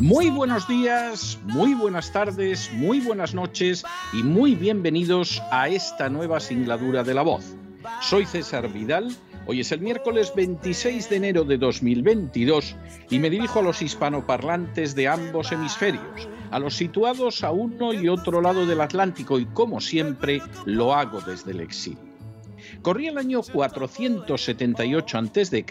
Muy buenos días, muy buenas tardes, muy buenas noches y muy bienvenidos a esta nueva singladura de la voz. Soy César Vidal, hoy es el miércoles 26 de enero de 2022 y me dirijo a los hispanoparlantes de ambos hemisferios, a los situados a uno y otro lado del Atlántico y como siempre lo hago desde el exilio. Corría el año 478 a.C.,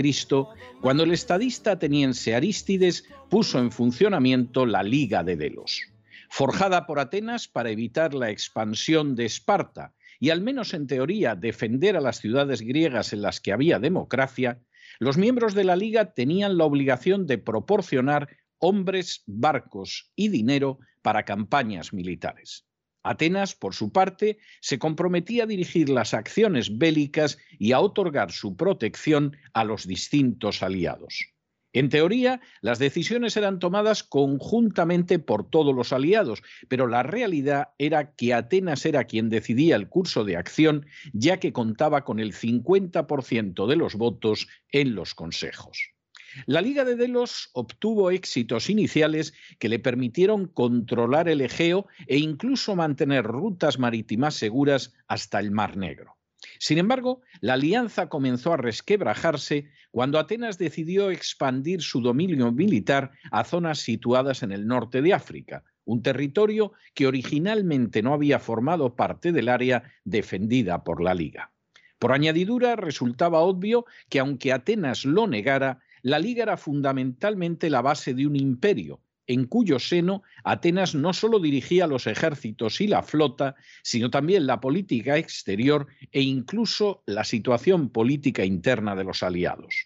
cuando el estadista ateniense Arístides puso en funcionamiento la Liga de Delos. Forjada por Atenas para evitar la expansión de Esparta y al menos en teoría defender a las ciudades griegas en las que había democracia, los miembros de la Liga tenían la obligación de proporcionar hombres, barcos y dinero para campañas militares. Atenas, por su parte, se comprometía a dirigir las acciones bélicas y a otorgar su protección a los distintos aliados. En teoría, las decisiones eran tomadas conjuntamente por todos los aliados, pero la realidad era que Atenas era quien decidía el curso de acción, ya que contaba con el 50% de los votos en los consejos. La Liga de Delos obtuvo éxitos iniciales que le permitieron controlar el Egeo e incluso mantener rutas marítimas seguras hasta el Mar Negro. Sin embargo, la alianza comenzó a resquebrajarse cuando Atenas decidió expandir su dominio militar a zonas situadas en el norte de África, un territorio que originalmente no había formado parte del área defendida por la Liga. Por añadidura, resultaba obvio que aunque Atenas lo negara, la Liga era fundamentalmente la base de un imperio, en cuyo seno Atenas no solo dirigía los ejércitos y la flota, sino también la política exterior e incluso la situación política interna de los aliados.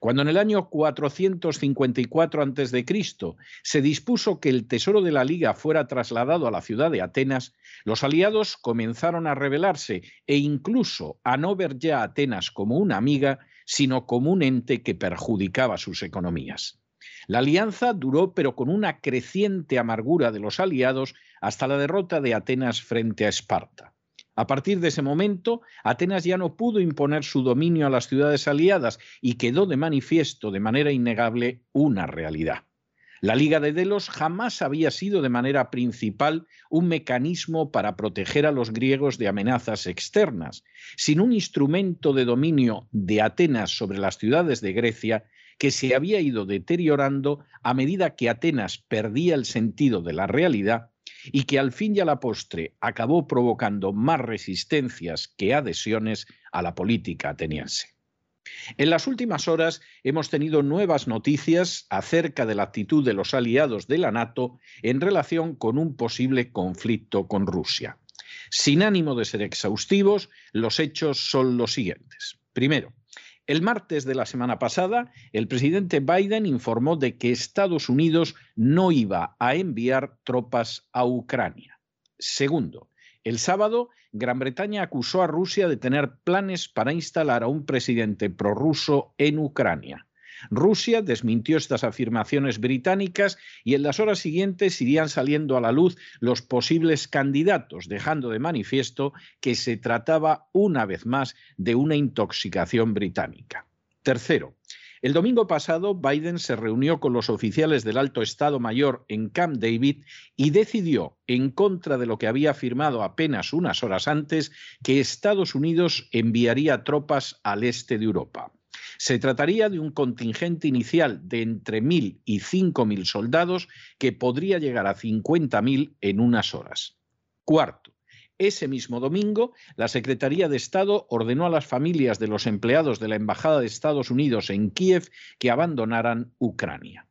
Cuando en el año 454 a.C. se dispuso que el tesoro de la Liga fuera trasladado a la ciudad de Atenas, los aliados comenzaron a rebelarse e incluso a no ver ya a Atenas como una amiga, sino como un ente que perjudicaba sus economías. La alianza duró, pero con una creciente amargura de los aliados, hasta la derrota de Atenas frente a Esparta. A partir de ese momento, Atenas ya no pudo imponer su dominio a las ciudades aliadas y quedó de manifiesto de manera innegable una realidad. La Liga de Delos jamás había sido de manera principal un mecanismo para proteger a los griegos de amenazas externas, sino un instrumento de dominio de Atenas sobre las ciudades de Grecia que se había ido deteriorando a medida que Atenas perdía el sentido de la realidad y que al fin y a la postre acabó provocando más resistencias que adhesiones a la política ateniense. En las últimas horas hemos tenido nuevas noticias acerca de la actitud de los aliados de la NATO en relación con un posible conflicto con Rusia. Sin ánimo de ser exhaustivos, los hechos son los siguientes. Primero, el martes de la semana pasada, el presidente Biden informó de que Estados Unidos no iba a enviar tropas a Ucrania. Segundo, el sábado, Gran Bretaña acusó a Rusia de tener planes para instalar a un presidente prorruso en Ucrania. Rusia desmintió estas afirmaciones británicas y en las horas siguientes irían saliendo a la luz los posibles candidatos, dejando de manifiesto que se trataba una vez más de una intoxicación británica. Tercero, el domingo pasado, Biden se reunió con los oficiales del Alto Estado Mayor en Camp David y decidió, en contra de lo que había afirmado apenas unas horas antes, que Estados Unidos enviaría tropas al este de Europa. Se trataría de un contingente inicial de entre 1.000 y 5.000 soldados que podría llegar a 50.000 en unas horas. Cuarto, Ese mismo domingo, la Secretaría de Estado ordenó a las familias de los empleados de la Embajada de Estados Unidos en Kiev que abandonaran Ucrania.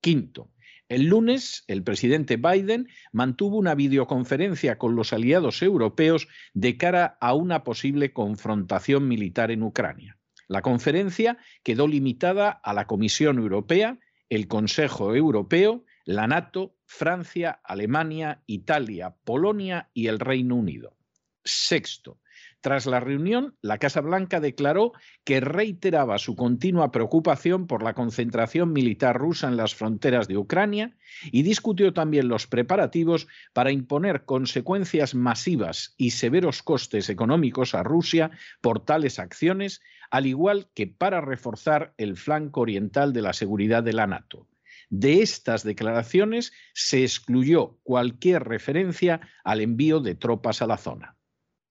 Quinto, el lunes, el presidente Biden mantuvo una videoconferencia con los aliados europeos de cara a una posible confrontación militar en Ucrania. La conferencia quedó limitada a la Comisión Europea, el Consejo Europeo, la NATO, Francia, Alemania, Italia, Polonia y el Reino Unido. Sexto, tras la reunión, la Casa Blanca declaró que reiteraba su continua preocupación por la concentración militar rusa en las fronteras de Ucrania y discutió también los preparativos para imponer consecuencias masivas y severos costes económicos a Rusia por tales acciones, al igual que para reforzar el flanco oriental de la seguridad de la NATO. De estas declaraciones se excluyó cualquier referencia al envío de tropas a la zona.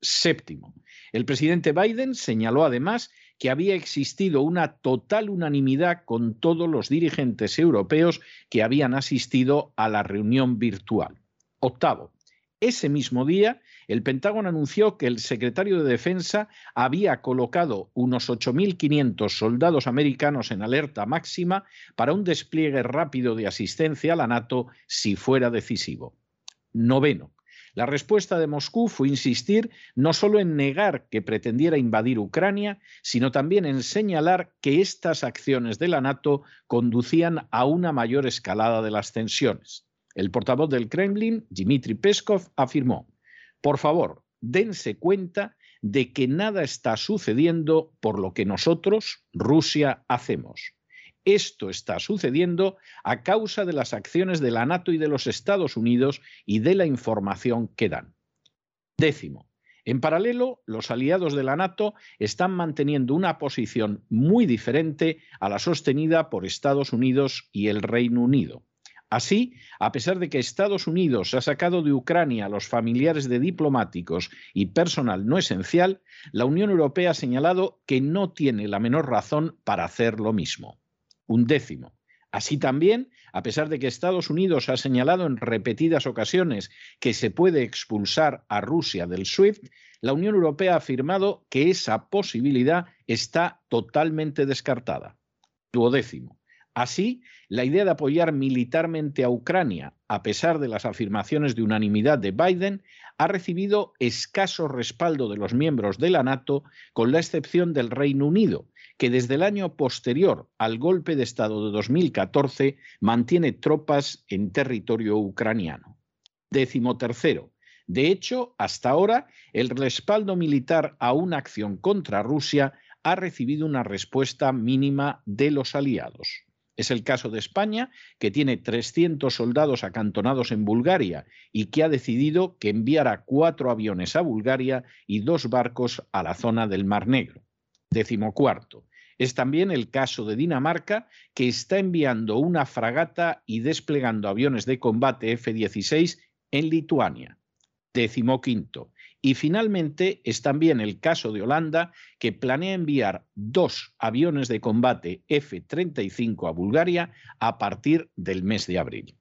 Séptimo, el presidente Biden señaló además que había existido una total unanimidad con todos los dirigentes europeos que habían asistido a la reunión virtual. Octavo, ese mismo día, el Pentágono anunció que el secretario de Defensa había colocado unos 8.500 soldados americanos en alerta máxima para un despliegue rápido de asistencia a la NATO si fuera decisivo. Noveno, la respuesta de Moscú fue insistir no solo en negar que pretendiera invadir Ucrania, sino también en señalar que estas acciones de la NATO conducían a una mayor escalada de las tensiones. El portavoz del Kremlin, Dmitry Peskov, afirmó, por favor, dense cuenta de que nada está sucediendo por lo que nosotros, Rusia, hacemos. Esto está sucediendo a causa de las acciones de la NATO y de los Estados Unidos y de la información que dan. Décimo. En paralelo, los aliados de la NATO están manteniendo una posición muy diferente a la sostenida por Estados Unidos y el Reino Unido. Así, a pesar de que Estados Unidos ha sacado de Ucrania a los familiares de diplomáticos y personal no esencial, la Unión Europea ha señalado que no tiene la menor razón para hacer lo mismo un décimo. Así también, a pesar de que Estados Unidos ha señalado en repetidas ocasiones que se puede expulsar a Rusia del SWIFT, la Unión Europea ha afirmado que esa posibilidad está totalmente descartada. Duodécimo. Así, la idea de apoyar militarmente a Ucrania, a pesar de las afirmaciones de unanimidad de Biden, ha recibido escaso respaldo de los miembros de la NATO, con la excepción del Reino Unido, que desde el año posterior al golpe de Estado de 2014 mantiene tropas en territorio ucraniano. Décimo tercero. De hecho, hasta ahora, el respaldo militar a una acción contra Rusia ha recibido una respuesta mínima de los aliados. Es el caso de España, que tiene 300 soldados acantonados en Bulgaria y que ha decidido que enviará cuatro aviones a Bulgaria y dos barcos a la zona del Mar Negro. Décimo cuarto. Es también el caso de Dinamarca, que está enviando una fragata y desplegando aviones de combate F-16 en Lituania. Décimo quinto. Y finalmente es también el caso de Holanda, que planea enviar dos aviones de combate F-35 a Bulgaria a partir del mes de abril.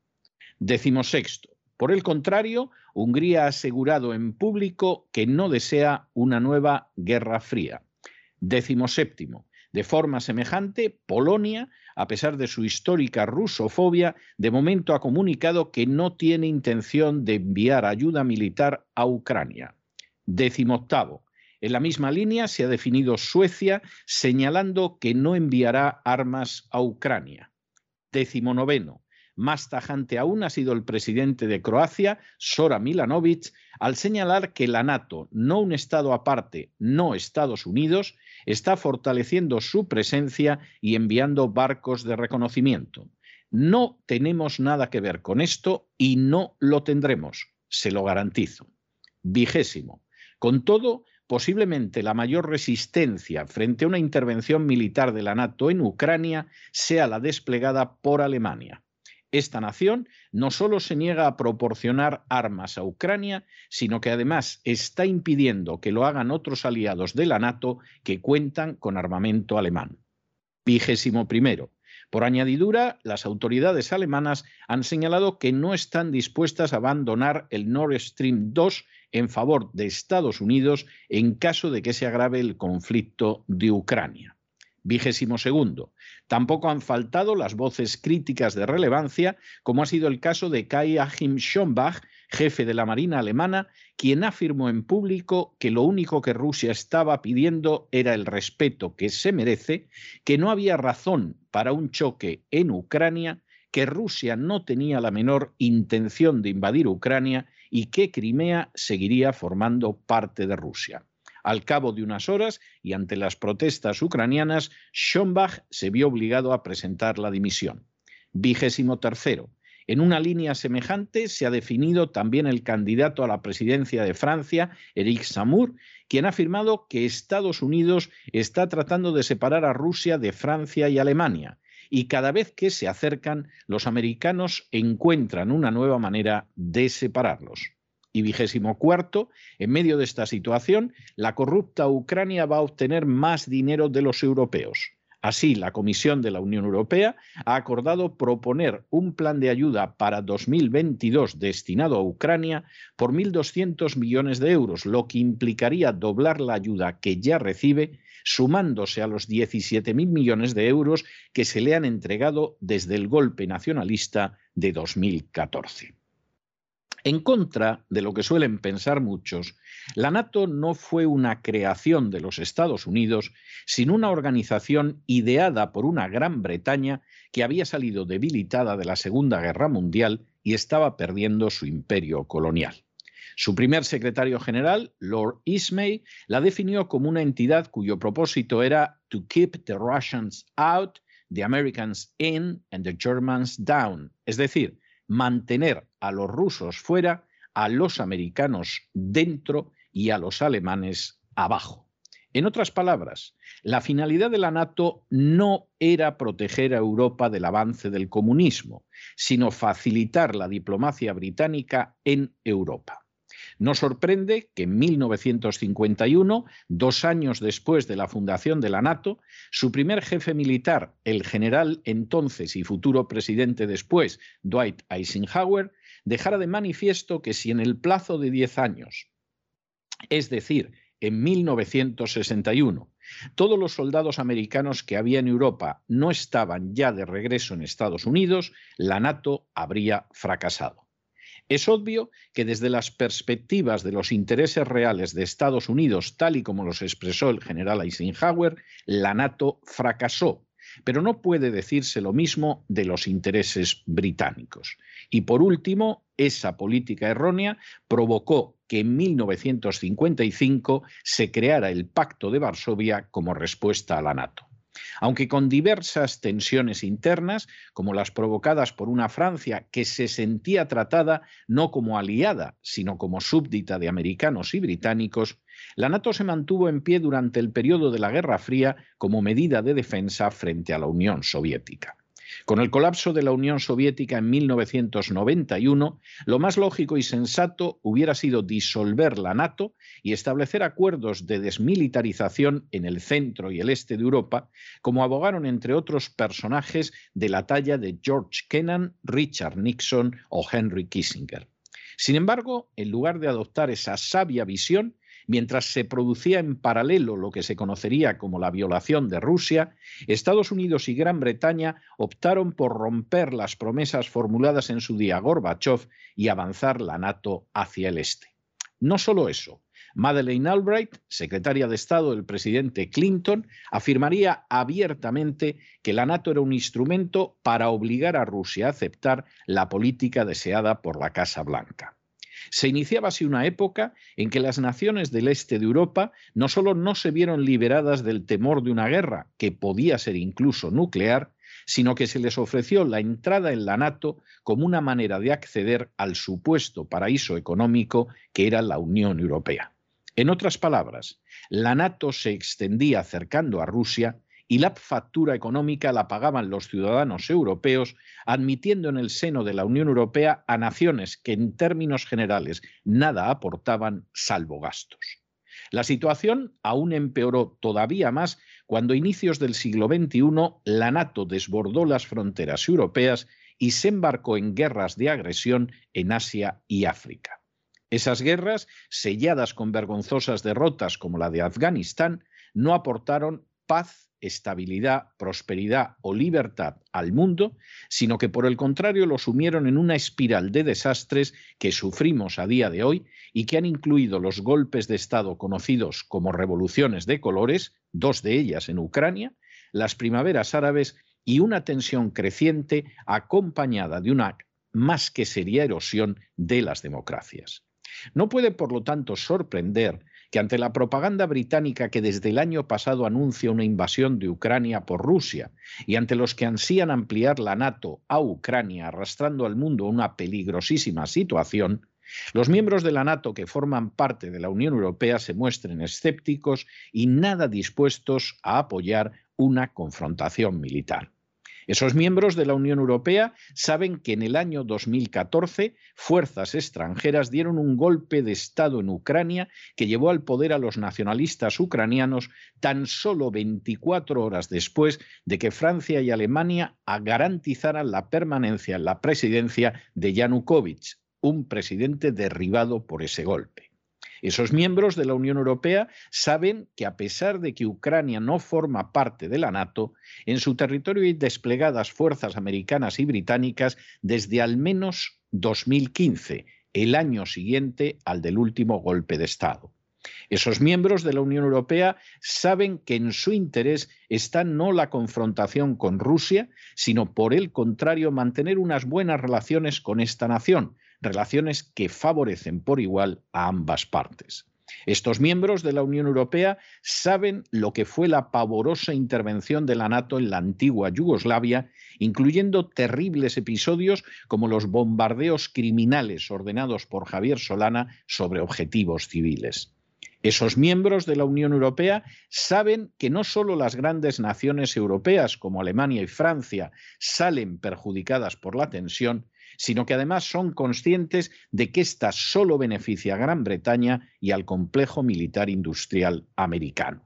Décimo sexto. Por el contrario, Hungría ha asegurado en público que no desea una nueva guerra fría. Décimo séptimo. De forma semejante, Polonia, a pesar de su histórica rusofobia, de momento ha comunicado que no tiene intención de enviar ayuda militar a Ucrania. Décimo octavo. En la misma línea se ha definido Suecia, señalando que no enviará armas a Ucrania. Décimo noveno. Más tajante aún ha sido el presidente de Croacia, Sora Milanovic, al señalar que la NATO, no un Estado aparte, no Estados Unidos, está fortaleciendo su presencia y enviando barcos de reconocimiento. No tenemos nada que ver con esto y no lo tendremos, se lo garantizo. Vigésimo. Con todo, posiblemente la mayor resistencia frente a una intervención militar de la NATO en Ucrania sea la desplegada por Alemania. Esta nación no solo se niega a proporcionar armas a Ucrania, sino que además está impidiendo que lo hagan otros aliados de la NATO que cuentan con armamento alemán. Vigésimo primero. Por añadidura, las autoridades alemanas han señalado que no están dispuestas a abandonar el Nord Stream 2 en favor de Estados Unidos en caso de que se agrave el conflicto de Ucrania. Vigésimo segundo. Tampoco han faltado las voces críticas de relevancia, como ha sido el caso de Kai Achim Schonbach, jefe de la Marina alemana, quien afirmó en público que lo único que Rusia estaba pidiendo era el respeto que se merece, que no había razón para un choque en Ucrania, que Rusia no tenía la menor intención de invadir Ucrania y que Crimea seguiría formando parte de Rusia. Al cabo de unas horas y ante las protestas ucranianas, Schonbach se vio obligado a presentar la dimisión. Vigésimo tercero. En una línea semejante se ha definido también el candidato a la presidencia de Francia, Eric Samur, quien ha afirmado que Estados Unidos está tratando de separar a Rusia de Francia y Alemania, y cada vez que se acercan, los americanos encuentran una nueva manera de separarlos. Y vigésimo cuarto, en medio de esta situación, la corrupta Ucrania va a obtener más dinero de los europeos. Así, la Comisión de la Unión Europea ha acordado proponer un plan de ayuda para 2022 destinado a Ucrania por 1.200 millones de euros, lo que implicaría doblar la ayuda que ya recibe, sumándose a los 17.000 millones de euros que se le han entregado desde el golpe nacionalista de 2014. En contra de lo que suelen pensar muchos, la NATO no fue una creación de los Estados Unidos, sino una organización ideada por una Gran Bretaña que había salido debilitada de la Segunda Guerra Mundial y estaba perdiendo su imperio colonial. Su primer secretario general, Lord Ismay, la definió como una entidad cuyo propósito era to keep the Russians out, the Americans in and the Germans down, es decir, mantener a los rusos fuera, a los americanos dentro y a los alemanes abajo. En otras palabras, la finalidad de la NATO no era proteger a Europa del avance del comunismo, sino facilitar la diplomacia británica en Europa. No sorprende que en 1951, dos años después de la fundación de la NATO, su primer jefe militar, el general entonces y futuro presidente después, Dwight Eisenhower, dejara de manifiesto que si en el plazo de diez años, es decir, en 1961, todos los soldados americanos que había en Europa no estaban ya de regreso en Estados Unidos, la NATO habría fracasado. Es obvio que desde las perspectivas de los intereses reales de Estados Unidos, tal y como los expresó el general Eisenhower, la NATO fracasó, pero no puede decirse lo mismo de los intereses británicos. Y por último, esa política errónea provocó que en 1955 se creara el Pacto de Varsovia como respuesta a la NATO aunque con diversas tensiones internas, como las provocadas por una Francia que se sentía tratada no como aliada, sino como súbdita de americanos y británicos, la NATO se mantuvo en pie durante el periodo de la Guerra Fría como medida de defensa frente a la Unión Soviética. Con el colapso de la Unión Soviética en 1991, lo más lógico y sensato hubiera sido disolver la NATO y establecer acuerdos de desmilitarización en el centro y el este de Europa, como abogaron entre otros personajes de la talla de George Kennan, Richard Nixon o Henry Kissinger. Sin embargo, en lugar de adoptar esa sabia visión, Mientras se producía en paralelo lo que se conocería como la violación de Rusia, Estados Unidos y Gran Bretaña optaron por romper las promesas formuladas en su día Gorbachev y avanzar la NATO hacia el este. No solo eso, Madeleine Albright, secretaria de Estado del presidente Clinton, afirmaría abiertamente que la NATO era un instrumento para obligar a Rusia a aceptar la política deseada por la Casa Blanca. Se iniciaba así una época en que las naciones del este de Europa no solo no se vieron liberadas del temor de una guerra, que podía ser incluso nuclear, sino que se les ofreció la entrada en la NATO como una manera de acceder al supuesto paraíso económico que era la Unión Europea. En otras palabras, la NATO se extendía acercando a Rusia y la factura económica la pagaban los ciudadanos europeos, admitiendo en el seno de la Unión Europea a naciones que en términos generales nada aportaban salvo gastos. La situación aún empeoró todavía más cuando a inicios del siglo XXI la NATO desbordó las fronteras europeas y se embarcó en guerras de agresión en Asia y África. Esas guerras, selladas con vergonzosas derrotas como la de Afganistán, no aportaron paz estabilidad, prosperidad o libertad al mundo, sino que por el contrario lo sumieron en una espiral de desastres que sufrimos a día de hoy y que han incluido los golpes de Estado conocidos como revoluciones de colores, dos de ellas en Ucrania, las primaveras árabes y una tensión creciente acompañada de una más que seria erosión de las democracias. No puede, por lo tanto, sorprender que ante la propaganda británica que desde el año pasado anuncia una invasión de Ucrania por Rusia y ante los que ansían ampliar la NATO a Ucrania arrastrando al mundo una peligrosísima situación, los miembros de la NATO que forman parte de la Unión Europea se muestren escépticos y nada dispuestos a apoyar una confrontación militar. Esos miembros de la Unión Europea saben que en el año 2014 fuerzas extranjeras dieron un golpe de Estado en Ucrania que llevó al poder a los nacionalistas ucranianos tan solo 24 horas después de que Francia y Alemania garantizaran la permanencia en la presidencia de Yanukovych, un presidente derribado por ese golpe. Esos miembros de la Unión Europea saben que a pesar de que Ucrania no forma parte de la NATO, en su territorio hay desplegadas fuerzas americanas y británicas desde al menos 2015, el año siguiente al del último golpe de Estado. Esos miembros de la Unión Europea saben que en su interés está no la confrontación con Rusia, sino por el contrario mantener unas buenas relaciones con esta nación, relaciones que favorecen por igual a ambas partes. Estos miembros de la Unión Europea saben lo que fue la pavorosa intervención de la NATO en la antigua Yugoslavia, incluyendo terribles episodios como los bombardeos criminales ordenados por Javier Solana sobre objetivos civiles. Esos miembros de la Unión Europea saben que no solo las grandes naciones europeas como Alemania y Francia salen perjudicadas por la tensión, sino que además son conscientes de que ésta solo beneficia a Gran Bretaña y al complejo militar industrial americano.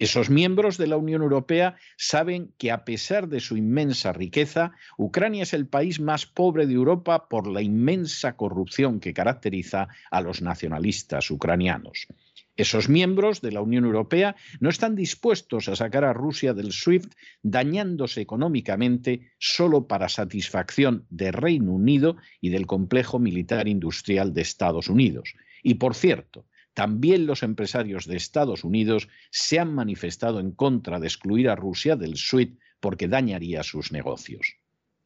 Esos miembros de la Unión Europea saben que a pesar de su inmensa riqueza, Ucrania es el país más pobre de Europa por la inmensa corrupción que caracteriza a los nacionalistas ucranianos. Esos miembros de la Unión Europea no están dispuestos a sacar a Rusia del SWIFT dañándose económicamente solo para satisfacción de Reino Unido y del complejo militar industrial de Estados Unidos. Y por cierto, también los empresarios de Estados Unidos se han manifestado en contra de excluir a Rusia del SWIFT porque dañaría sus negocios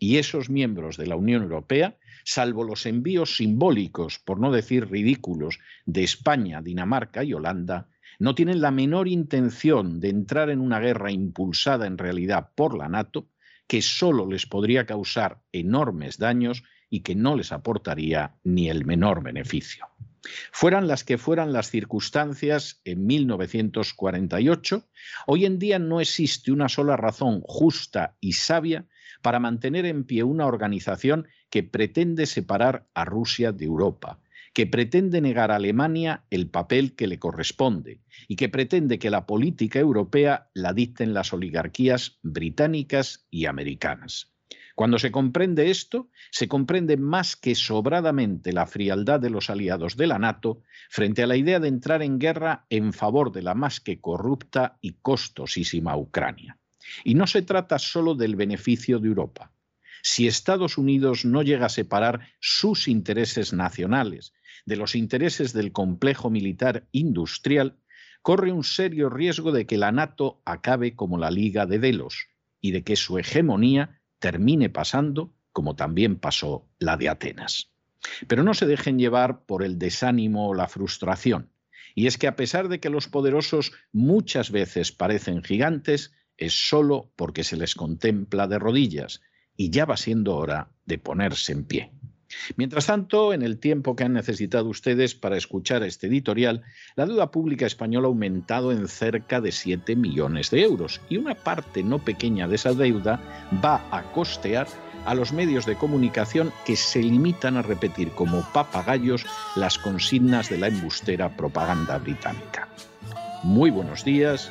y esos miembros de la Unión Europea, salvo los envíos simbólicos, por no decir ridículos, de España, Dinamarca y Holanda, no tienen la menor intención de entrar en una guerra impulsada en realidad por la NATO, que solo les podría causar enormes daños y que no les aportaría ni el menor beneficio. Fueran las que fueran las circunstancias en 1948, hoy en día no existe una sola razón justa y sabia para mantener en pie una organización que pretende separar a Rusia de Europa, que pretende negar a Alemania el papel que le corresponde y que pretende que la política europea la dicten las oligarquías británicas y americanas. Cuando se comprende esto, se comprende más que sobradamente la frialdad de los aliados de la NATO frente a la idea de entrar en guerra en favor de la más que corrupta y costosísima Ucrania. Y no se trata solo del beneficio de Europa. Si Estados Unidos no llega a separar sus intereses nacionales de los intereses del complejo militar industrial, corre un serio riesgo de que la NATO acabe como la Liga de Delos y de que su hegemonía termine pasando como también pasó la de Atenas. Pero no se dejen llevar por el desánimo o la frustración. Y es que a pesar de que los poderosos muchas veces parecen gigantes, es solo porque se les contempla de rodillas y ya va siendo hora de ponerse en pie. Mientras tanto, en el tiempo que han necesitado ustedes para escuchar este editorial, la deuda pública española ha aumentado en cerca de 7 millones de euros y una parte no pequeña de esa deuda va a costear a los medios de comunicación que se limitan a repetir como papagayos las consignas de la embustera propaganda británica. muy buenos días,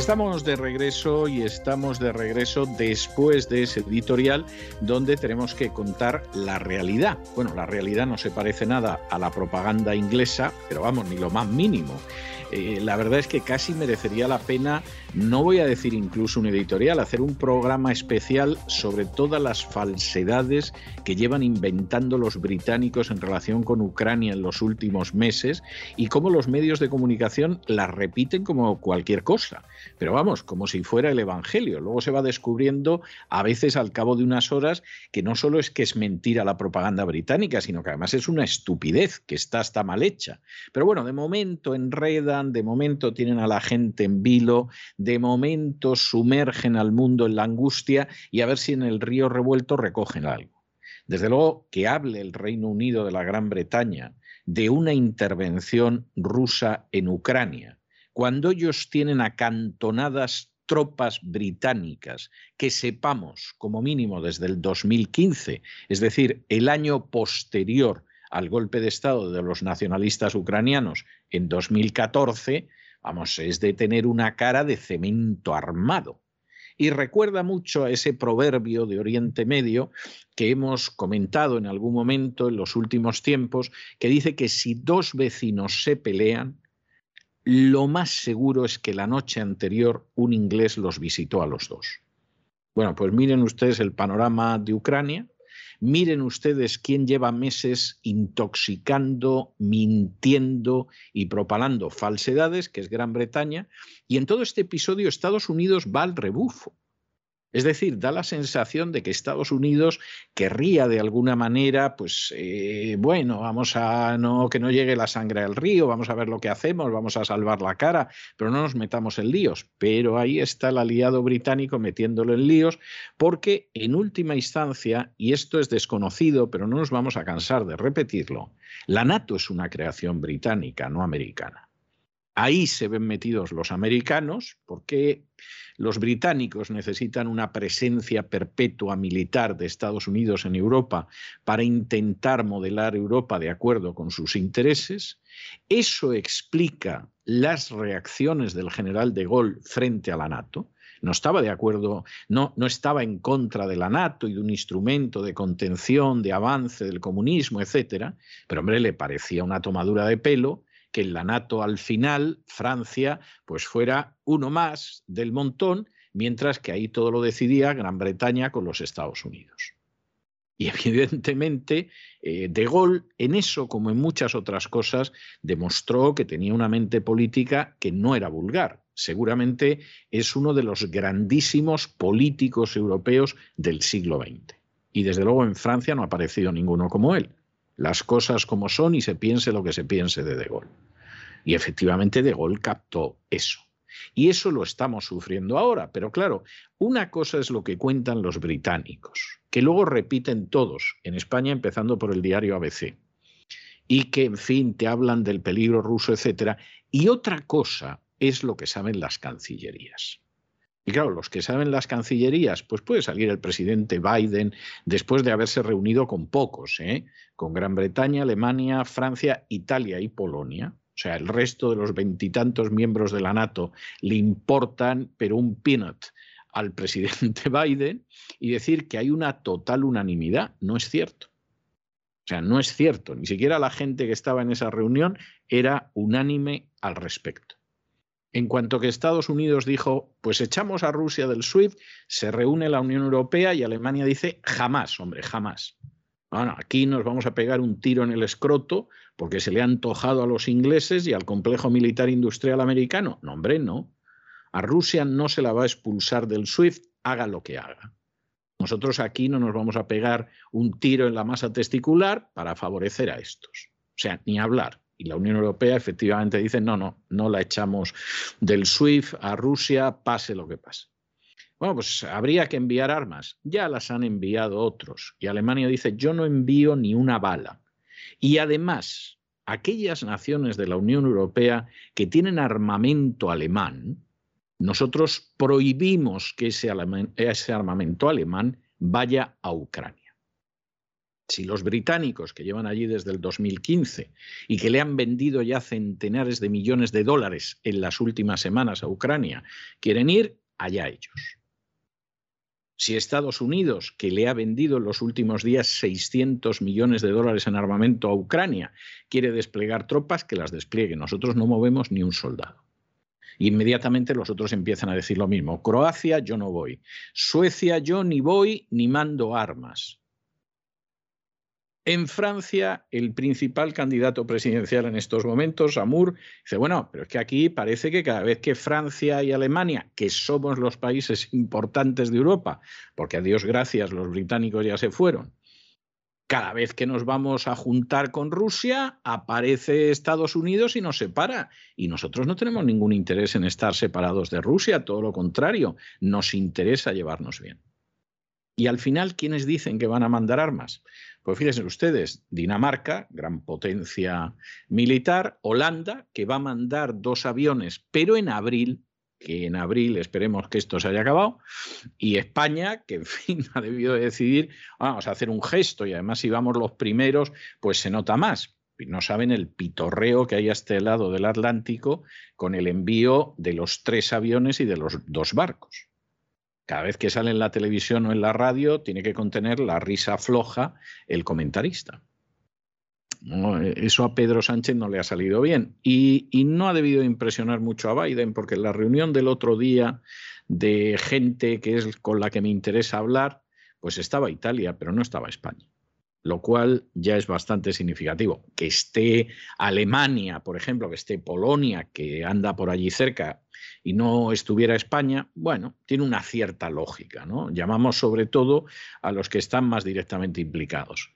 Estamos de regreso y estamos de regreso después de ese editorial donde tenemos que contar la realidad. Bueno, la realidad no se parece nada a la propaganda inglesa, pero vamos, ni lo más mínimo. Eh, la verdad es que casi merecería la pena, no voy a decir incluso un editorial, hacer un programa especial sobre todas las falsedades que llevan inventando los británicos en relación con Ucrania en los últimos meses y cómo los medios de comunicación las repiten como cualquier cosa. Pero vamos, como si fuera el Evangelio. Luego se va descubriendo, a veces al cabo de unas horas, que no solo es que es mentira la propaganda británica, sino que además es una estupidez, que está hasta mal hecha. Pero bueno, de momento enreda de momento tienen a la gente en vilo, de momento sumergen al mundo en la angustia y a ver si en el río revuelto recogen algo. Desde luego que hable el Reino Unido de la Gran Bretaña de una intervención rusa en Ucrania, cuando ellos tienen acantonadas tropas británicas que sepamos como mínimo desde el 2015, es decir, el año posterior al golpe de Estado de los nacionalistas ucranianos en 2014, vamos, es de tener una cara de cemento armado. Y recuerda mucho a ese proverbio de Oriente Medio que hemos comentado en algún momento en los últimos tiempos, que dice que si dos vecinos se pelean, lo más seguro es que la noche anterior un inglés los visitó a los dos. Bueno, pues miren ustedes el panorama de Ucrania, Miren ustedes quién lleva meses intoxicando, mintiendo y propalando falsedades, que es Gran Bretaña, y en todo este episodio Estados Unidos va al rebufo. Es decir, da la sensación de que Estados Unidos querría de alguna manera, pues eh, bueno, vamos a no que no llegue la sangre al río, vamos a ver lo que hacemos, vamos a salvar la cara, pero no nos metamos en líos. Pero ahí está el aliado británico metiéndolo en líos, porque en última instancia, y esto es desconocido, pero no nos vamos a cansar de repetirlo, la NATO es una creación británica, no americana. Ahí se ven metidos los americanos, porque los británicos necesitan una presencia perpetua militar de Estados Unidos en Europa para intentar modelar Europa de acuerdo con sus intereses. Eso explica las reacciones del general de Gaulle frente a la NATO no estaba de acuerdo, no, no, estaba en contra de la NATO y de un instrumento de contención, de avance del comunismo, etcétera, pero hombre, le parecía una tomadura de pelo que en la NATO al final Francia pues fuera uno más del montón, mientras que ahí todo lo decidía Gran Bretaña con los Estados Unidos. Y evidentemente, eh, De Gaulle, en eso, como en muchas otras cosas, demostró que tenía una mente política que no era vulgar. Seguramente es uno de los grandísimos políticos europeos del siglo XX. Y desde luego en Francia no ha aparecido ninguno como él las cosas como son y se piense lo que se piense de De Gaulle. Y efectivamente De Gaulle captó eso. Y eso lo estamos sufriendo ahora. Pero claro, una cosa es lo que cuentan los británicos, que luego repiten todos, en España empezando por el diario ABC, y que, en fin, te hablan del peligro ruso, etc. Y otra cosa es lo que saben las cancillerías. Y claro, los que saben las cancillerías, pues puede salir el presidente Biden después de haberse reunido con pocos, ¿eh? con Gran Bretaña, Alemania, Francia, Italia y Polonia. O sea, el resto de los veintitantos miembros de la NATO le importan, pero un peanut al presidente Biden y decir que hay una total unanimidad. No es cierto. O sea, no es cierto. Ni siquiera la gente que estaba en esa reunión era unánime al respecto. En cuanto que Estados Unidos dijo, pues echamos a Rusia del SWIFT, se reúne la Unión Europea y Alemania dice, jamás, hombre, jamás. Bueno, aquí nos vamos a pegar un tiro en el escroto porque se le ha antojado a los ingleses y al complejo militar industrial americano. No, hombre, no. A Rusia no se la va a expulsar del SWIFT, haga lo que haga. Nosotros aquí no nos vamos a pegar un tiro en la masa testicular para favorecer a estos. O sea, ni hablar. Y la Unión Europea efectivamente dice, no, no, no la echamos del SWIFT a Rusia, pase lo que pase. Bueno, pues habría que enviar armas. Ya las han enviado otros. Y Alemania dice, yo no envío ni una bala. Y además, aquellas naciones de la Unión Europea que tienen armamento alemán, nosotros prohibimos que ese, armamento alemán vaya a Ucrania. Si los británicos, que llevan allí desde el 2015 y que le han vendido ya centenares de millones de dólares en las últimas semanas a Ucrania, quieren ir, allá ellos. Si Estados Unidos, que le ha vendido en los últimos días 600 millones de dólares en armamento a Ucrania, quiere desplegar tropas, que las despliegue. Nosotros no movemos ni un soldado. Inmediatamente los otros empiezan a decir lo mismo. Croacia, yo no voy. Suecia, yo ni voy ni mando armas. En Francia, el principal candidato presidencial en estos momentos, Amour, dice, bueno, pero es que aquí parece que cada vez que Francia y Alemania, que somos los países importantes de Europa, porque a Dios gracias los británicos ya se fueron, cada vez que nos vamos a juntar con Rusia, aparece Estados Unidos y nos separa. Y nosotros no tenemos ningún interés en estar separados de Rusia, todo lo contrario, nos interesa llevarnos bien. Y al final, ¿quiénes dicen que van a mandar armas? Pues fíjense ustedes, Dinamarca, gran potencia militar, Holanda, que va a mandar dos aviones, pero en abril, que en abril esperemos que esto se haya acabado, y España, que en fin ha debido decidir, vamos a hacer un gesto y además si vamos los primeros, pues se nota más. No saben el pitorreo que hay a este lado del Atlántico con el envío de los tres aviones y de los dos barcos cada vez que sale en la televisión o en la radio, tiene que contener la risa floja el comentarista. eso a Pedro Sánchez no le ha salido bien y, y, no ha debido impresionar mucho a Biden porque en la reunión del otro día de gente que es con la que me interesa hablar, pues estaba Italia, pero no estaba España. Lo cual ya es bastante significativo. Que esté Alemania, por ejemplo, que esté Polonia, que anda por allí cerca, y no estuviera España, bueno, tiene una cierta lógica, ¿no? Llamamos sobre todo a los que están más directamente implicados,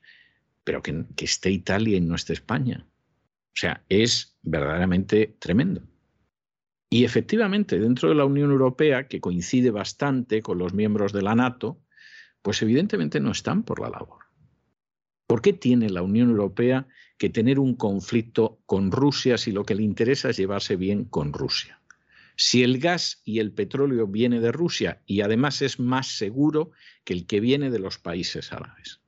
pero que, que esté Italia y no esté España. O sea, es verdaderamente tremendo. Y efectivamente, dentro de la Unión Europea, que coincide bastante con los miembros de la NATO, pues evidentemente no están por la labor. ¿Por qué tiene la Unión Europea que tener un conflicto con Rusia si lo que le interesa es llevarse bien con Rusia? Si el gas y el petróleo viene de Rusia y además es más seguro que el que viene de los países árabes.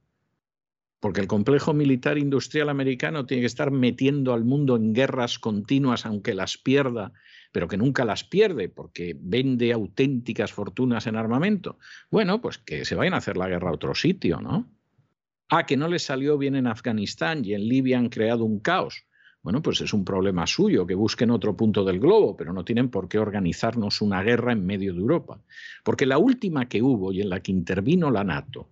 Porque el complejo militar industrial americano tiene que estar metiendo al mundo en guerras continuas, aunque las pierda, pero que nunca las pierde porque vende auténticas fortunas en armamento. Bueno, pues que se vayan a hacer la guerra a otro sitio, ¿no? Ah, que no les salió bien en Afganistán y en Libia han creado un caos. Bueno, pues es un problema suyo, que busquen otro punto del globo, pero no tienen por qué organizarnos una guerra en medio de Europa. Porque la última que hubo y en la que intervino la NATO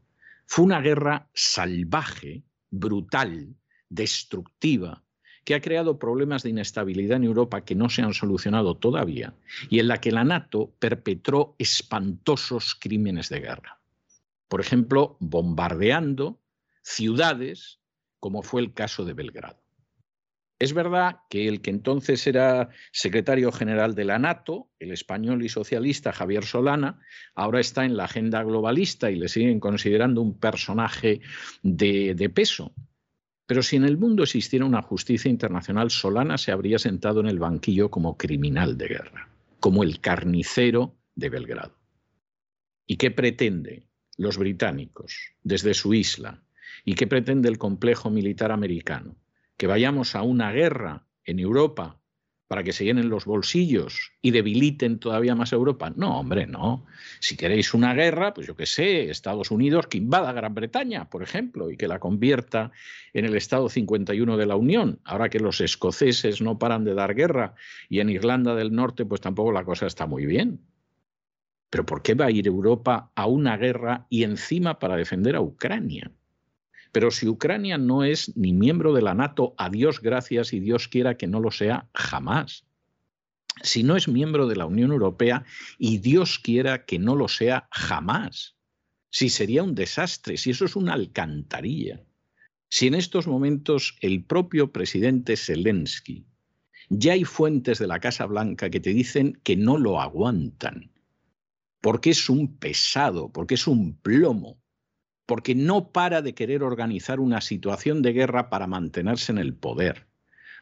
fue una guerra salvaje, brutal, destructiva, que ha creado problemas de inestabilidad en Europa que no se han solucionado todavía y en la que la NATO perpetró espantosos crímenes de guerra. Por ejemplo, bombardeando ciudades, como fue el caso de Belgrado. Es verdad que el que entonces era secretario general de la NATO, el español y socialista Javier Solana, ahora está en la agenda globalista y le siguen considerando un personaje de, peso. Pero si en el mundo existiera una justicia internacional, Solana se habría sentado en el banquillo como criminal de guerra, como el carnicero de Belgrado. ¿Y qué pretende los británicos desde su isla? ¿Y qué pretende el complejo militar americano? que vayamos a una guerra en Europa para que se llenen los bolsillos y debiliten todavía más Europa. No, hombre, no. Si queréis una guerra, pues yo qué sé, Estados Unidos que invada Gran Bretaña, por ejemplo, y que la convierta en el Estado 51 de la Unión. Ahora que los escoceses no paran de dar guerra y en Irlanda del Norte pues tampoco la cosa está muy bien. Pero ¿por qué va a ir Europa a una guerra y encima para defender a Ucrania? Pero si Ucrania no es ni miembro de la NATO, a Dios gracias y Dios quiera que no lo sea jamás. Si no es miembro de la Unión Europea y Dios quiera que no lo sea jamás. Si sería un desastre, si eso es una alcantarilla. Si en estos momentos el propio presidente Zelensky, ya hay fuentes de la Casa Blanca que te dicen que no lo aguantan, porque es un pesado, porque es un plomo, porque no para de querer organizar una situación de guerra para mantenerse en el poder,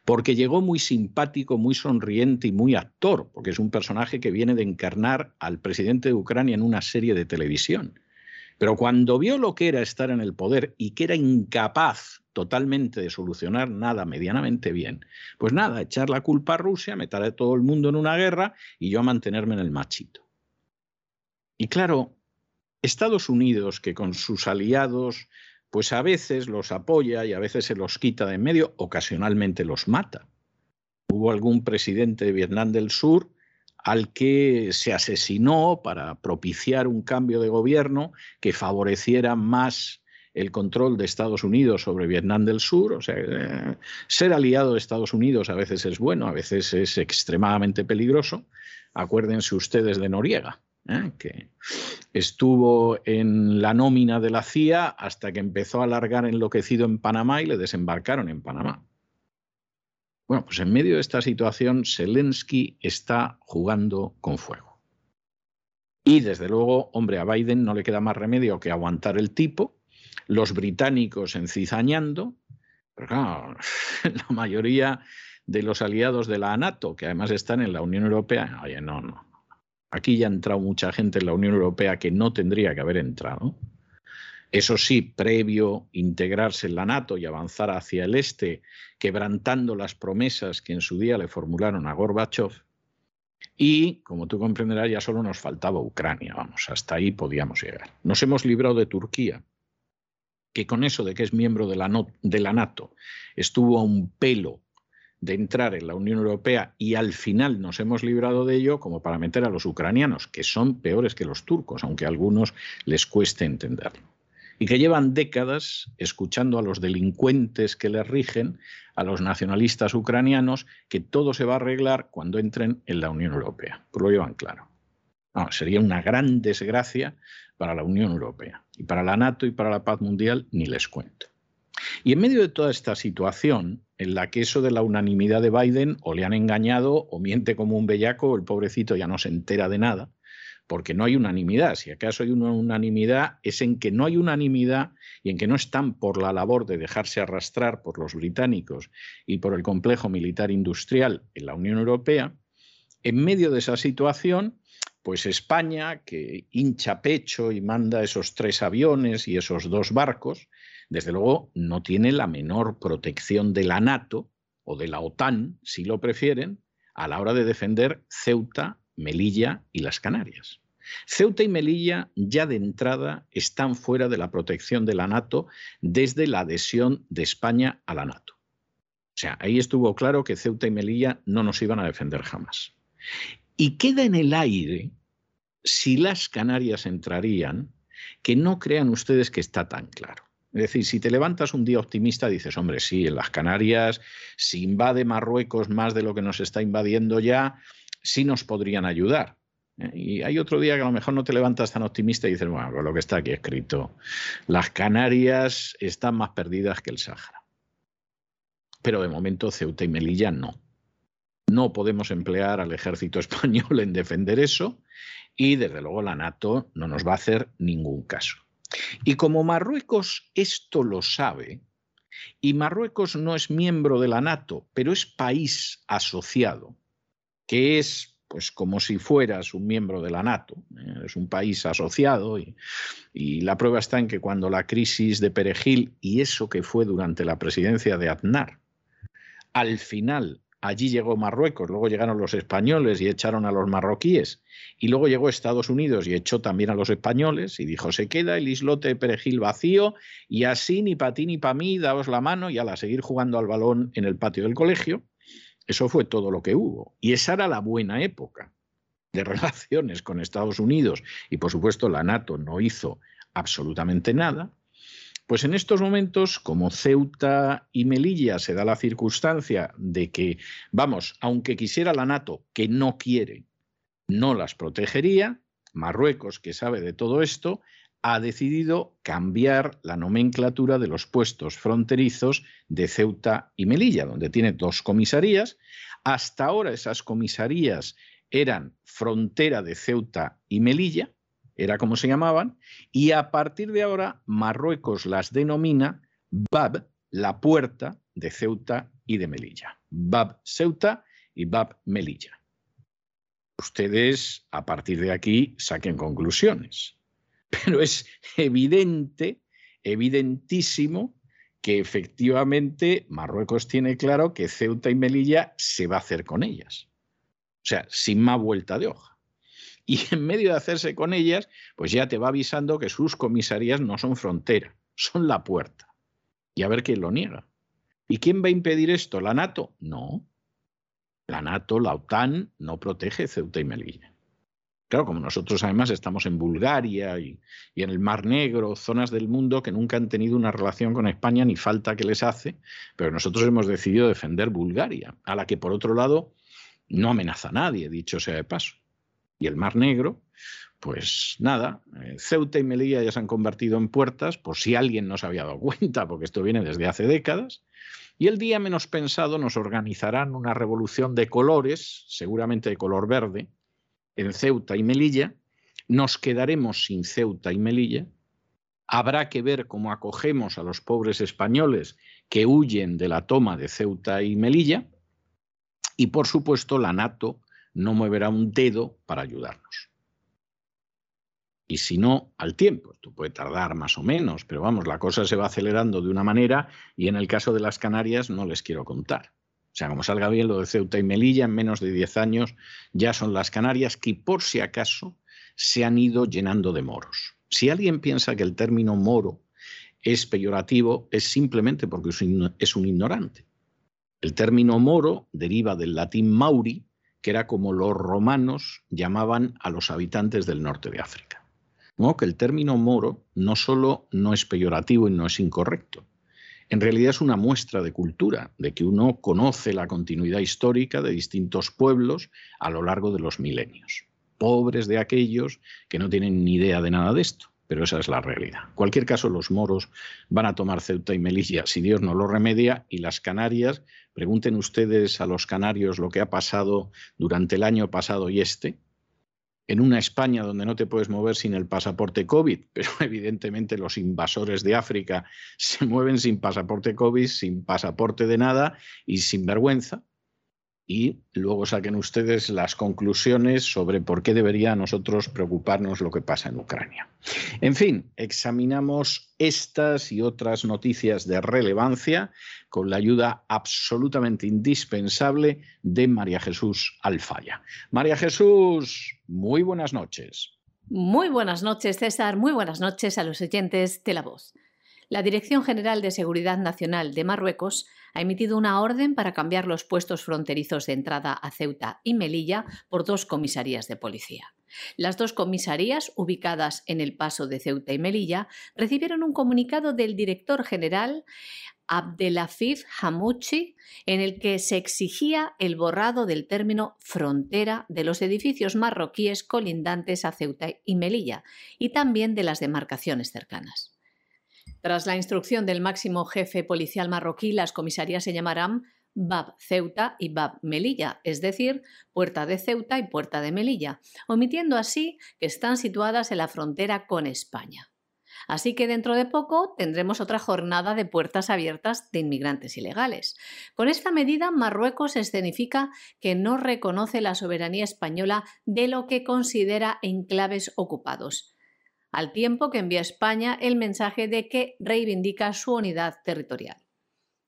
porque llegó muy simpático, muy sonriente y muy actor, porque es un personaje que viene de encarnar al presidente de Ucrania en una serie de televisión. Pero cuando vio lo que era estar en el poder y que era incapaz totalmente de solucionar nada medianamente bien, pues nada, echar la culpa a Rusia, meter a todo el mundo en una guerra y yo a mantenerme en el machito. Y claro, Estados Unidos, que con sus aliados, pues a veces los apoya y a veces se los quita de en medio, ocasionalmente los mata. Hubo algún presidente de Vietnam del Sur al que se asesinó para propiciar un cambio de gobierno que favoreciera más el control de Estados Unidos sobre Vietnam del Sur. O sea, eh, ser aliado de Estados Unidos a veces es bueno, a veces es extremadamente peligroso. Acuérdense ustedes de Noriega. ¿Eh? que estuvo en la nómina de la CIA hasta que empezó a largar enloquecido en Panamá y le desembarcaron en Panamá. Bueno, pues en medio de esta situación, Zelensky está jugando con fuego. Y desde luego, hombre, a Biden no le queda más remedio que aguantar el tipo, los británicos encizañando, pero claro, la mayoría de los aliados de la NATO, que además están en la Unión Europea, oye, no, no, Aquí ya ha entrado mucha gente en la Unión Europea que no tendría que haber entrado. Eso sí, previo integrarse en la NATO y avanzar hacia el este, quebrantando las promesas que en su día le formularon a Gorbachev. Y, como tú comprenderás, ya solo nos faltaba Ucrania, vamos, hasta ahí podíamos llegar. Nos hemos librado de Turquía, que con eso de que es miembro de la, de la NATO estuvo a un pelo de entrar en la Unión Europea y al final nos hemos librado de ello como para meter a los ucranianos, que son peores que los turcos, aunque a algunos les cueste entenderlo. Y que llevan décadas escuchando a los delincuentes que les rigen, a los nacionalistas ucranianos, que todo se va a arreglar cuando entren en la Unión Europea. Pues lo llevan claro. sería una gran desgracia para la Unión Europea. Y para la NATO y para la paz mundial ni les cuento. Y en medio de toda esta situación, en la que eso de la unanimidad de Biden o le han engañado o miente como un bellaco el pobrecito ya no se entera de nada, porque no hay unanimidad. Si acaso hay una unanimidad es en que no hay unanimidad y en que no están por la labor de dejarse arrastrar por los británicos y por el complejo militar industrial en la Unión Europea. En medio de esa situación, pues España, que hincha pecho y manda esos tres aviones y esos dos barcos, desde luego no tiene la menor protección de la NATO o de la OTAN, si lo prefieren, a la hora de defender Ceuta, Melilla y las Canarias. Ceuta y Melilla ya de entrada están fuera de la protección de la NATO desde la adhesión de España a la NATO. O sea, ahí estuvo claro que Ceuta y Melilla no nos iban a defender jamás. Y queda en el aire si las Canarias entrarían, que no crean ustedes que está tan claro. Es decir, si te levantas un día optimista, dices, hombre, sí, en las Canarias, si invade Marruecos más de lo que nos está invadiendo ya, sí nos podrían ayudar. ¿eh? Y hay otro día que a lo mejor no te levantas tan optimista y dices, bueno, con lo que está aquí escrito, las Canarias están más perdidas que el Sáhara. Pero de momento Ceuta y Melilla no. No podemos emplear al ejército español en defender eso y desde luego la NATO no nos va a hacer ningún caso. Y como Marruecos esto lo sabe, y Marruecos no es miembro de la NATO, pero es país asociado, que es pues como si fueras un miembro de la NATO, ¿eh? es un país asociado y, y, la prueba está en que cuando la crisis de Perejil y eso que fue durante la presidencia de Aznar, al final Allí llegó Marruecos, luego llegaron los españoles y echaron a los marroquíes, y luego llegó Estados Unidos y echó también a los españoles y dijo, se queda el islote de Perejil vacío y así ni para ti ni para mí, daos la mano y a la seguir jugando al balón en el patio del colegio. Eso fue todo lo que hubo. Y esa era la buena época de relaciones con Estados Unidos y por supuesto la NATO no hizo absolutamente nada. Pues en estos momentos, como Ceuta y Melilla se da la circunstancia de que, vamos, aunque quisiera la NATO, que no quiere, no las protegería, Marruecos, que sabe de todo esto, ha decidido cambiar la nomenclatura de los puestos fronterizos de Ceuta y Melilla, donde tiene dos comisarías. Hasta ahora esas comisarías eran frontera de Ceuta y Melilla, era como se llamaban, y a partir de ahora Marruecos las denomina Bab, la puerta de Ceuta y de Melilla. Bab Ceuta y Bab Melilla. Ustedes a partir de aquí saquen conclusiones pero es evidente, evidentísimo, que efectivamente Marruecos tiene claro que Ceuta y Melilla se va a hacer con ellas. O sea, sin más vuelta de hoja. Y en medio de hacerse con ellas, pues ya te va avisando que sus comisarías no son frontera, son la puerta. Y a ver quién lo niega. ¿Y quién va a impedir esto? ¿La NATO? No. La NATO, la OTAN, no protege Ceuta y Melilla. Claro, como nosotros además estamos en Bulgaria y, en el Mar Negro, zonas del mundo que nunca han tenido una relación con España ni falta que les hace, pero nosotros hemos decidido defender Bulgaria, a la que por otro lado no amenaza a nadie, dicho sea de paso. Y el Mar Negro, pues nada, eh, Ceuta y Melilla ya se han convertido en puertas, por si alguien no se había dado cuenta, porque esto viene desde hace décadas. Y el día menos pensado nos organizarán una revolución de colores, seguramente de color verde, en Ceuta y Melilla, nos quedaremos sin Ceuta y Melilla, habrá que ver cómo acogemos a los pobres españoles que huyen de la toma de Ceuta y Melilla, y por supuesto la NATO no moverá un dedo para ayudarnos. Y si no, al tiempo. Esto puede tardar más o menos, pero vamos, la cosa se va acelerando de una manera y en el caso de las Canarias no les quiero contar. O sea, como salga bien lo de Ceuta y Melilla, en menos de 10 años ya son las Canarias que por si acaso se han ido llenando de moros. Si alguien piensa que el término moro es peyorativo, es simplemente porque es un ignorante. El término moro deriva del latín mauri, que era como los romanos llamaban a los habitantes del norte de África. que el término moro no solo no es peyorativo y no es incorrecto, en realidad es una muestra de cultura, de que uno conoce la continuidad histórica de distintos pueblos a lo largo de los milenios. Pobres de aquellos que no tienen ni idea de nada de esto, pero esa es la realidad. En cualquier caso, los moros van a tomar Ceuta y Melilla si Dios no lo remedia y las Canarias, pregunten ustedes a los canarios lo que ha pasado durante el año pasado y este, en una España donde no te puedes mover sin el pasaporte COVID, pero evidentemente los invasores de África se mueven sin pasaporte COVID, sin pasaporte de nada y sin vergüenza. Y luego saquen ustedes las conclusiones sobre por qué debería nosotros preocuparnos lo que pasa en Ucrania. En fin, examinamos estas y otras noticias de relevancia con la ayuda absolutamente indispensable de María Jesús Alfaya. María Jesús, muy buenas noches. Muy buenas noches, César. Muy buenas noches a los oyentes de La Voz. La Dirección General de Seguridad Nacional de Marruecos ha emitido una orden para cambiar los puestos fronterizos de entrada a Ceuta y Melilla por dos comisarías de policía. Las dos comisarías, ubicadas en el paso de Ceuta y Melilla, recibieron un comunicado del director general Abdelafif Hamouchi, en el que se exigía el borrado del término frontera de los edificios marroquíes colindantes a Ceuta y Melilla y también de las demarcaciones cercanas. Tras la instrucción del máximo jefe policial marroquí, las comisarías se llamarán Bab Ceuta y Bab Melilla, es decir, Puerta de Ceuta y Puerta de Melilla, omitiendo así que están situadas en la frontera con España. Así que dentro de poco tendremos otra jornada de puertas abiertas de inmigrantes ilegales. Con esta medida, Marruecos escenifica que no reconoce la soberanía española de lo que considera enclaves ocupados, al tiempo que envía a España el mensaje de que reivindica su unidad territorial.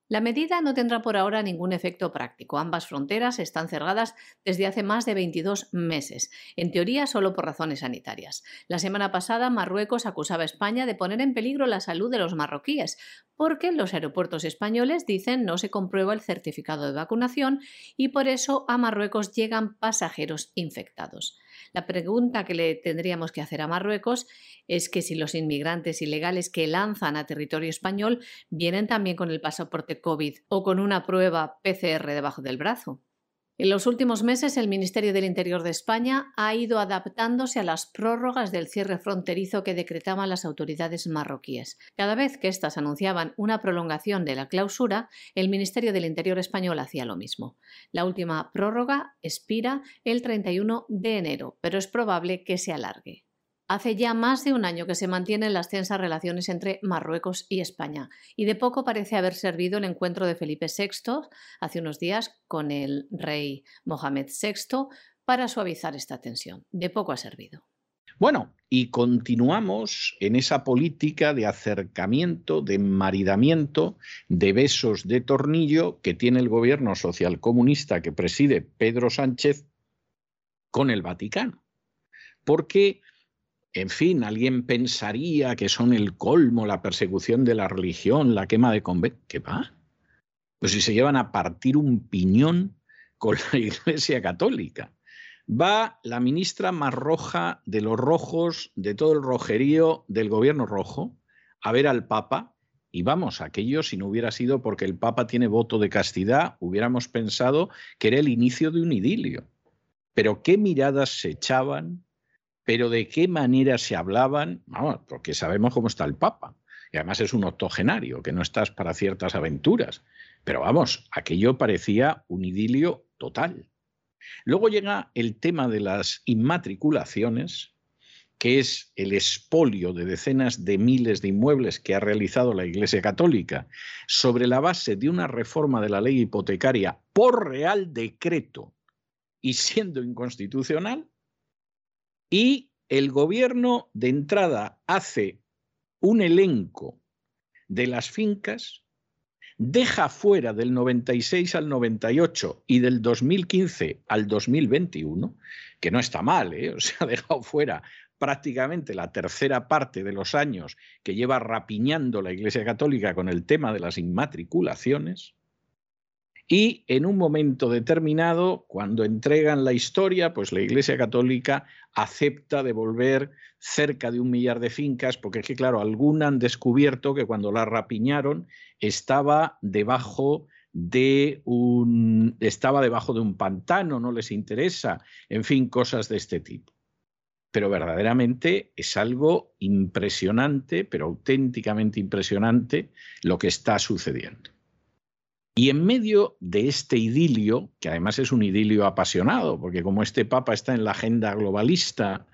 La medida no tendrá por ahora ningún efecto práctico. Ambas fronteras están cerradas desde hace más de 22 meses, en teoría solo por razones sanitarias. La semana pasada Marruecos acusaba a España de poner en peligro la salud de los marroquíes, porque los aeropuertos españoles dicen no se comprueba el certificado de vacunación y por eso a Marruecos llegan pasajeros infectados. La pregunta que le tendríamos que hacer a Marruecos es que si los inmigrantes ilegales que lanzan a territorio español vienen también con el pasaporte COVID o con una prueba PCR debajo del brazo. En los últimos meses, el Ministerio del Interior de España ha ido adaptándose a las prórrogas del cierre fronterizo que decretaban las autoridades marroquíes. Cada vez que éstas anunciaban una prolongación de la clausura, el Ministerio del Interior español hacía lo mismo. La última prórroga expira el 31 de enero, pero es probable que se alargue. Hace ya más de un año que se mantienen las tensas relaciones entre Marruecos y España, y de poco parece haber servido el encuentro de Felipe VI hace unos días con el rey Mohamed VI para suavizar esta tensión. De poco ha servido. Bueno, y continuamos en esa política de acercamiento, de maridamiento, de besos de tornillo que tiene el gobierno socialcomunista que preside Pedro Sánchez con el Vaticano. Porque en fin, alguien pensaría que son el colmo, la persecución de la religión, la quema de conventos. ¿Qué va? Pues si se llevan a partir un piñón con la Iglesia Católica. Va la ministra más roja de los rojos, de todo el rojerío del gobierno rojo, a ver al Papa. Y vamos, aquello si no hubiera sido porque el Papa tiene voto de castidad, hubiéramos pensado que era el inicio de un idilio. Pero qué miradas se echaban, pero de qué manera se hablaban, vamos, porque sabemos cómo está el Papa. Y además es un octogenario, que no estás para ciertas aventuras. Pero vamos, aquello parecía un idilio total. Luego llega el tema de las inmatriculaciones, que es el expolio de decenas de miles de inmuebles que ha realizado la Iglesia Católica sobre la base de una reforma de la ley hipotecaria por real decreto y siendo inconstitucional, y el gobierno de entrada hace un elenco de las fincas, deja fuera del 96 al 98 y del 2015 al 2021, que no está mal, ¿eh? o sea, ha dejado fuera prácticamente la tercera parte de los años que lleva rapiñando la Iglesia Católica con el tema de las inmatriculaciones, y en un momento determinado, cuando entregan la historia, pues la Iglesia Católica acepta devolver cerca de un millar de fincas, porque es que, claro, alguna han descubierto que cuando la rapiñaron estaba debajo de un estaba debajo de un pantano, no les interesa, en fin, cosas de este tipo. Pero verdaderamente es algo impresionante, pero auténticamente impresionante lo que está sucediendo. Y en medio de este idilio, que además es un idilio apasionado, porque como este Papa está en la agenda globalista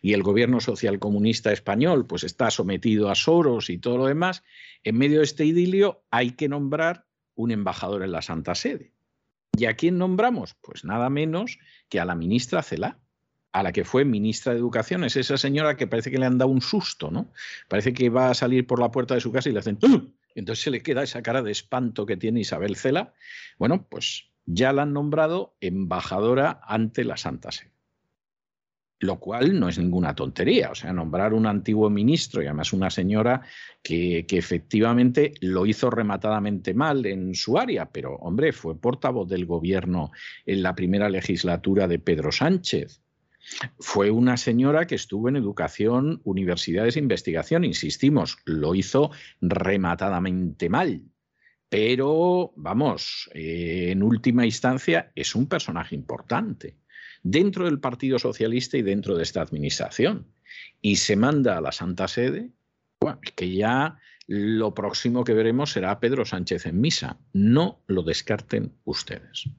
y el gobierno social comunista español pues está sometido a Soros y todo lo demás, en medio de este idilio hay que nombrar un embajador en la Santa Sede. ¿Y a quién nombramos? Pues nada menos que a la ministra Celá, a la que fue ministra de Educación. Es esa señora que parece que le han dado un susto, ¿no? Parece que va a salir por la puerta de su casa y le hacen entonces se le queda esa cara de espanto que tiene Isabel Cela. Bueno, pues ya la han nombrado embajadora ante la Santa Sede. Lo cual no es ninguna tontería, o sea, nombrar un antiguo ministro y además una señora que, que efectivamente lo hizo rematadamente mal en su área, pero hombre, fue portavoz del gobierno en la primera legislatura de Pedro Sánchez fue una señora que estuvo en educación, universidades e investigación, insistimos, lo hizo rematadamente mal. Pero, vamos, eh, en última instancia es un personaje importante dentro del Partido Socialista y dentro de esta administración. Y se manda a la Santa Sede, que ya lo próximo que veremos será Pedro Sánchez en misa. No lo descarten ustedes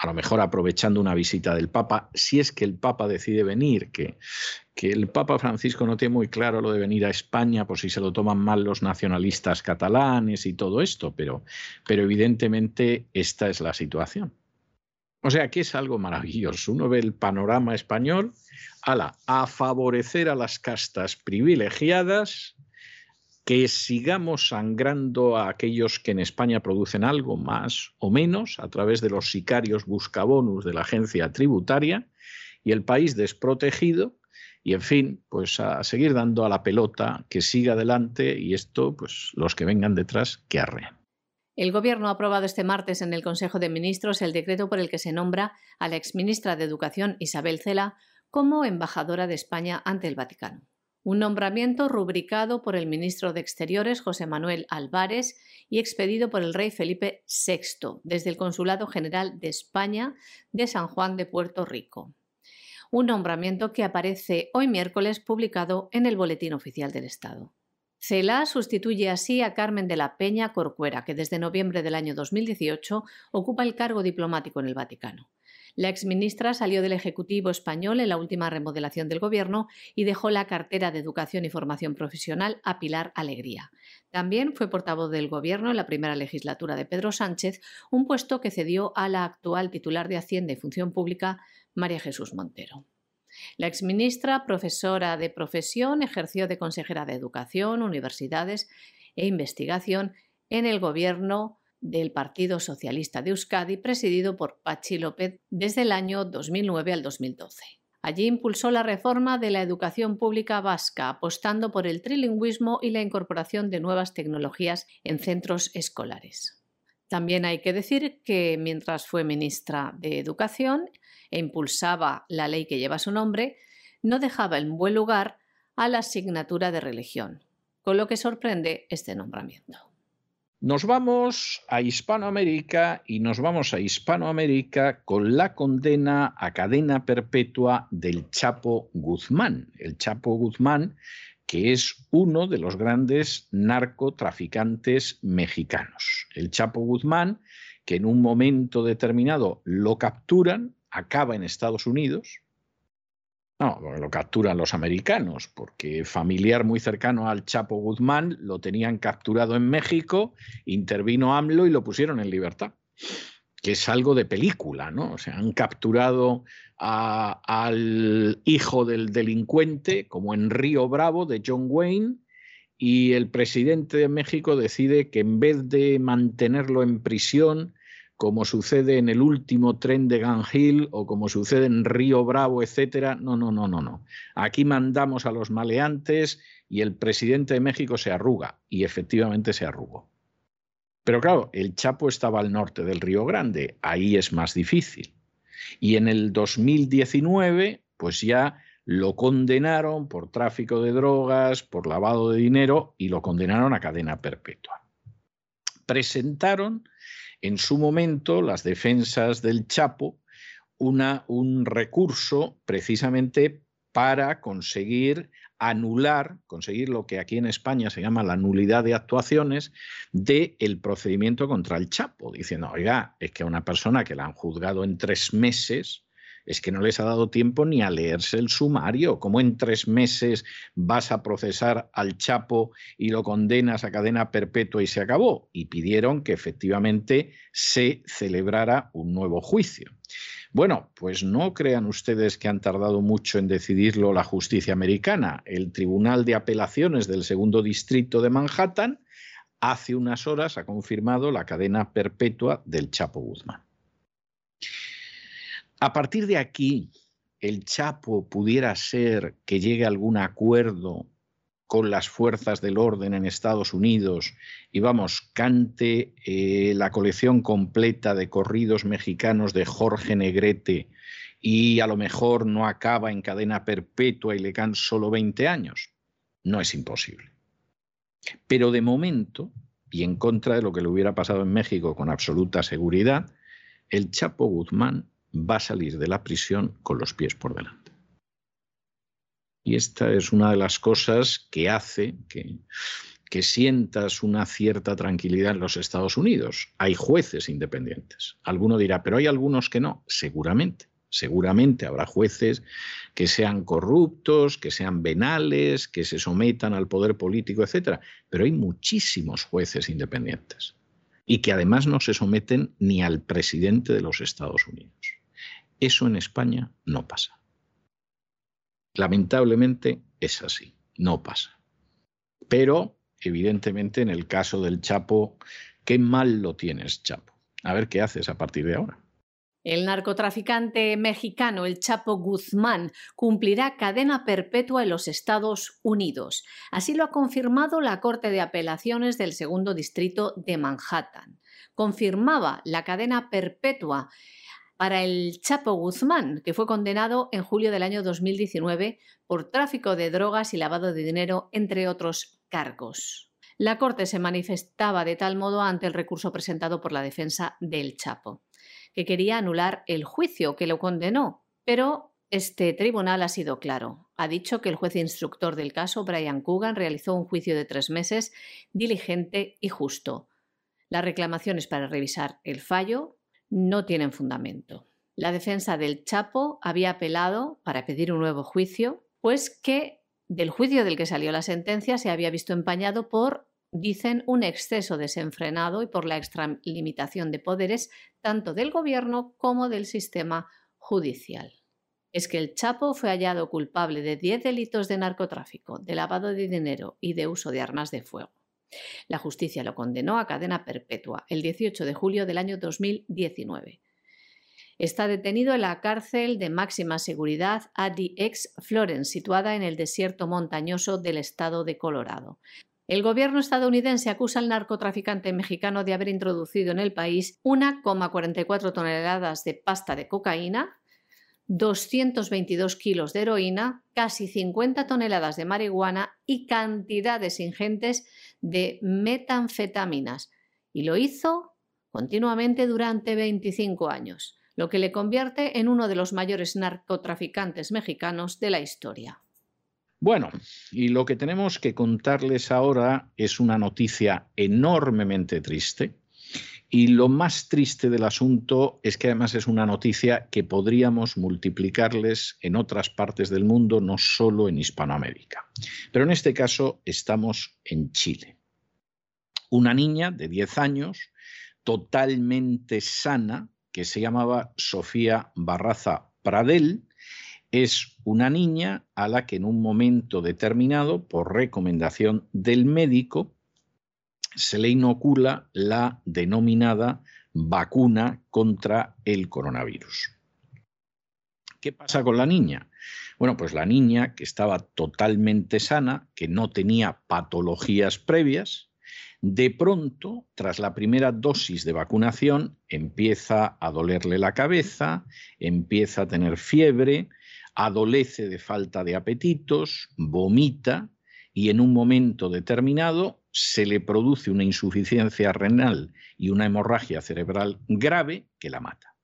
a lo mejor aprovechando una visita del Papa, si es que el Papa decide venir, que, que el Papa Francisco no tiene muy claro lo de venir a España por si se lo toman mal los nacionalistas catalanes y todo esto, pero, pero evidentemente esta es la situación. O sea que es algo maravilloso. Uno ve el panorama español, ala, a favorecer a las castas privilegiadas que sigamos sangrando a aquellos que en España producen algo más o menos a través de los sicarios buscabonus de la agencia tributaria y el país desprotegido y en fin, pues a seguir dando a la pelota que siga adelante y esto, pues los que vengan detrás que arreen. El Gobierno ha aprobado este martes en el Consejo de Ministros el decreto por el que se nombra a la exministra de Educación Isabel Cela como embajadora de España ante el Vaticano. Un nombramiento rubricado por el ministro de Exteriores José Manuel Álvarez y expedido por el rey Felipe VI desde el Consulado General de España de San Juan de Puerto Rico. Un nombramiento que aparece hoy miércoles publicado en el Boletín Oficial del Estado. Cela sustituye así a Carmen de la Peña Corcuera, que desde noviembre del año 2018 ocupa el cargo diplomático en el Vaticano. La exministra salió del Ejecutivo español en la última remodelación del Gobierno y dejó la cartera de Educación y Formación Profesional a Pilar Alegría. También fue portavoz del Gobierno en la primera legislatura de Pedro Sánchez, un puesto que cedió a la actual titular de Hacienda y Función Pública, María Jesús Montero. La exministra, profesora de profesión, ejerció de consejera de Educación, Universidades e Investigación en el Gobierno del Partido Socialista de Euskadi, presidido por Pachi López desde el año 2009 al 2012. Allí impulsó la reforma de la educación pública vasca, apostando por el trilingüismo y la incorporación de nuevas tecnologías en centros escolares. También hay que decir que mientras fue ministra de Educación e impulsaba la ley que lleva su nombre, no dejaba en buen lugar a la asignatura de religión, con lo que sorprende este nombramiento. Nos vamos a Hispanoamérica y nos vamos a Hispanoamérica con la condena a cadena perpetua del Chapo Guzmán. El Chapo Guzmán, que es uno de los grandes narcotraficantes mexicanos. El Chapo Guzmán, que en un momento determinado lo capturan, acaba en Estados Unidos, no, lo capturan los americanos, porque familiar muy cercano al Chapo Guzmán lo tenían capturado en México, intervino AMLO y lo pusieron en libertad, que es algo de película, ¿no? O sea, han capturado al hijo del delincuente, como en Río Bravo, de John Wayne, y el presidente de México decide que en vez de mantenerlo en prisión, como sucede en el último tren de Gangil o como sucede en Río Bravo, etcétera. No, no, no, no, no. Aquí mandamos a los maleantes y el presidente de México se arruga y efectivamente se arrugó. Pero claro, el Chapo estaba al norte del Río Grande, ahí es más difícil. Y en el 2019, pues ya lo condenaron por tráfico de drogas, por lavado de dinero y lo condenaron a cadena perpetua. Presentaron en su momento las defensas del Chapo un recurso precisamente para conseguir anular, conseguir lo que aquí en España se llama la nulidad de actuaciones del el procedimiento contra el Chapo, diciendo, oiga, es que a una persona que la han juzgado en tres meses, es que no les ha dado tiempo ni a leerse el sumario. ¿Cómo en tres meses vas a procesar al Chapo y lo condenas a cadena perpetua y se acabó? Y pidieron que efectivamente se celebrara un nuevo juicio. Bueno, pues no crean ustedes que han tardado mucho en decidirlo la justicia americana. El Tribunal de Apelaciones del Segundo Distrito de Manhattan hace unas horas ha confirmado la cadena perpetua del Chapo Guzmán. A partir de aquí, el Chapo pudiera ser que llegue a algún acuerdo con las fuerzas del orden en Estados Unidos y vamos, cante eh, la colección completa de corridos mexicanos de Jorge Negrete y a lo mejor no acaba en cadena perpetua y le can solo 20 años. No es imposible. Pero de momento, y en contra de lo que le hubiera pasado en México con absoluta seguridad, el Chapo Guzmán va a salir de la prisión con los pies por delante. Y esta es una de las cosas que hace que, que sientas una cierta tranquilidad en los Estados Unidos. Hay jueces independientes. Alguno dirá, pero hay algunos que no. Seguramente. Seguramente habrá jueces que sean corruptos, que sean venales, que se sometan al poder político, etcétera. Pero hay muchísimos jueces independientes y que además no se someten ni al presidente de los Estados Unidos. Eso en España no pasa. Lamentablemente es así, no pasa. Pero, evidentemente, en el caso del Chapo, qué mal lo tienes, Chapo. A ver qué haces a partir de ahora. El narcotraficante mexicano, el Chapo Guzmán, cumplirá cadena perpetua en los Estados Unidos. Así lo ha confirmado la Corte de Apelaciones del Segundo Distrito de Manhattan. confirmaba la cadena perpetua para el Chapo Guzmán, que fue condenado en julio del año 2019 por tráfico de drogas y lavado de dinero, entre otros cargos. La Corte se manifestaba de tal modo ante el recurso presentado por la defensa del Chapo, que quería anular el juicio que lo condenó, pero este tribunal ha sido claro. Ha dicho que el juez instructor del caso, Brian Coogan, realizó un juicio de tres meses diligente y justo. Las reclamaciones para revisar el fallo no tienen fundamento. La defensa del Chapo había apelado para pedir un nuevo juicio, pues que del juicio del que salió la sentencia se había visto empañado por, dicen, un exceso desenfrenado y por la extralimitación de poderes tanto del gobierno como del sistema judicial. Es que el Chapo fue hallado culpable de 10 delitos de narcotráfico, de lavado de dinero y de uso de armas de fuego. La justicia lo condenó a cadena perpetua el 18 de julio del año 2019. Está detenido en la cárcel de máxima seguridad ADX Florence, situada en el desierto montañoso del estado de Colorado. El gobierno estadounidense acusa al narcotraficante mexicano de haber introducido en el país 1,44 toneladas de pasta de cocaína, 222 kilos de heroína, casi 50 toneladas de marihuana y cantidades ingentes de metanfetaminas. Y lo hizo continuamente durante 25 años, lo que le convierte en uno de los mayores narcotraficantes mexicanos de la historia. Bueno, y lo que tenemos que contarles ahora es una noticia enormemente triste y lo más triste del asunto es que además es una noticia que podríamos multiplicarles en otras partes del mundo, no solo en Hispanoamérica. Pero en este caso estamos en Chile. Una niña de 10 años, totalmente sana, que se llamaba Sofía Barraza Pradel, es una niña a la que en un momento determinado, por recomendación del médico, se le inocula la denominada vacuna contra el coronavirus. ¿Qué pasa con la niña? Bueno, pues la niña que estaba totalmente sana, que no tenía patologías previas, de pronto, tras la primera dosis de vacunación, empieza a dolerle la cabeza, empieza a tener fiebre, adolece de falta de apetitos, vomita y en un momento determinado se le produce una insuficiencia renal y una hemorragia cerebral grave que la mata.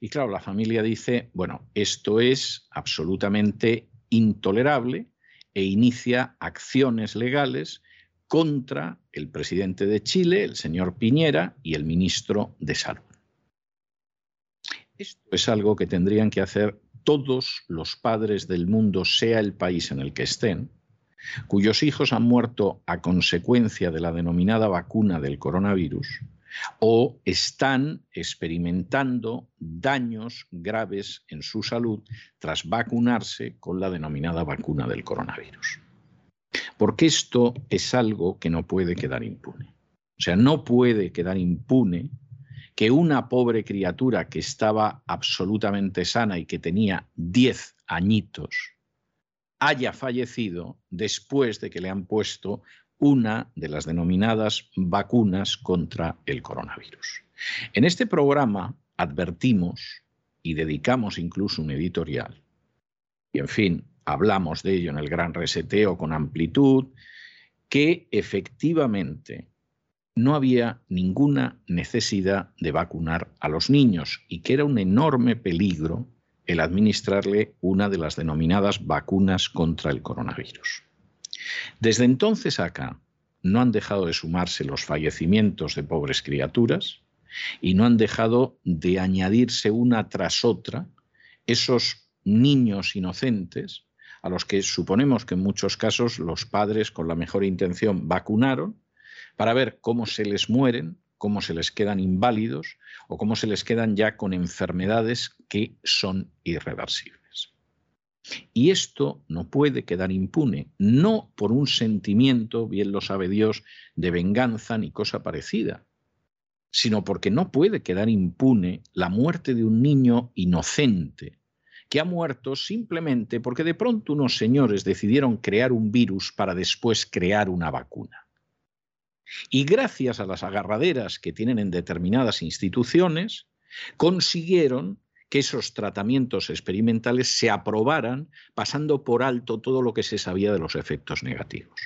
Y claro, la familia dice, bueno, esto es absolutamente intolerable e inicia acciones legales contra el presidente de Chile, el señor Piñera, y el ministro de Salud. Esto es algo que tendrían que hacer todos los padres del mundo, sea el país en el que estén, cuyos hijos han muerto a consecuencia de la denominada vacuna del coronavirus o están experimentando daños graves en su salud tras vacunarse con la denominada vacuna del coronavirus. Porque esto es algo que no puede quedar impune. O sea, no puede quedar impune que una pobre criatura que estaba absolutamente sana y que tenía 10 añitos, haya fallecido después de que le han puesto una de las denominadas vacunas contra el coronavirus. En este programa advertimos y dedicamos incluso un editorial, y en fin, hablamos de ello en el gran reseteo con amplitud, que efectivamente no había ninguna necesidad de vacunar a los niños y que era un enorme peligro el administrarle una de las denominadas vacunas contra el coronavirus. Desde entonces acá no han dejado de sumarse los fallecimientos de pobres criaturas y no han dejado de añadirse una tras otra esos niños inocentes a los que suponemos que en muchos casos los padres con la mejor intención vacunaron para ver cómo se les mueren cómo se les quedan inválidos o cómo se les quedan ya con enfermedades que son irreversibles. Y esto no puede quedar impune, no por un sentimiento, bien lo sabe Dios, de venganza ni cosa parecida, sino porque no puede quedar impune la muerte de un niño inocente que ha muerto simplemente porque de pronto unos señores decidieron crear un virus para después crear una vacuna. Y gracias a las agarraderas que tienen en determinadas instituciones, consiguieron que esos tratamientos experimentales se aprobaran pasando por alto todo lo que se sabía de los efectos negativos.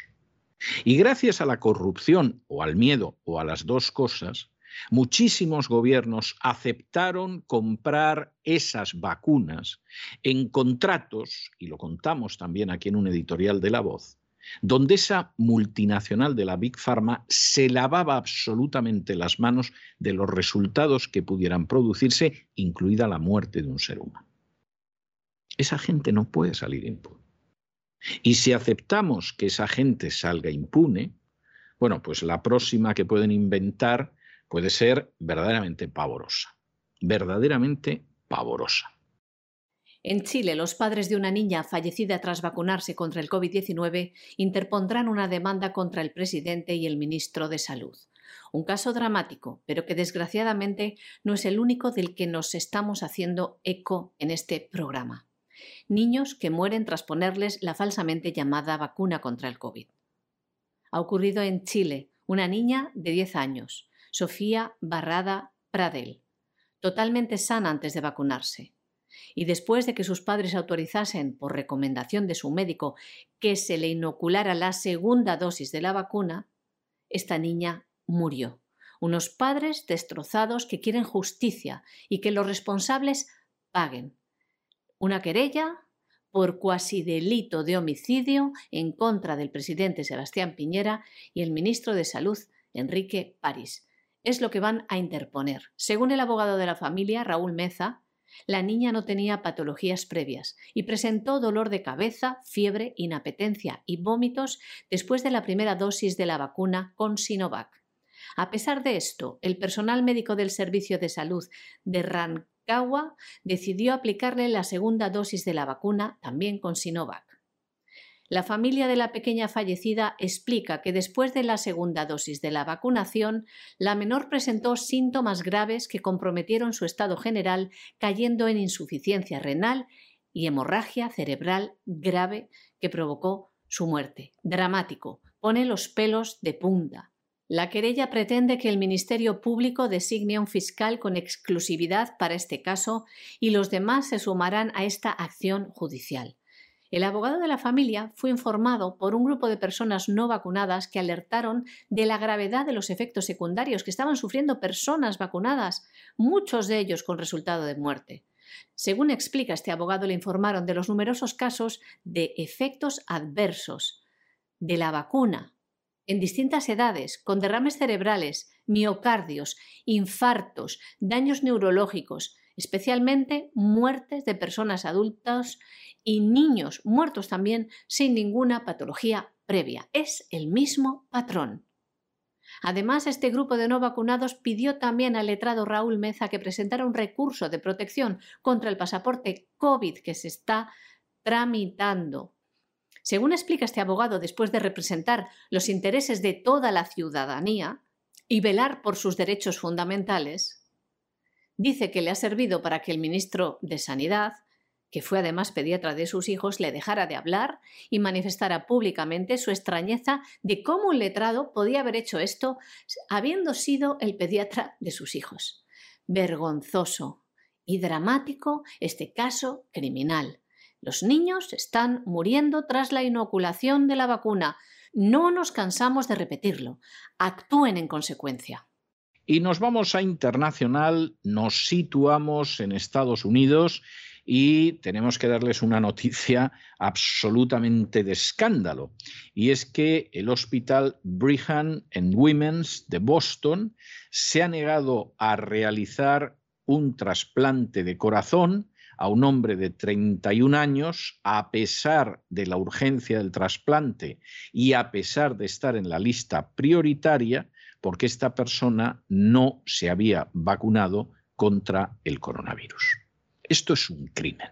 Y gracias a la corrupción o al miedo o a las dos cosas, muchísimos gobiernos aceptaron comprar esas vacunas en contratos, y lo contamos también aquí en un editorial de La Voz, donde esa multinacional de la Big Pharma se lavaba absolutamente las manos de los resultados que pudieran producirse, incluida la muerte de un ser humano. Esa gente no puede salir impune. Y si aceptamos que esa gente salga impune, bueno, pues la próxima que pueden inventar puede ser verdaderamente pavorosa, verdaderamente pavorosa. En Chile, los padres de una niña fallecida tras vacunarse contra el COVID-19 interpondrán una demanda contra el presidente y el ministro de Salud. Un caso dramático, pero que desgraciadamente no es el único del que nos estamos haciendo eco en este programa. Niños que mueren tras ponerles la falsamente llamada vacuna contra el COVID. Ha ocurrido en Chile una niña de 10 años, Sofía Barrada Pradel, totalmente sana antes de vacunarse y después de que sus padres autorizasen, por recomendación de su médico, que se le inoculara la segunda dosis de la vacuna, esta niña murió. Unos padres destrozados que quieren justicia y que los responsables paguen. Una querella por cuasi delito de homicidio en contra del presidente Sebastián Piñera y el ministro de Salud, Enrique París. Es lo que van a interponer. Según el abogado de la familia, Raúl Meza, la niña no tenía patologías previas y presentó dolor de cabeza, fiebre, inapetencia y vómitos después de la primera dosis de la vacuna con Sinovac. A pesar de esto, el personal médico del Servicio de Salud de Rancagua decidió aplicarle la segunda dosis de la vacuna también con Sinovac. La familia de la pequeña fallecida explica que después de la segunda dosis de la vacunación, la menor presentó síntomas graves que comprometieron su estado general, cayendo en insuficiencia renal y hemorragia cerebral grave que provocó su muerte. Dramático. Pone los pelos de punta. La querella pretende que el Ministerio Público designe un fiscal con exclusividad para este caso y los demás se sumarán a esta acción judicial. El abogado de la familia fue informado por un grupo de personas no vacunadas que alertaron de la gravedad de los efectos secundarios que estaban sufriendo personas vacunadas, muchos de ellos con resultado de muerte. Según explica este abogado, le informaron de los numerosos casos de efectos adversos de la vacuna en distintas edades, con derrames cerebrales, miocardios, infartos, daños neurológicos, especialmente muertes de personas adultas y niños muertos también sin ninguna patología previa. Es el mismo patrón. Además, este grupo de no vacunados pidió también al letrado Raúl Meza que presentara un recurso de protección contra el pasaporte COVID que se está tramitando. Según explica este abogado, después de representar los intereses de toda la ciudadanía y velar por sus derechos fundamentales, dice que le ha servido para que el ministro de Sanidad que fue además pediatra de sus hijos, le dejara de hablar y manifestara públicamente su extrañeza de cómo un letrado podía haber hecho esto habiendo sido el pediatra de sus hijos. Vergonzoso y dramático este caso criminal. Los niños están muriendo tras la inoculación de la vacuna. No nos cansamos de repetirlo. Actúen en consecuencia. Y nos vamos a internacional, nos situamos en Estados Unidos y tenemos que darles una noticia absolutamente de escándalo. Y es que el hospital Brigham and Women's de Boston se ha negado a realizar un trasplante de corazón a un hombre de 31 años, a pesar de la urgencia del trasplante y a pesar de estar en la lista prioritaria, porque esta persona no se había vacunado contra el coronavirus. Esto es un crimen.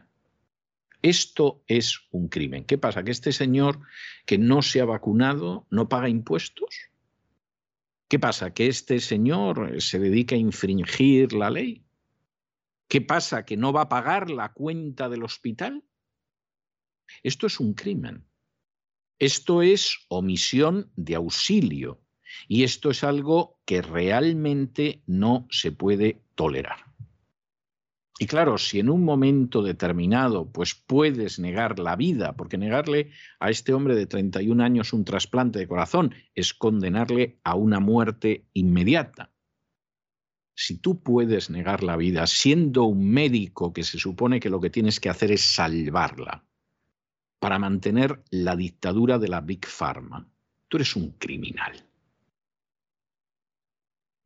Esto es un crimen. ¿Qué pasa? ¿Que este señor que no se ha vacunado no paga impuestos? ¿Qué pasa? ¿Que este señor se dedica a infringir la ley? ¿Qué pasa? ¿Que no va a pagar la cuenta del hospital? Esto es un crimen. Esto es omisión de auxilio. Y esto es algo que realmente no se puede tolerar. Y claro, si en un momento determinado pues puedes negar la vida, porque negarle a este hombre de 31 años un trasplante de corazón es condenarle a una muerte inmediata. Si tú puedes negar la vida siendo un médico que se supone que lo que tienes que hacer es salvarla para mantener la dictadura de la Big Pharma, tú eres un criminal.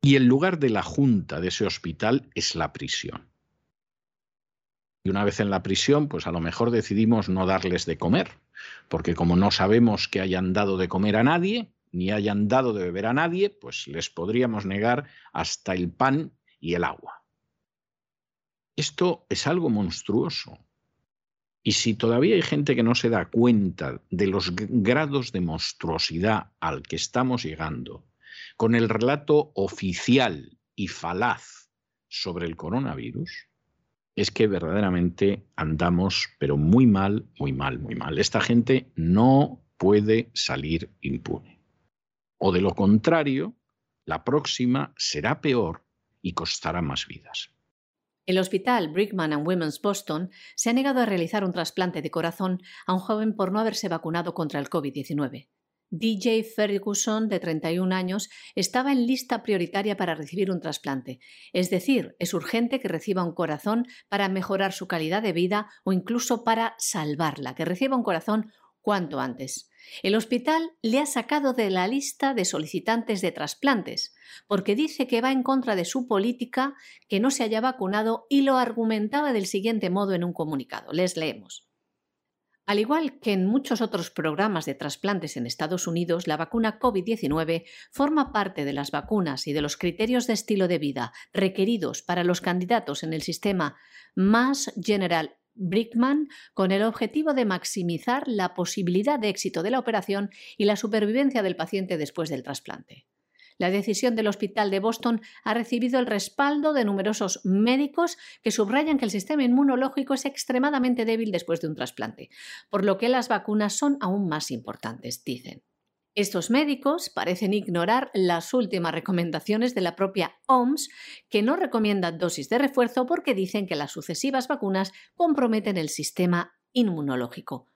Y el lugar de la junta de ese hospital es la prisión. Y una vez en la prisión, pues a lo mejor decidimos no darles de comer, porque como no sabemos que hayan dado de comer a nadie, ni hayan dado de beber a nadie, pues les podríamos negar hasta el pan y el agua. Esto es algo monstruoso. Y si todavía hay gente que no se da cuenta de los grados de monstruosidad al que estamos llegando, con el relato oficial y falaz sobre el coronavirus, es que verdaderamente andamos, pero muy mal, muy mal, muy mal. Esta gente no puede salir impune. O de lo contrario, la próxima será peor y costará más vidas. El hospital Brigham and Women's Boston se ha negado a realizar un trasplante de corazón a un joven por no haberse vacunado contra el COVID-19. DJ Ferguson, de 31 años, estaba en lista prioritaria para recibir un trasplante. Es decir, es urgente que reciba un corazón para mejorar su calidad de vida o incluso para salvarla, que reciba un corazón cuanto antes. El hospital le ha sacado de la lista de solicitantes de trasplantes, porque dice que va en contra de su política que no se haya vacunado y lo argumentaba del siguiente modo en un comunicado. Les leemos. Al igual que en muchos otros programas de trasplantes en Estados Unidos, la vacuna COVID-19 forma parte de las vacunas y de los criterios de estilo de vida requeridos para los candidatos en el sistema Mass General Brickman con el objetivo de maximizar la posibilidad de éxito de la operación y la supervivencia del paciente después del trasplante. La decisión del Hospital de Boston ha recibido el respaldo de numerosos médicos que subrayan que el sistema inmunológico es extremadamente débil después de un trasplante, por lo que las vacunas son aún más importantes, dicen. Estos médicos parecen ignorar las últimas recomendaciones de la propia OMS, que no recomiendan dosis de refuerzo porque dicen que las sucesivas vacunas comprometen el sistema inmunológico.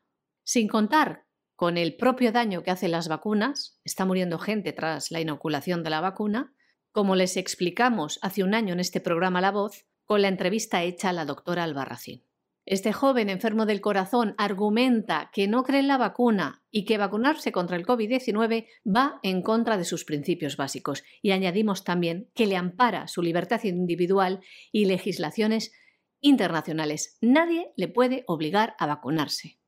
Sin contar con el propio daño que hacen las vacunas, está muriendo gente tras la inoculación de la vacuna, como les explicamos hace un año en este programa La Voz, con la entrevista hecha a la doctora Albarracín. Este joven enfermo del corazón argumenta que no cree en la vacuna y que vacunarse contra el COVID-19 va en contra de sus principios básicos. Y añadimos también que le ampara su libertad individual y legislaciones internacionales. Nadie le puede obligar a vacunarse.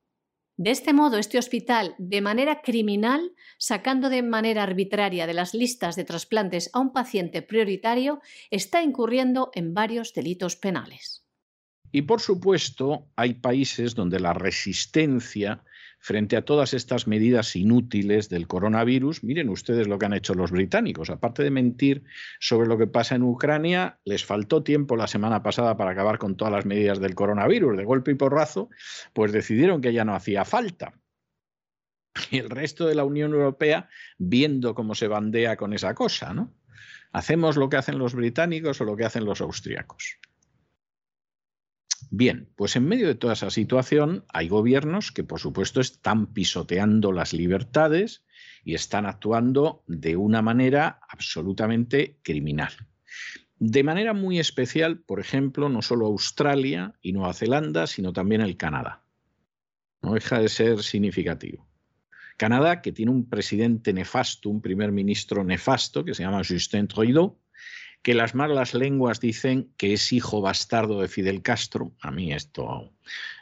De este modo, este hospital, de manera criminal, sacando de manera arbitraria de las listas de trasplantes a un paciente prioritario, está incurriendo en varios delitos penales. Y por supuesto, hay países donde la resistencia frente a todas estas medidas inútiles del coronavirus, miren ustedes lo que han hecho los británicos. Aparte de mentir sobre lo que pasa en Ucrania, les faltó tiempo la semana pasada para acabar con todas las medidas del coronavirus. De golpe y porrazo, pues decidieron que ya no hacía falta. Y el resto de la Unión Europea viendo cómo se bandea con esa cosa, ¿no? ¿Hacemos lo que hacen los británicos o lo que hacen los austriacos? Bien, pues en medio de toda esa situación hay gobiernos que por supuesto están pisoteando las libertades y están actuando de una manera absolutamente criminal. De manera muy especial, por ejemplo, no solo Australia y Nueva Zelanda, sino también el Canadá. No deja de ser significativo. Canadá, que tiene un presidente nefasto, un primer ministro nefasto, que se llama Justin Trudeau, que las malas lenguas dicen que es hijo bastardo de Fidel Castro. A mí esto,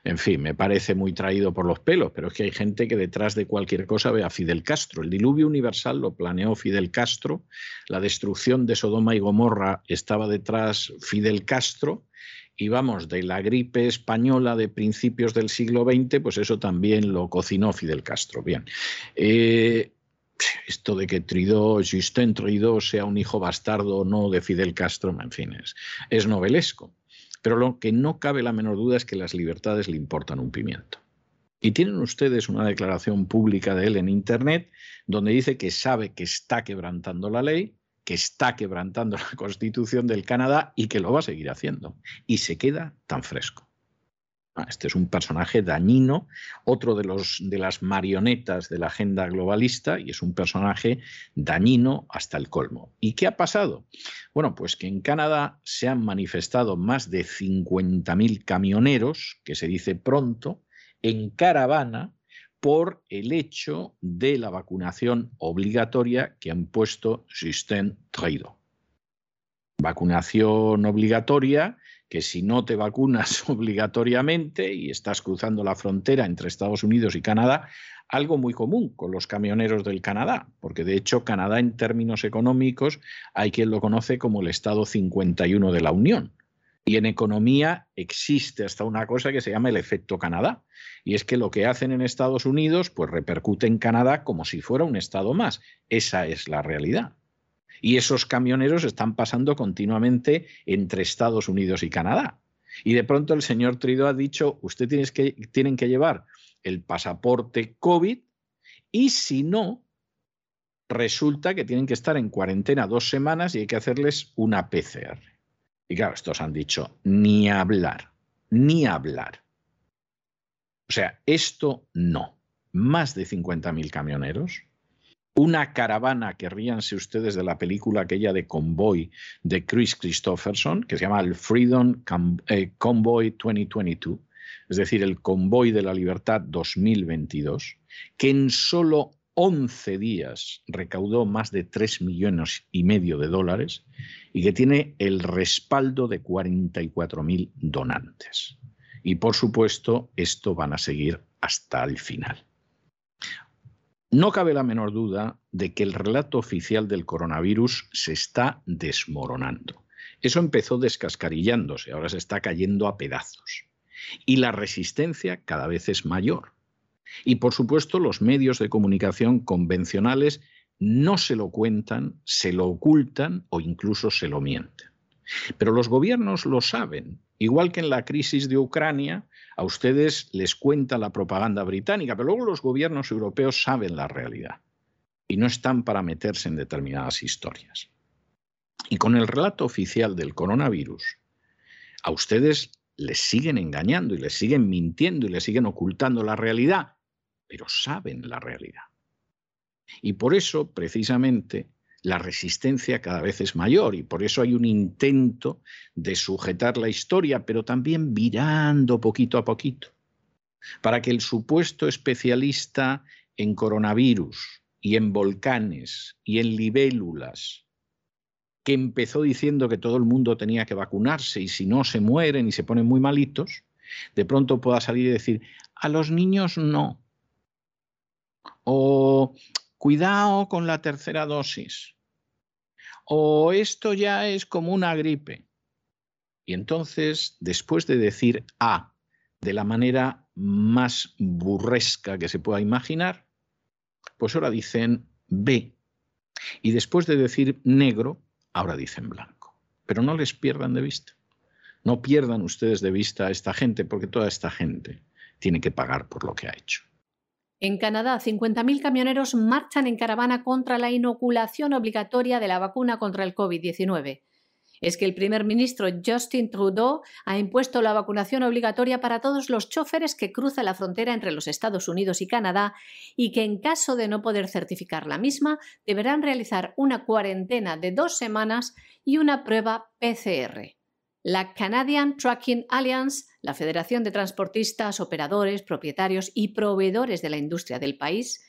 en fin, me parece muy traído por los pelos, pero es que hay gente que detrás de cualquier cosa ve a Fidel Castro. El diluvio universal lo planeó Fidel Castro, la destrucción de Sodoma y Gomorra estaba detrás Fidel Castro. Y vamos, de la gripe española de principios del siglo XX, pues eso también lo cocinó Fidel Castro. Bien. Eh, esto de que Trudeau, Justin Trudeau sea un hijo bastardo o no de Fidel Castro, en fin, es, novelesco. Pero lo que no cabe la menor duda es que las libertades le importan un pimiento. Y tienen ustedes una declaración pública de él en Internet donde dice que sabe que está quebrantando la ley, que está quebrantando la Constitución del Canadá y que lo va a seguir haciendo. Y se queda tan fresco. Ah, este es un personaje dañino, otro de, los, de las marionetas de la agenda globalista y es un personaje dañino hasta el colmo. ¿Y qué ha pasado? Bueno, pues que en Canadá se han manifestado más de 50.000 camioneros, que se dice pronto, en caravana por el hecho de la vacunación obligatoria que han puesto Justin Trudeau. Vacunación obligatoria que si no te vacunas obligatoriamente y estás cruzando la frontera entre Estados Unidos y Canadá, algo muy común con los camioneros del Canadá, porque de hecho Canadá en términos económicos hay quien lo conoce como el Estado 51 de la Unión. Y en economía existe hasta una cosa que se llama el efecto Canadá. Y es que lo que hacen en Estados Unidos, pues repercute en Canadá como si fuera un Estado más. Esa es la realidad. Y esos camioneros están pasando continuamente entre Estados Unidos y Canadá. Y de pronto el señor Trido ha dicho, ustedes que, tienen que llevar el pasaporte COVID y si no, resulta que tienen que estar en cuarentena dos semanas y hay que hacerles una PCR. Y claro, estos han dicho, ni hablar, ni hablar. O sea, esto no. Más de 50.000 camioneros una caravana, que ríanse ustedes de la película aquella de Convoy de Chris Christopherson, que se llama el Freedom eh, Convoy 2022, es decir, el Convoy de la Libertad 2022, que en solo 11 días recaudó más de 3 millones y medio de dólares y que tiene el respaldo de 44 mil donantes. Y por supuesto, esto van a seguir hasta el final. No cabe la menor duda de que el relato oficial del coronavirus se está desmoronando. Eso empezó descascarillándose, ahora se está cayendo a pedazos. Y la resistencia cada vez es mayor. Y por supuesto los medios de comunicación convencionales no se lo cuentan, se lo ocultan o incluso se lo mienten. Pero los gobiernos lo saben, igual que en la crisis de Ucrania, a ustedes les cuenta la propaganda británica, pero luego los gobiernos europeos saben la realidad y no están para meterse en determinadas historias. Y con el relato oficial del coronavirus, a ustedes les siguen engañando y les siguen mintiendo y les siguen ocultando la realidad, pero saben la realidad. Y por eso, precisamente, la resistencia cada vez es mayor y por eso hay un intento de sujetar la historia, pero también virando poquito a poquito, para que el supuesto especialista en coronavirus y en volcanes y en libélulas, que empezó diciendo que todo el mundo tenía que vacunarse y si no se mueren y se ponen muy malitos, de pronto pueda salir y decir, a los niños no. O cuidado con la tercera dosis. O esto ya es como una gripe. Y entonces, después de decir A de la manera más burresca que se pueda imaginar, pues ahora dicen B. Y después de decir negro, ahora dicen blanco. Pero no les pierdan de vista. No pierdan ustedes de vista a esta gente, porque toda esta gente tiene que pagar por lo que ha hecho. En Canadá, 50.000 camioneros marchan en caravana contra la inoculación obligatoria de la vacuna contra el COVID-19. Es que el primer ministro Justin Trudeau ha impuesto la vacunación obligatoria para todos los choferes que cruzan la frontera entre los Estados Unidos y Canadá y que en caso de no poder certificar la misma deberán realizar una cuarentena de dos semanas y una prueba PCR. La Canadian Trucking Alliance, la Federación de Transportistas, Operadores, Propietarios y Proveedores de la Industria del país,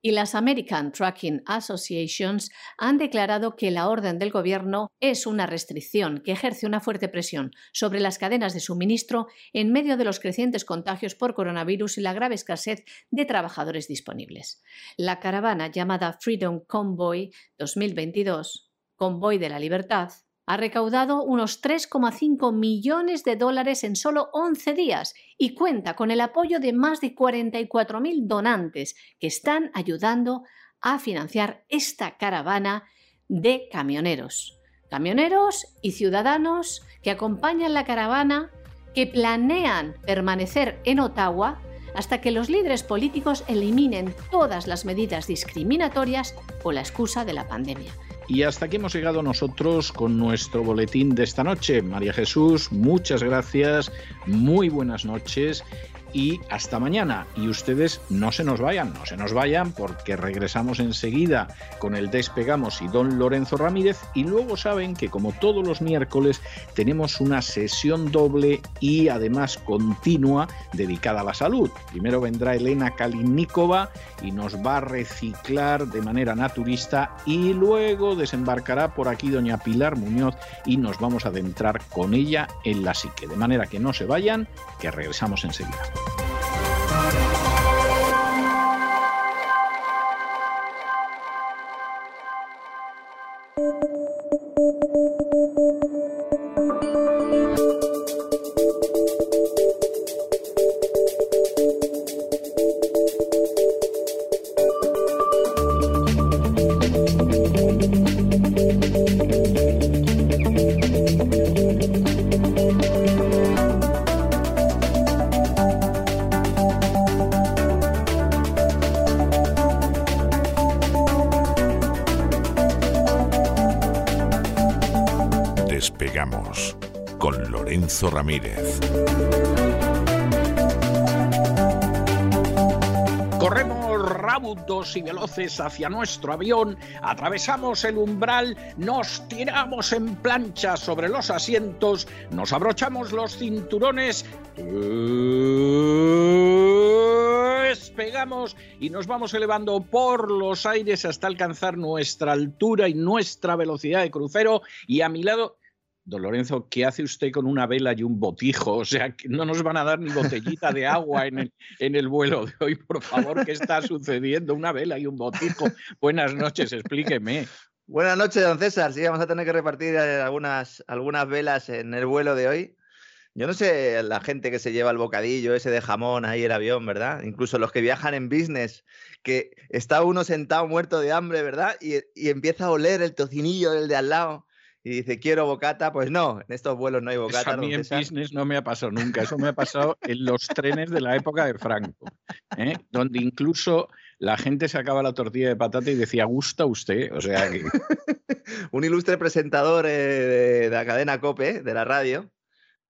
y las American Trucking Associations han declarado que la orden del Gobierno es una restricción que ejerce una fuerte presión sobre las cadenas de suministro en medio de los crecientes contagios por coronavirus y la grave escasez de trabajadores disponibles. La caravana llamada Freedom Convoy 2022, Convoy de la Libertad, ha recaudado unos 3,5 millones de dólares en solo 11 días y cuenta con el apoyo de más de 44.000 donantes que están ayudando a financiar esta caravana de camioneros. Camioneros y ciudadanos que acompañan la caravana, que planean permanecer en Ottawa hasta que los líderes políticos eliminen todas las medidas discriminatorias o la excusa de la pandemia. Y hasta aquí hemos llegado nosotros con nuestro boletín de esta noche. María Jesús, muchas gracias, muy buenas noches y hasta mañana. Y ustedes no se nos vayan, no se nos vayan porque regresamos enseguida con el Despegamos y don Lorenzo Ramírez y luego saben que como todos los miércoles tenemos una sesión doble y además continua dedicada a la salud. Primero vendrá Elena Kalinikova y nos va a reciclar de manera naturista y luego desembarcará por aquí doña Pilar Muñoz y nos vamos a adentrar con ella en la psique. De manera que no se vayan, que regresamos enseguida. Con Lorenzo Ramírez. Corremos raudos y veloces hacia nuestro avión, atravesamos el umbral, nos tiramos en plancha sobre los asientos, nos abrochamos los cinturones, despegamos y nos vamos elevando por los aires hasta alcanzar nuestra altura y nuestra velocidad de crucero y a mi lado Don Lorenzo, ¿qué hace usted con una vela y un botijo? O sea, no nos van a dar ni botellita de agua en el, vuelo de hoy. Por favor, ¿qué está sucediendo? Una vela y un botijo. Buenas noches, explíqueme. Buenas noches, don César. Sí, vamos a tener que repartir eh, algunas, algunas velas en el vuelo de hoy. Yo no sé la gente que se lleva el bocadillo ese de jamón ahí el avión, ¿verdad? Incluso los que viajan en business, que está uno sentado muerto de hambre, ¿verdad? Y, y empieza a oler el tocinillo del de al lado y dice, quiero bocata, pues no, en estos vuelos no hay bocata. a mí en business no me ha pasado nunca, eso me ha pasado en los trenes de la época de Franco, ¿eh? donde incluso la gente sacaba la tortilla de patata y decía, ¿gusta usted? O sea Un ilustre presentador eh, de, la cadena COPE, de la radio,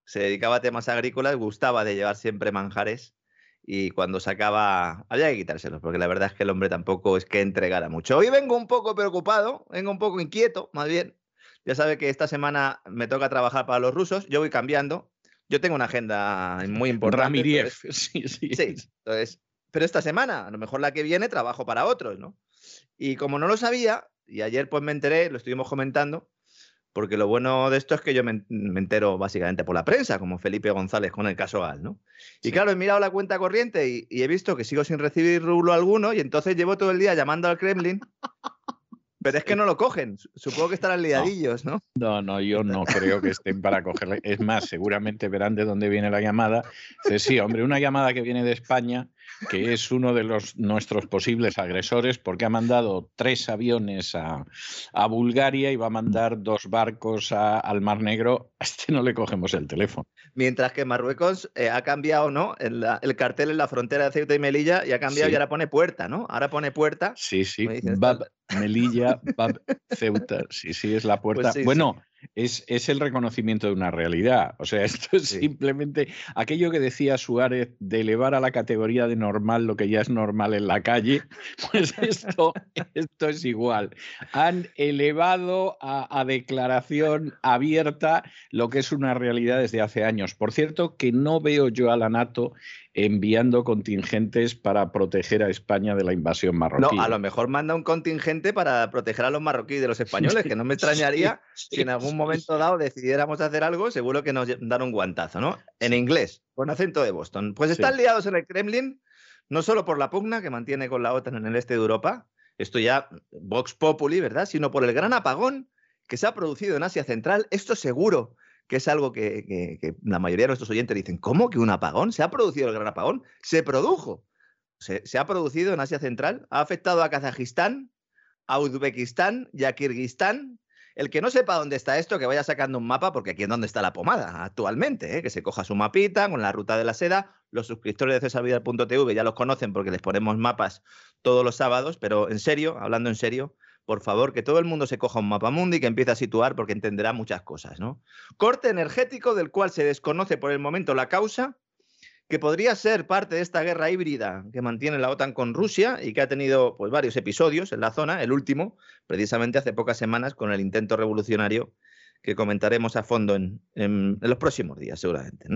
se dedicaba a temas agrícolas, gustaba de llevar siempre manjares y cuando sacaba había que quitárselos, porque la verdad es que el hombre tampoco es que entregara mucho. Hoy vengo un poco preocupado, vengo un poco inquieto, más bien, ya sabe que esta semana me toca trabajar para los rusos, yo voy cambiando. Yo tengo una agenda muy importante. Ramirez, sí, sí. Sí, entonces, pero esta semana, a lo mejor la que viene, trabajo para otros, ¿no? Y como no lo sabía, y ayer pues me enteré, lo estuvimos comentando, porque lo bueno de esto es que yo me, entero básicamente por la prensa, como Felipe González con el caso Gal, ¿no? Y claro, he mirado la cuenta corriente y, y, he visto que sigo sin recibir rublo alguno y entonces llevo todo el día llamando al Kremlin pero es que no lo cogen. Supongo que estarán liadillos, ¿no? No, no, yo no creo que estén para cogerle. Es más, seguramente verán de dónde viene la llamada. sí, hombre, una llamada que viene de España, que es uno de los, nuestros posibles agresores, porque ha mandado tres aviones a, Bulgaria y va a mandar dos barcos al Mar Negro. A este no le cogemos el teléfono. Mientras que Marruecos eh, ha cambiado, ¿no? El, cartel en la frontera de Ceuta y Melilla y ha cambiado y ahora pone puerta, ¿no? Ahora pone puerta. Sí, sí. Melilla, Bab, Ceuta. Sí, sí, es la puerta. Pues bueno, Es, es, el reconocimiento de una realidad. O sea, esto es simplemente aquello que decía Suárez de elevar a la categoría de normal lo que ya es normal en la calle. Pues esto, esto es igual. Han elevado a, a declaración abierta lo que es una realidad desde hace años. Por cierto, que no veo yo a la NATO enviando contingentes para proteger a España de la invasión marroquí. No, a lo mejor manda un contingente para proteger a los marroquíes de los españoles, que no me extrañaría si en algún momento dado decidiéramos hacer algo, seguro que nos dan un guantazo, ¿no? En inglés, con acento de Boston. Pues están liados en el Kremlin, no solo por la pugna que mantiene con la OTAN en el este de Europa, esto ya Vox Populi, ¿verdad? Sino por el gran apagón que se ha producido en Asia Central. Esto seguro que es algo que, la mayoría de nuestros oyentes dicen, ¿cómo que un apagón? ¿Se ha producido el gran apagón? Se produjo. Se, ha producido en Asia Central, ha afectado a Kazajistán, a Uzbekistán y a Kirguistán, El que no sepa dónde está esto, que vaya sacando un mapa, porque aquí es donde está la pomada actualmente, ¿eh? que se coja su mapita con la ruta de la seda. Los suscriptores de cesarvidal.tv ya los conocen porque les ponemos mapas todos los sábados, pero en serio, hablando en serio, por favor, que todo el mundo se coja un mapa mundi y que empiece a situar porque entenderá muchas cosas, ¿no? Corte energético del cual se desconoce por el momento la causa que podría ser parte de esta guerra híbrida que mantiene la OTAN con Rusia y que ha tenido pues, varios episodios en la zona, el último, precisamente hace pocas semanas, con el intento revolucionario que comentaremos a fondo en, los próximos días, seguramente.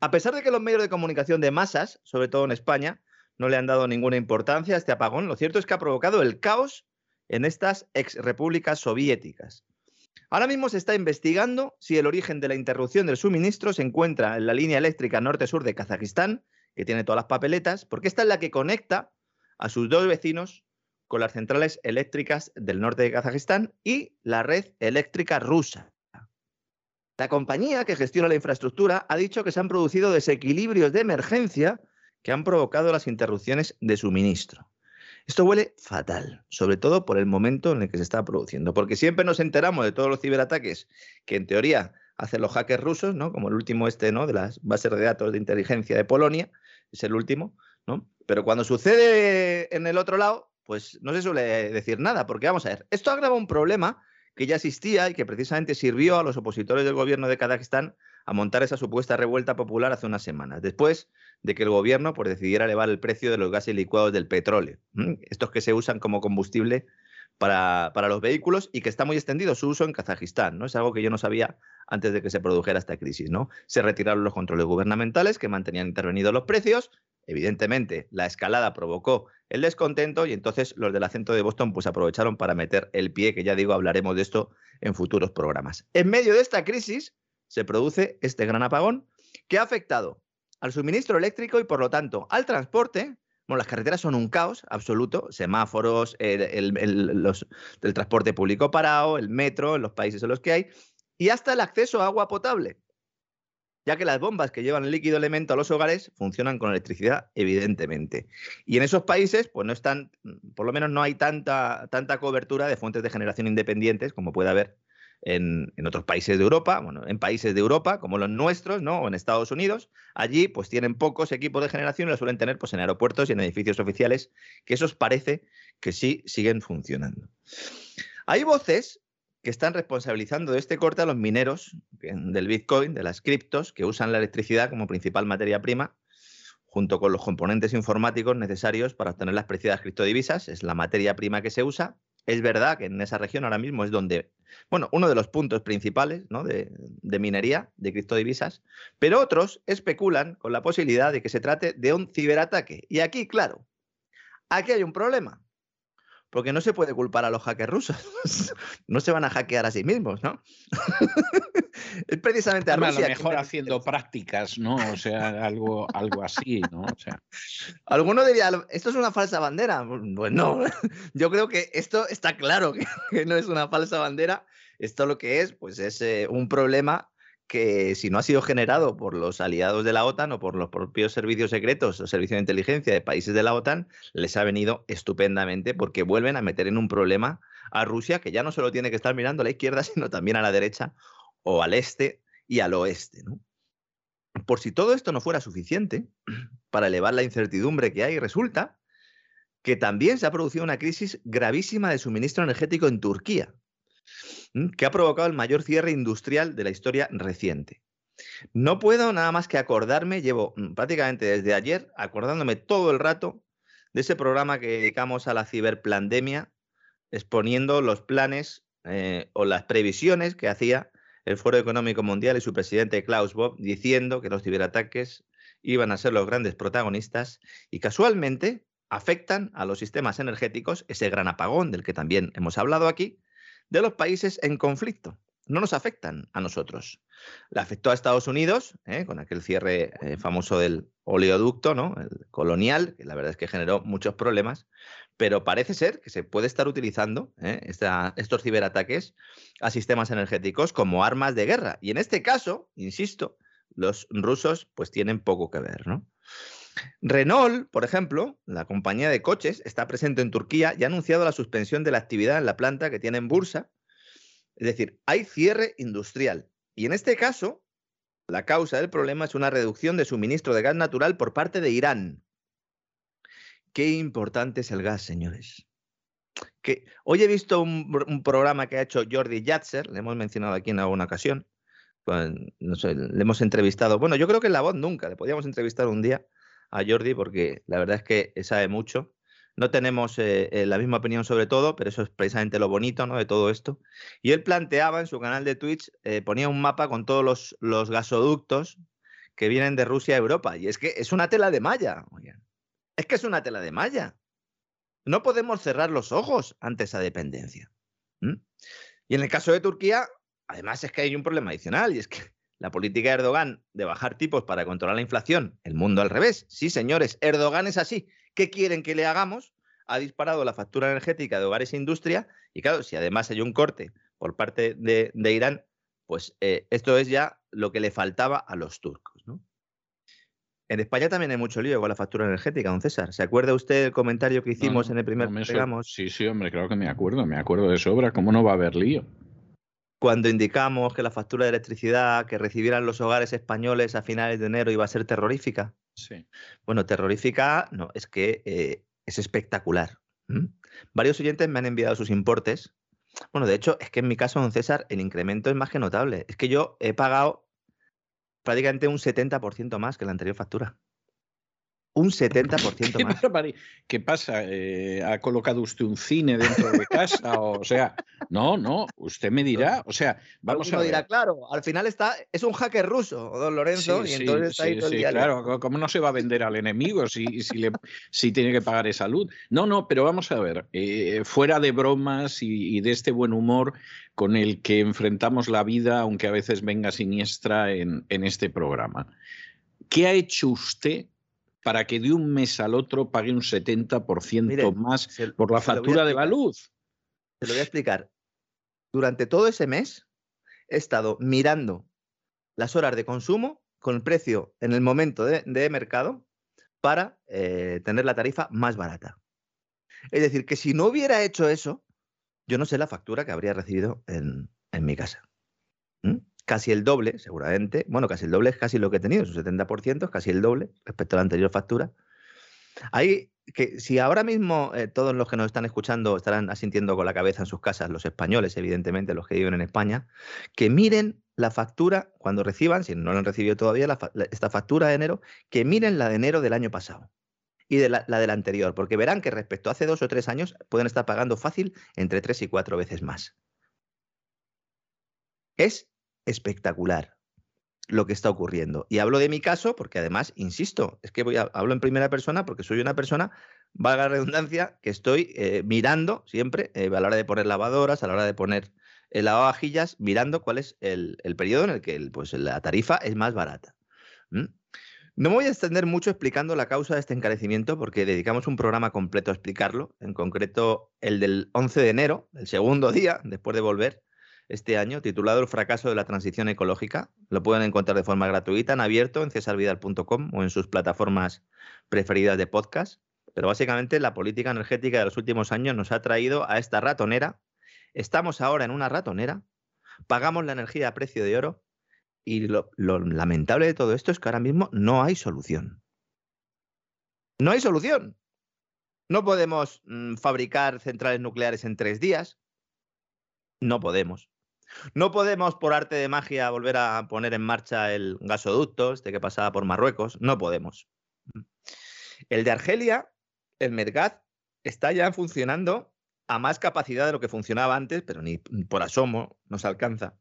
A pesar de que los medios de comunicación de masas, sobre todo en España, no le han dado ninguna importancia a este apagón, lo cierto es que ha provocado el caos en estas ex repúblicas soviéticas. Ahora mismo se está investigando si el origen de la interrupción del suministro se encuentra en la línea eléctrica norte-sur de Kazajistán, que tiene todas las papeletas, porque esta es la que conecta a sus dos vecinos con las centrales eléctricas del norte de Kazajistán y la red eléctrica rusa. La compañía que gestiona la infraestructura ha dicho que se han producido desequilibrios de emergencia que han provocado las interrupciones de suministro. Esto huele fatal, sobre todo por el momento en el que se está produciendo, porque siempre nos enteramos de todos los ciberataques que en teoría hacen los hackers rusos, ¿no? Como el último este, ¿no? De las bases de datos de inteligencia de Polonia, es el último, ¿no? Pero cuando sucede en el otro lado, pues no se suele decir nada, porque vamos a ver, esto agrava un problema que ya existía y que precisamente sirvió a los opositores del gobierno de Kazajistán a montar esa supuesta revuelta popular hace unas semanas, después de que el gobierno pues, decidiera elevar el precio de los gases licuados del petróleo, estos que se usan como combustible para, los vehículos y que está muy extendido su uso en Kazajistán, ¿no? Es algo que yo no sabía antes de que se produjera esta crisis, ¿no? Se retiraron los controles gubernamentales que mantenían intervenidos los precios, evidentemente la escalada provocó el descontento y entonces los del acento de Boston pues aprovecharon para meter el pie, que ya digo, hablaremos de esto en futuros programas. En medio de esta crisis, se produce este gran apagón que ha afectado al suministro eléctrico y por lo tanto al transporte. Bueno, las carreteras son un caos absoluto, semáforos, el, transporte público parado, el metro en los países en los que hay, y hasta el acceso a agua potable, ya que las bombas que llevan el líquido elemento a los hogares funcionan con electricidad, evidentemente. Y en esos países, pues no están, por lo menos no hay tanta, tanta cobertura de fuentes de generación independientes como puede haber en, otros países de Europa, bueno, en países de Europa como los nuestros, ¿no? O en Estados Unidos, allí pues tienen pocos equipos de generación y lo suelen tener pues en aeropuertos y en edificios oficiales, que esos parece que sí siguen funcionando. Hay voces que están responsabilizando de este corte a los mineros del Bitcoin, de las criptos, que usan la electricidad como principal materia prima, junto con los componentes informáticos necesarios para obtener las preciadas criptodivisas. Es la materia prima que se usa. Es verdad que en esa región ahora mismo es donde bueno, uno de los puntos principales de, minería, de criptodivisas, pero otros especulan con la posibilidad de que se trate de un ciberataque. Y aquí, claro, aquí hay un problema. Porque no se puede culpar a los hackers rusos. no se van a hackear a sí mismos, ¿no? es precisamente a Rusia. A lo mejor haciendo prácticas, ¿no? O sea, algo, algo así, ¿no? O sea. Alguno diría, ¿esto es una falsa bandera? Pues no. Yo creo que esto está claro que, no es una falsa bandera. Esto lo que es, pues es eh, un problema que si no ha sido generado por los aliados de la OTAN o por los propios servicios secretos o servicios de inteligencia de países de la OTAN, les ha venido estupendamente porque vuelven a meter en un problema a Rusia que ya no solo tiene que estar mirando a la izquierda, sino también a la derecha o al este y al oeste. Por si todo esto no fuera suficiente para elevar la incertidumbre que hay, resulta que también se ha producido una crisis gravísima de suministro energético en Turquía que ha provocado el mayor cierre industrial de la historia reciente. No puedo nada más que acordarme, llevo mm, prácticamente desde ayer acordándome todo el rato de ese programa que dedicamos a la ciberplandemia, exponiendo los planes eh, o las previsiones que hacía el Foro Económico Mundial y su presidente Klaus Bob, diciendo que los ciberataques iban a ser los grandes protagonistas y casualmente afectan a los sistemas energéticos, ese gran apagón del que también hemos hablado aquí, de los países en conflicto. No nos afectan a nosotros. Le afectó a Estados Unidos, ¿eh? con aquel cierre eh, famoso del oleoducto, ¿no? El colonial, que la verdad es que generó muchos problemas, pero parece ser que se puede estar utilizando ¿eh? estos ciberataques a sistemas energéticos como armas de guerra. Y en este caso, insisto, los rusos pues tienen poco que ver, ¿no? Renault, por ejemplo, la compañía de coches, está presente en Turquía y ha anunciado la suspensión de la actividad en la planta que tiene en Bursa Es decir, hay cierre industrial. Y en este caso, la causa del problema es una reducción de suministro de gas natural por parte de Irán. Qué importante es el gas, señores. Hoy he visto un, programa que ha hecho Jordi Yatzer, le hemos mencionado aquí en alguna ocasión, le hemos entrevistado, bueno, yo creo que en la voz nunca, le podíamos entrevistar un día a Jordi porque la verdad es que sabe mucho. No tenemos eh, eh, la misma opinión sobre todo, pero eso es precisamente lo bonito ¿no? de todo esto. Y él planteaba en su canal de Twitch, eh, ponía un mapa con todos los, los, gasoductos que vienen de Rusia a Europa. Y es que es una tela de malla. Es que es una tela de malla. No podemos cerrar los ojos ante esa dependencia. Y en el caso de Turquía, Además es que hay un problema adicional y es que la política de Erdogan de bajar tipos para controlar la inflación, el mundo al revés. Sí, señores, Erdogan es así. ¿Qué quieren que le hagamos? Ha disparado la factura energética de hogares e industria y claro, si además hay un corte por parte de, Irán, pues eh, esto es ya lo que le faltaba a los turcos. ¿no? En España también hay mucho lío con la factura energética, don César. ¿Se acuerda usted del comentario que hicimos en el primer no Sí, sí, hombre, claro que me acuerdo, me acuerdo de sobra. ¿Cómo no va a haber lío? Cuando indicamos que la factura de electricidad que recibieran los hogares españoles a finales de enero iba a ser terrorífica. Sí. Bueno, terrorífica no, es que eh, es espectacular. Varios oyentes me han enviado sus importes. Bueno, de hecho, es que en mi caso, don César, el incremento es más que notable. Es que yo he pagado prácticamente un 70% más que la anterior factura un 70% más. ¿Qué pasa? Eh, ¿Ha colocado usted un cine dentro de casa? o sea, no, no, usted me dirá, o sea, vamos a ver. dirá, claro, al final está, es un hacker ruso, don Lorenzo, y entonces está ahí todo el Claro, ¿cómo no se va a vender al enemigo si, si, le, si tiene que pagar esa luz? No, no, pero vamos a ver, eh, fuera de bromas y, de este buen humor con el que enfrentamos la vida, aunque a veces venga siniestra en, en este programa. ¿Qué ha hecho usted para que de un mes al otro pague un 70% más por la factura de la luz. Te lo voy a explicar. Durante todo ese mes he estado mirando las horas de consumo con el precio en el momento de, mercado para eh, tener la tarifa más barata. Es decir, que si no hubiera hecho eso, yo no sé la factura que habría recibido en, mi casa casi el doble, seguramente. Bueno, casi el doble es casi lo que he tenido, su 70%, es casi el doble respecto a la anterior factura. Hay que, si ahora mismo eh, todos los que nos están escuchando estarán asintiendo con la cabeza en sus casas, los españoles, evidentemente, los que viven en España, que miren la factura cuando reciban, si no lo han recibido todavía, esta factura de enero, que miren la de enero del año pasado y de la, la, del anterior, porque verán que respecto a hace dos o tres años pueden estar pagando fácil entre tres y cuatro veces más. Es espectacular lo que está ocurriendo. Y hablo de mi caso porque además, insisto, es que voy a, hablo en primera persona porque soy una persona, valga la redundancia, que estoy eh, mirando siempre eh, a la hora de poner lavadoras, a la hora de poner el lavavajillas, mirando cuál es el, periodo en el que pues, la tarifa es más barata. No me voy a extender mucho explicando la causa de este encarecimiento porque dedicamos un programa completo a explicarlo, en concreto el del 11 de enero, el segundo día después de volver, este año, titulado El fracaso de la transición ecológica. Lo pueden encontrar de forma gratuita en abierto en cesarvidal.com o en sus plataformas preferidas de podcast. Pero básicamente la política energética de los últimos años nos ha traído a esta ratonera. Estamos ahora en una ratonera, pagamos la energía a precio de oro y lo, lamentable de todo esto es que ahora mismo no hay solución. No hay solución. No podemos mm, fabricar centrales nucleares en tres días. No podemos. No podemos, por arte de magia, volver a poner en marcha el gasoducto, este que pasaba por Marruecos. No podemos. El de Argelia, el Medgat, está ya funcionando a más capacidad de lo que funcionaba antes, pero ni por asomo nos alcanza.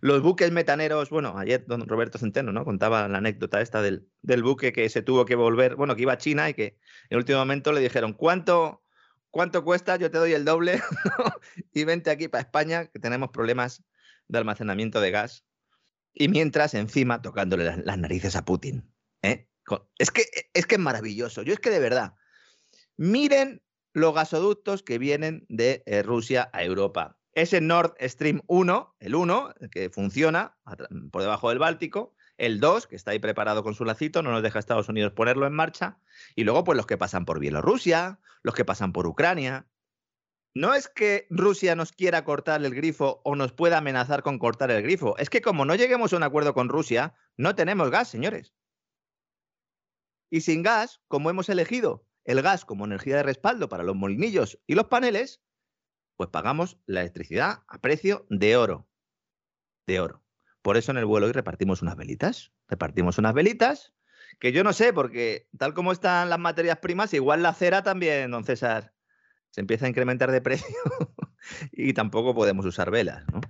Los buques metaneros, bueno, ayer don Roberto Centeno ¿no? contaba la anécdota esta del, del, buque que se tuvo que volver, bueno, que iba a China y que en el último momento le dijeron, ¿cuánto, ¿cuánto cuesta? Yo te doy el doble y vente aquí para España, que tenemos problemas de almacenamiento de gas. Y mientras, encima, tocándole las, narices a Putin. ¿eh? Es, que, es que es maravilloso. Yo es que de verdad, miren los gasoductos que vienen de eh, Rusia a Europa. Ese Nord Stream 1, el 1, que funciona por debajo del Báltico, el 2, que está ahí preparado con su lacito, no nos deja Estados Unidos ponerlo en marcha, y luego pues los que pasan por Bielorrusia, los que pasan por Ucrania. No es que Rusia nos quiera cortar el grifo o nos pueda amenazar con cortar el grifo. Es que como no lleguemos a un acuerdo con Rusia, no tenemos gas, señores. Y sin gas, como hemos elegido el gas como energía de respaldo para los molinillos y los paneles, pues pagamos la electricidad a precio de oro. De oro. Por eso en el vuelo hoy repartimos unas velitas. Repartimos unas velitas que yo no sé, porque tal como están las materias primas, igual la cera también, don César, se empieza a incrementar de precio y tampoco podemos usar velas, ¿no?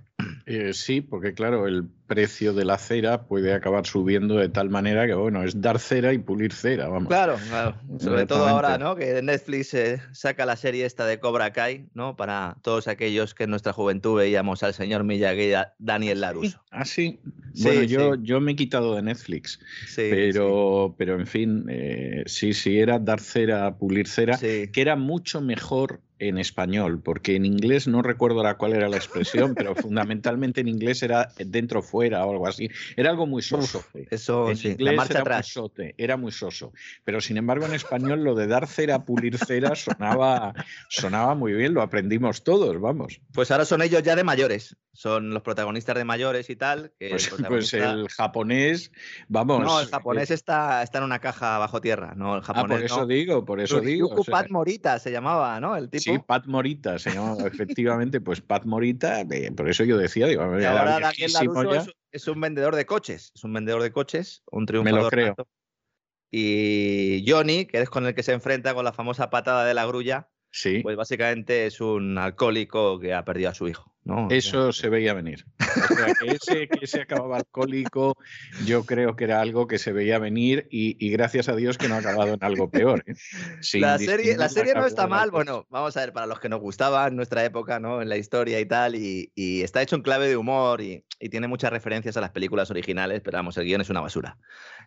Eh, sí, porque claro, el precio de la cera puede acabar subiendo de tal manera que, bueno, es dar cera y pulir cera, vamos. Claro, claro. Sobre todo ahora, ¿no? Que Netflix eh, saca la serie esta de Cobra Kai, ¿no? Para todos aquellos que en nuestra juventud veíamos al señor Miyagi Daniel Laruso. Ah, sí. Bueno, yo, yo me he quitado de Netflix, pero, pero en fin, eh, sí, sí, era dar cera, pulir cera, que era mucho mejor en español, porque en inglés no recuerdo ahora cuál era la expresión, pero fundamentalmente en inglés era dentro fuera o algo así. Era algo muy soso. eso en sí, inglés marcha era, atrás. Muy sote, era muy soso. Pero sin embargo en español lo de dar cera, pulir cera sonaba, sonaba muy bien, lo aprendimos todos, vamos. Pues ahora son ellos ya de mayores, son los protagonistas de mayores y tal. Que pues, el, pues el japonés, vamos. No, el japonés eh... está, está en una caja bajo tierra, no el japonés. Ah, por eso no. digo, por eso digo. Yuku o sea, Pat Morita se llamaba, ¿no? El tipo. Sí, Pat Morita se llamaba efectivamente, pues Pat Morita, eh, por eso yo decía, digo, y ahora Daniel Laruso es, es, un vendedor de coches, es un vendedor de coches, un triunfador. Me lo creo. Y Johnny, que es con el que se enfrenta con la famosa patada de la grulla, sí. pues básicamente es un alcohólico que ha perdido a su hijo. ¿No? Eso o sea, se veía venir. O sea, que ese que se acababa alcohólico, yo creo que era algo que se veía venir y, y gracias a Dios que no ha acabado en algo peor. ¿eh? la serie, la serie no está mal, bueno, vamos a ver, para los que nos gustaba en nuestra época, ¿no? En la historia y tal, y, y está hecho en clave de humor y, y, tiene muchas referencias a las películas originales, pero vamos, el guion es una basura.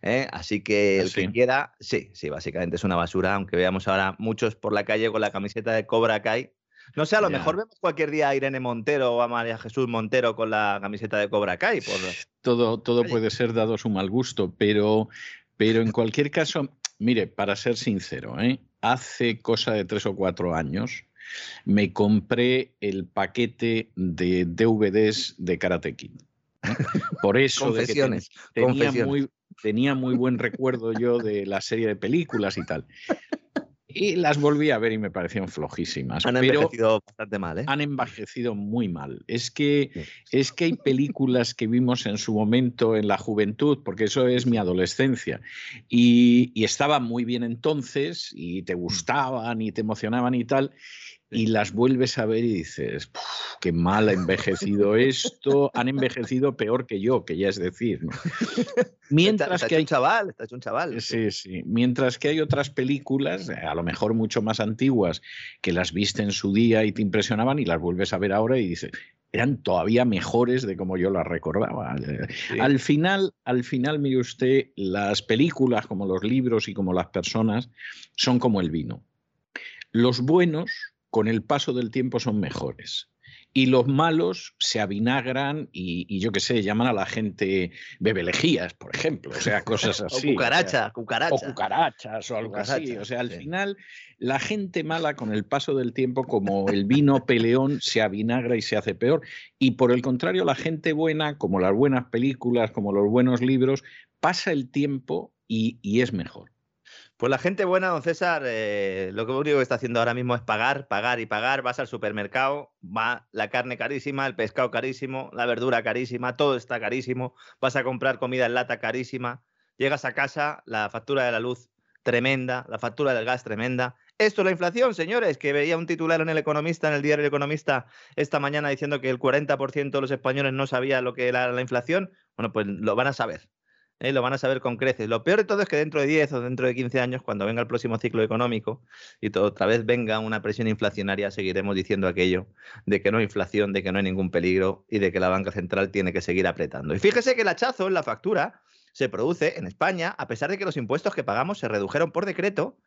¿eh? Así que el ¿Sí? que quiera, sí, sí, básicamente es una basura, aunque veamos ahora muchos por la calle con la camiseta de Cobra Kai, no sé, a lo Ya. mejor vemos cualquier día a Irene Montero o a María Jesús Montero con la camiseta de Cobra Kai. Por... Todo, todo Oye. puede ser dado su mal gusto, pero, pero en cualquier caso, mire, para ser sincero, ¿eh? hace cosa de tres o cuatro años me compré el paquete de DVDs de Karate Kid. Por eso de que Confesiones, ten- tenía, confesiones. muy, tenía muy buen recuerdo yo de la serie de películas y tal. Y las volví a ver y me parecieron flojísimas. Han envejecido bastante mal, ¿eh? han envejecido muy mal. Es que, Sí. es que hay películas que vimos en su momento en la juventud, porque eso es mi adolescencia, y, y estaban muy bien entonces, y te gustaban y te emocionaban y tal, y las vuelves a ver y dices, "Puf, qué mal ha envejecido esto, han envejecido peor que yo, que ya es decir. ¿no? Mientras está, está que hecho hay un chaval, está hecho un chaval. Sí, sí. Mientras que hay otras películas, eh, a lo mejor mucho más antiguas, que las viste en su día y te impresionaban y las vuelves a ver ahora y dices, eran todavía mejores de como yo las recordaba. Eh, Sí. Al final, al final, mire usted, las películas, como los libros y como las personas, son como el vino. Los buenos, con el paso del tiempo, son mejores. Y los malos se avinagran y, y yo qué sé, llaman a la gente bebelejías, por ejemplo. O sea, cosas o así. o sea, cucaracha, cucaracha. o cucarachas o algo así. Cucarachas, O sea, al sí. final, la gente mala con el paso del tiempo, como el vino peleón, se avinagra y se hace peor. Y por el contrario, la gente buena, como las buenas películas, como los buenos libros, pasa el tiempo y, y es mejor. Pues la gente buena, don César, eh, lo que único que está haciendo ahora mismo es pagar, pagar y pagar. Vas al supermercado, va la carne carísima, el pescado carísimo, la verdura carísima, todo está carísimo. Vas a comprar comida en lata carísima. Llegas a casa, la factura de la luz tremenda, la factura del gas tremenda. Esto es la inflación, señores, que veía un titular en El Economista, en el diario El Economista, esta mañana diciendo que el 40% de los españoles no sabía lo que era la inflación. Bueno, pues lo van a saber. ¿Eh? lo van a saber con creces. Lo peor de todo es que dentro de 10 o dentro de 15 años, cuando venga el próximo ciclo económico y otra vez venga una presión inflacionaria, seguiremos diciendo aquello de que no hay inflación, de que no hay ningún peligro y de que la banca central tiene que seguir apretando. Y fíjese que el hachazo en la factura se produce en España a pesar de que los impuestos que pagamos se redujeron por decreto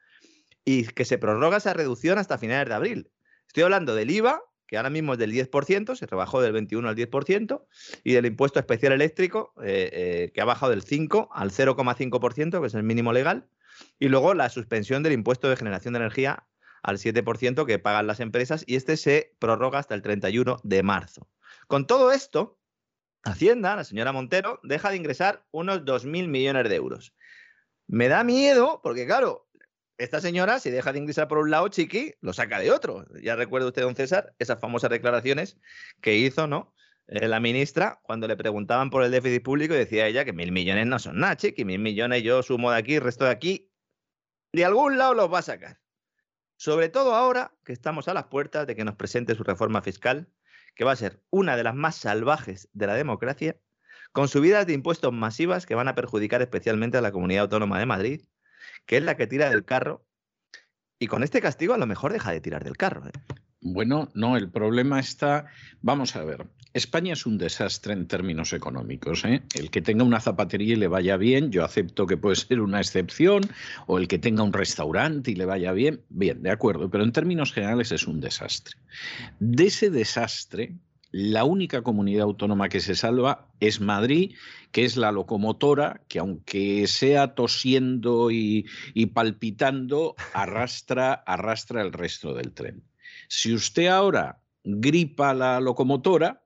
y que se prorroga esa reducción hasta finales de abril. Estoy hablando del IVA, que ahora mismo es del 10%, se rebajó del 21 al 10%, y del impuesto especial eléctrico, eh, eh, que ha bajado del 5 al 0,5%, que es el mínimo legal, y luego la suspensión del impuesto de generación de energía al 7% que pagan las empresas y este se prorroga hasta el 31 de marzo. Con todo esto, Hacienda, la señora Montero, deja de ingresar unos 2.000 millones de euros. Me da miedo porque, claro, esta señora, si deja de ingresar por un lado, Chiqui, lo saca de otro. Ya recuerda usted, don César, esas famosas declaraciones que hizo, ¿no? Eh, la ministra, cuando le preguntaban por el déficit público, decía ella que mil millones no son nada, chiqui, mil millones yo sumo de aquí, resto de aquí, de algún lado los va a sacar. Sobre todo ahora que estamos a las puertas de que nos presente su reforma fiscal, que va a ser una de las más salvajes de la democracia, con subidas de impuestos masivas que van a perjudicar especialmente a la comunidad autónoma de Madrid, que es la que tira del carro, y con este castigo a lo mejor deja de tirar del carro. ¿eh? Bueno, no, el problema está, vamos a ver, España es un desastre en términos económicos. ¿eh? El que tenga una zapatería y le vaya bien, yo acepto que puede ser una excepción, o el que tenga un restaurante y le vaya bien, bien, de acuerdo, pero en términos generales es un desastre. De ese desastre, la única comunidad autónoma que se salva es Madrid, que es la locomotora que aunque sea tosiendo y, palpitando, arrastra, arrastra el resto del tren. Si usted ahora gripa la locomotora,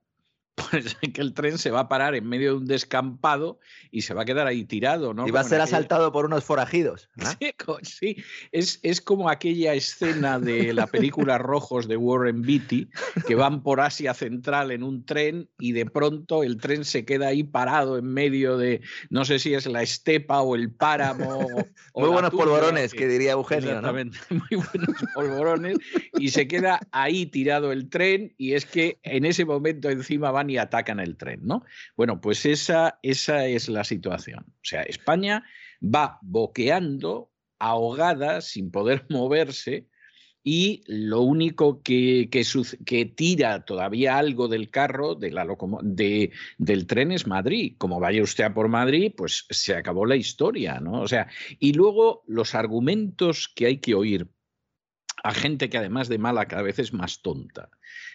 pues que el tren se va a parar en medio de un descampado y se va a quedar ahí tirado, ¿no? Y va a ser asaltado por unos forajidos. Sí, Es, es, como aquella escena de la película Rojos de Warren Beatty, que van por Asia Central en un tren y de pronto el tren se queda ahí parado en medio de, no sé si es la estepa o el páramo. muy buenos polvorones, que diría Eugenio. Exactamente, muy buenos polvorones. Y se queda ahí tirado el tren y es que en ese momento encima y atacan el tren, ¿no? Bueno, pues esa, esa es la situación. O sea, España va boqueando, ahogada, sin poder moverse, y lo único que, que, tira todavía algo del carro, de la de, del tren, es Madrid. Como vaya usted a por Madrid, pues se acabó la historia, ¿no? O sea, y luego los argumentos que hay que oír a gente que además de mala cada vez es más tonta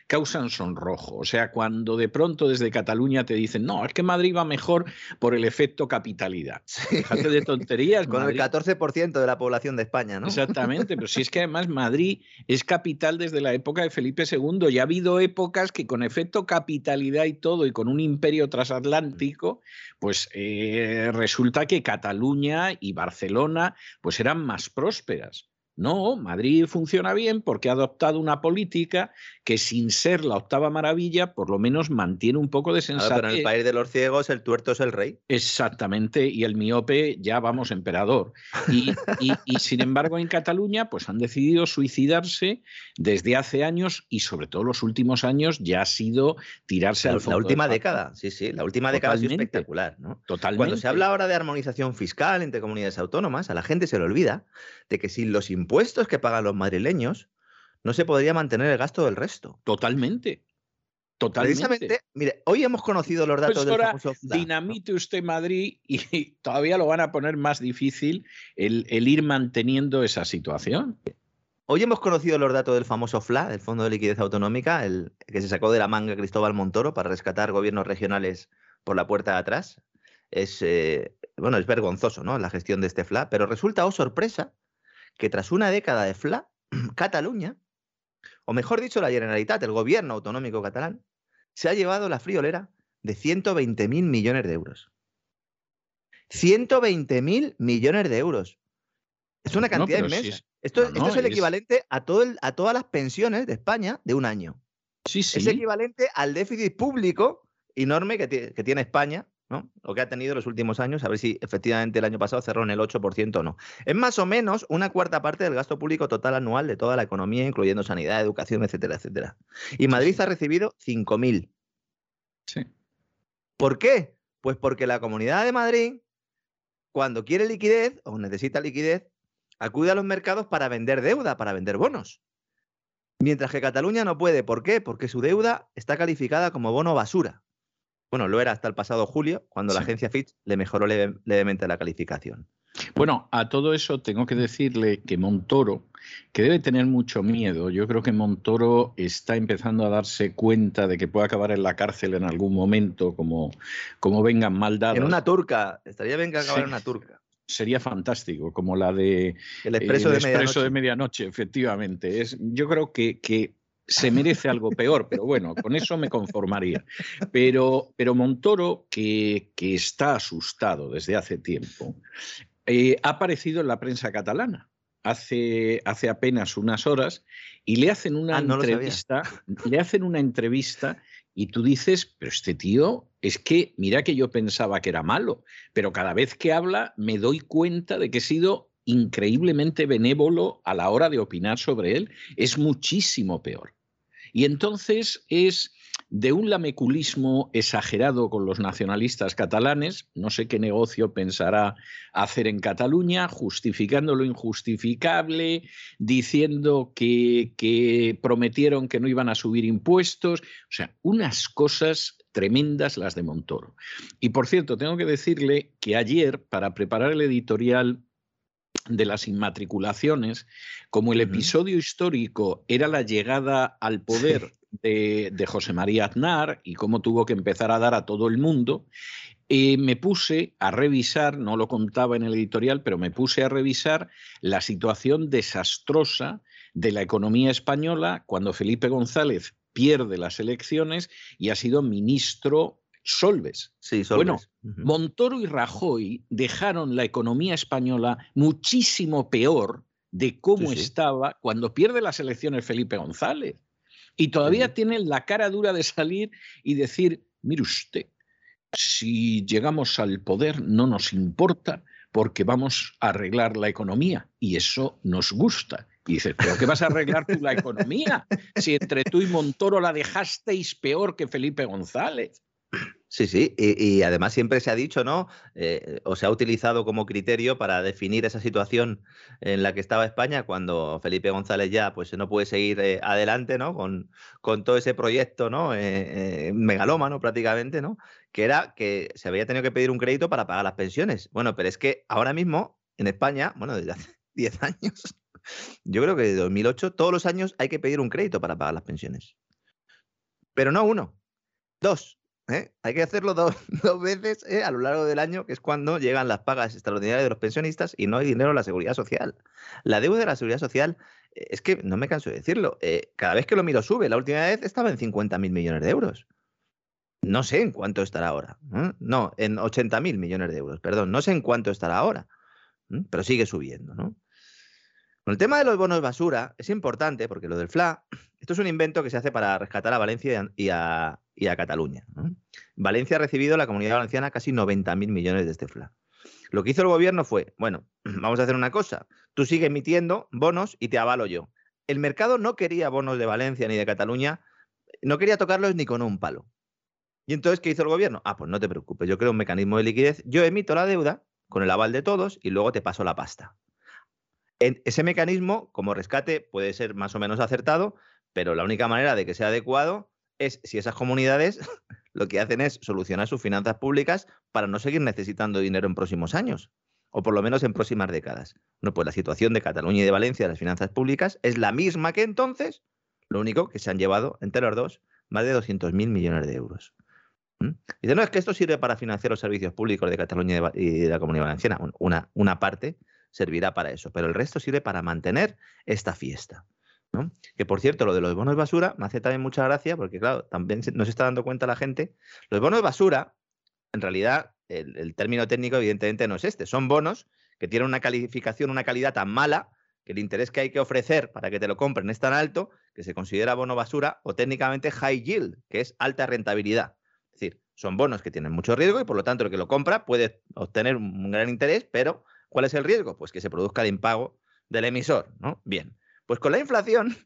causan sonrojo. O sea, cuando de pronto desde Cataluña te dicen, no, es que Madrid va mejor por el efecto capitalidad. Fíjate de tonterías. Con el 14% de la población de España, ¿no? Exactamente, pero si es que además Madrid es capital desde la época de Felipe II y ha habido épocas que con efecto capitalidad y todo y con un imperio transatlántico, pues eh, resulta que Cataluña y Barcelona pues eran más prósperas. No, Madrid funciona bien porque ha adoptado una política que sin ser la octava maravilla, por lo menos mantiene un poco de sensatez. pero en el país de los ciegos el tuerto es el rey. Exactamente, y el miope ya vamos emperador. Y, y, sin embargo en Cataluña pues han decidido suicidarse desde hace años y sobre todo los últimos años ya ha sido tirarse al fondo. La última década, sí, sí, la última década ha sido espectacular. ¿no? Totalmente. Cuando se habla ahora de armonización fiscal entre comunidades autónomas, a la gente se le olvida de que sin los impuestos que pagan los madrileños, no se podría mantener el gasto del resto. Totalmente. Totalmente. Precisamente, mire, hoy hemos conocido los datos pues del famoso Dinamite usted Madrid y todavía lo van a poner más difícil el, ir manteniendo esa situación. Hoy hemos conocido los datos del famoso FLA, el Fondo de Liquidez Autonómica, el que se sacó de la manga Cristóbal Montoro para rescatar gobiernos regionales por la puerta de atrás. Es, eh, bueno, es vergonzoso, ¿no? La gestión de este FLA, pero resulta, oh sorpresa, que tras una década de FLA, Cataluña, o mejor dicho, la Generalitat, el gobierno autonómico catalán, se ha llevado la friolera de 120.000 millones de euros. 120.000 millones de euros. Es una cantidad inmensa. esto, es el equivalente a, todo a todas las pensiones de España de un año. Sí, sí. Es equivalente al déficit público enorme que, que tiene España ¿no? Lo que ha tenido en los últimos años, a ver si efectivamente el año pasado cerró en el 8% o no. Es más o menos una cuarta parte del gasto público total anual de toda la economía, incluyendo sanidad, educación, etcétera, etcétera. Y Madrid ha recibido 5.000. Sí. ¿Por qué? Pues porque la Comunidad de Madrid, cuando quiere liquidez o necesita liquidez, acude a los mercados para vender deuda, para vender bonos. Mientras que Cataluña no puede. ¿Por qué? Porque su deuda está calificada como bono basura. Bueno, lo era hasta el pasado julio, cuando la agencia Fitch le mejoró levemente la calificación. Bueno, a todo eso tengo que decirle que Montoro, que debe tener mucho miedo, yo creo que Montoro está empezando a darse cuenta de que puede acabar en la cárcel en algún momento, como, como vengan mal dados. En una turca, estaría bien que acabara en una turca. sería fantástico, como la de El expreso, de, expreso medianoche. de medianoche, efectivamente. Es, yo creo que, que se merece algo peor, pero bueno, con eso me conformaría. Pero, pero Montoro, que, que está asustado desde hace tiempo, eh, ha aparecido en la prensa catalana hace, hace apenas unas horas y le hacen una Ah, no entrevista, le hacen una entrevista y tú dices, pero este tío es que mira que yo pensaba que era malo, pero cada vez que habla me doy cuenta de que he sido increíblemente benévolo a la hora de opinar sobre él. Es muchísimo peor. Y entonces es de un lameculismo exagerado con los nacionalistas catalanes, no sé qué negocio pensará hacer en Cataluña, justificando lo injustificable, diciendo que, que prometieron que no iban a subir impuestos, o sea, unas cosas tremendas las de Montoro. Y por cierto, tengo que decirle que ayer, para preparar el editorial de las inmatriculaciones, como el episodio histórico era la llegada al poder de, de José María Aznar y cómo tuvo que empezar a dar a todo el mundo, eh, me puse a revisar, no lo contaba en el editorial, pero me puse a revisar la situación desastrosa de la economía española cuando Felipe González pierde las elecciones y ha sido ministro Solves. Sí, Bueno. Montoro y Rajoy dejaron la economía española muchísimo peor de cómo Sí, sí. estaba cuando pierde las elecciones Felipe González. Y todavía tienen la cara dura de salir y decir, mire usted, si llegamos al poder no nos importa porque vamos a arreglar la economía y eso nos gusta. Y dices, ¿pero qué vas a arreglar tú la economía? Si entre tú y Montoro la dejasteis peor que Felipe González. Sí, sí, y, además siempre se ha dicho, ¿no? Eh, o se ha utilizado como criterio para definir esa situación en la que estaba España cuando Felipe González ya pues no puede seguir eh, adelante, ¿no? Con, con todo ese proyecto, ¿no? Eh, eh, megalómano prácticamente, ¿no? Que era que se había tenido que pedir un crédito para pagar las pensiones. Bueno, pero es que ahora mismo en España, bueno, desde hace 10 años, yo creo que desde 2008, todos los años hay que pedir un crédito para pagar las pensiones. Pero no uno, dos. ¿Eh? Hay que hacerlo dos, dos veces ¿eh? a lo largo del año, que es cuando llegan las pagas extraordinarias de los pensionistas y no hay dinero en la seguridad social. La deuda de la seguridad social, eh, es que no me canso de decirlo, cada vez que lo miro sube. La última vez estaba en 50.000 millones de euros. No sé en cuánto estará ahora. No, en 80.000 millones de euros, perdón. No sé en cuánto estará ahora, pero sigue subiendo, ¿no? Con el tema de los bonos basura es importante porque lo del FLA, esto es un invento que se hace para rescatar a Valencia y a, y a Cataluña. Valencia ha recibido la comunidad valenciana casi 90.000 millones de este FLA. Lo que hizo el gobierno fue, bueno, vamos a hacer una cosa, tú sigue emitiendo bonos y te avalo yo. El mercado no quería bonos de Valencia ni de Cataluña, no quería tocarlos ni con un palo. Y entonces, ¿qué hizo el gobierno? Ah, pues no te preocupes, yo creo un mecanismo de liquidez, yo emito la deuda con el aval de todos y luego te paso la pasta. En ese mecanismo, como rescate, puede ser más o menos acertado, pero la única manera de que sea adecuado es si esas comunidades lo que hacen es solucionar sus finanzas públicas para no seguir necesitando dinero en próximos años, o por lo menos en próximas décadas. Bueno, pues la situación de Cataluña y de Valencia, las finanzas públicas, es la misma que entonces, lo único que se han llevado entre los dos más de 200.000 millones de euros. ¿Mm? Dice, no, es que esto sirve para financiar los servicios públicos de Cataluña y de, de la Comunidad Valenciana. Una, una parte servirá para eso, pero el resto sirve para mantener esta fiesta. Que por cierto, lo de los bonos basura me hace también mucha gracia porque, claro, también no se está dando cuenta la gente. Los bonos basura, en realidad, el, el término técnico evidentemente no es este. Son bonos que tienen una calificación, una calidad tan mala que el interés que hay que ofrecer para que te lo compren es tan alto que se considera bono basura o técnicamente high yield, que es alta rentabilidad. Es decir, son bonos que tienen mucho riesgo y por lo tanto el que lo compra puede obtener un gran interés, pero ¿cuál es el riesgo? Pues que se produzca el impago del emisor, ¿no? Bien, pues con la inflación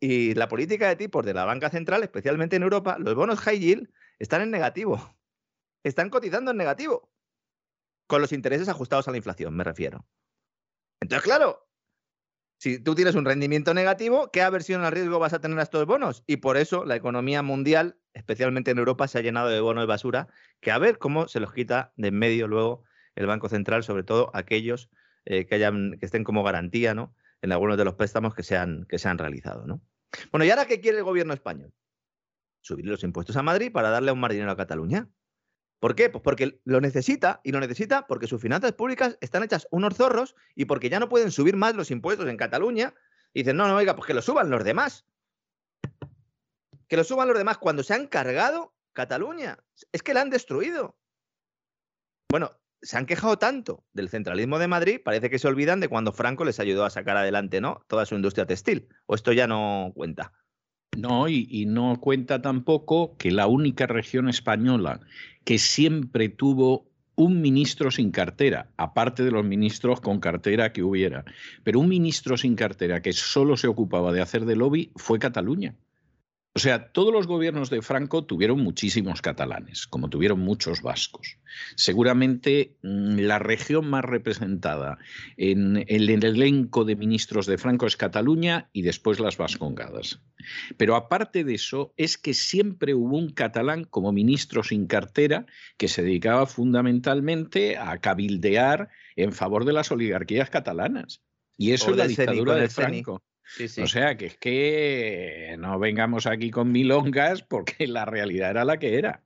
y la política de tipos de la banca central, especialmente en Europa, los bonos high yield están en negativo. Están cotizando en negativo. Con los intereses ajustados a la inflación, me refiero. Entonces, claro, si tú tienes un rendimiento negativo, ¿qué aversión al riesgo vas a tener a estos bonos? Y por eso la economía mundial, especialmente en Europa, se ha llenado de bonos de basura, que a ver cómo se los quita de en medio luego el Banco Central, sobre todo aquellos eh, que, hayan, que estén como garantía ¿no? En algunos de los préstamos que se han, que se han realizado. ¿no? Bueno, ¿y ahora qué quiere el gobierno español? Subir los impuestos a Madrid para darle un más dinero a Cataluña. ¿Por qué? Pues porque lo necesita y lo necesita porque sus finanzas públicas están hechas unos zorros y porque ya no pueden subir más los impuestos en Cataluña. Y dicen, no, no, oiga, pues que lo suban los demás. Que lo suban los demás cuando se han cargado Cataluña. Es que la han destruido. Bueno, se han quejado tanto del centralismo de Madrid, parece que se olvidan de cuando Franco les ayudó a sacar adelante, ¿no? Toda su industria textil. O esto ya no cuenta. No, y, no cuenta tampoco que la única región española que siempre tuvo un ministro sin cartera, aparte de los ministros con cartera que hubiera, pero un ministro sin cartera que solo se ocupaba de hacer de lobby fue Cataluña. O sea, todos los gobiernos de Franco tuvieron muchísimos catalanes, como tuvieron muchos vascos. Seguramente mm, la región más representada en el elenco de ministros de Franco es Cataluña y después las Vascongadas. Pero aparte de eso, es que siempre hubo un catalán como ministro sin cartera que se dedicaba fundamentalmente a cabildear en favor de las oligarquías catalanas. Y eso es la dictadura de Franco. O sea, que es que no vengamos aquí con milongas porque la realidad era la que era.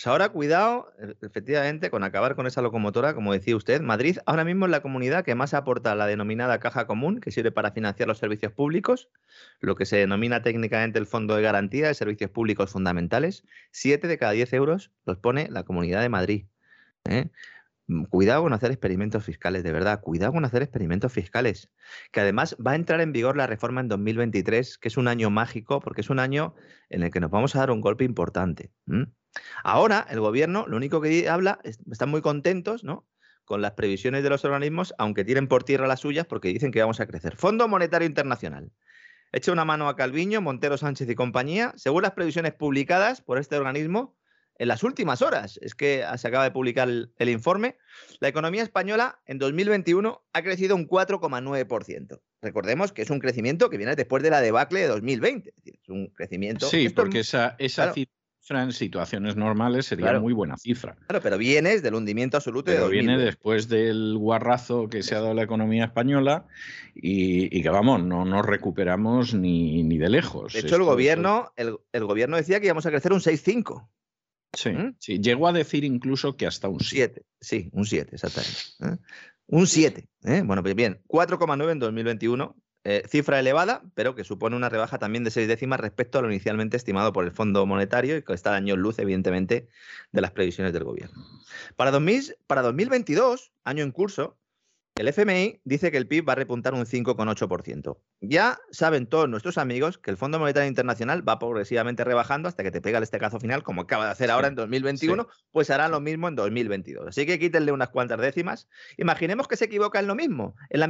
Pues ahora cuidado, e, efectivamente, con acabar con esa locomotora, como decía usted. Madrid ahora mismo es la comunidad que más aporta la denominada caja común, que sirve para financiar los servicios públicos, lo que se denomina técnicamente el Fondo de Garantía de Servicios Públicos Fundamentales. Siete de cada diez euros los pone la Comunidad de Madrid. ¿eh? Mm, cuidado con hacer experimentos fiscales, de verdad, cuidado con hacer experimentos fiscales, que además va a entrar en vigor la reforma en 2023, que es un año mágico, porque es un año en el que nos vamos a dar un golpe importante. Ahora, el gobierno, lo único que habla, están muy contentos, ¿no? Con las previsiones de los organismos, aunque tiren por tierra las suyas, porque dicen que vamos a crecer. Fondo Monetario Internacional. Echa una mano a Calviño, Montero Sánchez y compañía. Según las previsiones publicadas por este organismo, en las últimas horas. Es que se acaba de publicar el, informe. La economía española en 2021 ha crecido un 4,9%. Recordemos que es un crecimiento que viene después de la debacle de 2020. Es, un crecimiento. Sí, porque esa, esa cifra en situaciones normales sería muy buena cifra. Claro, pero vienes del hundimiento absoluto pero viene después del guarrazo que se ha dado la economía española y, que vamos, no nos recuperamos ni, ni de lejos. De hecho, el gobierno, el, el, gobierno decía que íbamos a crecer un 6,5. Sí, ¿Mm? sí, llegó a decir incluso que hasta un 7. Sí, un 7, exactamente. ¿eh? Un 7. ¿eh? Bueno, pues bien, 4,9 en 2021, eh, cifra elevada, pero que supone una rebaja también de seis décimas respecto a lo inicialmente estimado por el Fondo Monetario y que está año luz, evidentemente, de las previsiones del gobierno. Para, 2000, para 2022, año en curso, el FMI dice que el PIB va a repuntar un 5,8%. Ya saben todos nuestros amigos que el Fondo Monetario Internacional va progresivamente rebajando hasta que te pega el estecazo final, como acaba de hacer ahora en 2021, pues hará lo mismo en 2022. Así que quítenle unas cuantas décimas. Imaginemos que se equivoca en lo mismo, en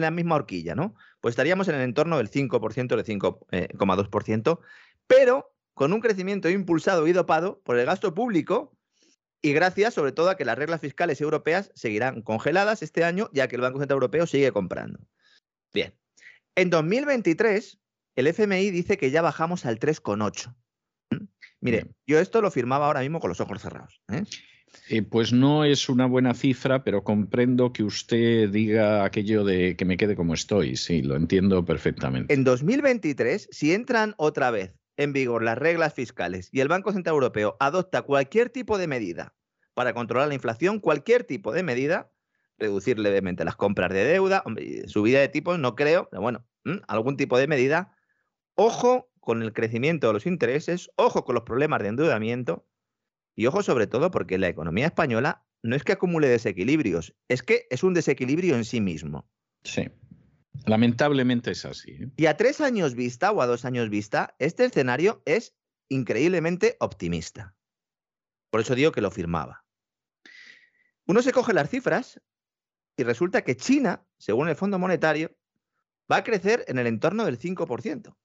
la, misma horquilla, ¿no? Pues estaríamos en el entorno del 5%, del 5,2%, eh, pero con un crecimiento impulsado y dopado por el gasto público y gracias sobre todo a que las reglas fiscales europeas seguirán congeladas este año, ya que el Banco Central Europeo sigue comprando. Bien, en 2023 el FMI dice que ya bajamos al 3,8. ¿Mm? Mire, yo esto lo firmaba ahora mismo con los ojos cerrados. ¿eh? Eh, pues no es una buena cifra, pero comprendo que usted diga aquello de que me quede como estoy. Sí, lo entiendo perfectamente. En 2023, si entran otra vez en vigor las reglas fiscales y el Banco Central Europeo adopta cualquier tipo de medida para controlar la inflación, cualquier tipo de medida, reducir levemente las compras de deuda, subida de tipos, no creo, pero bueno, algún tipo de medida, ojo con el crecimiento de los intereses, ojo con los problemas de endeudamiento y ojo sobre todo porque la economía española no es que acumule desequilibrios, es que es un desequilibrio en sí mismo. Sí. Lamentablemente es así. ¿eh? Y a tres años vista o a dos años vista, este escenario es increíblemente optimista. Por eso digo que lo firmaba. Uno se coge las cifras y resulta que China, según el Fondo Monetario, va a crecer en el entorno del 5%.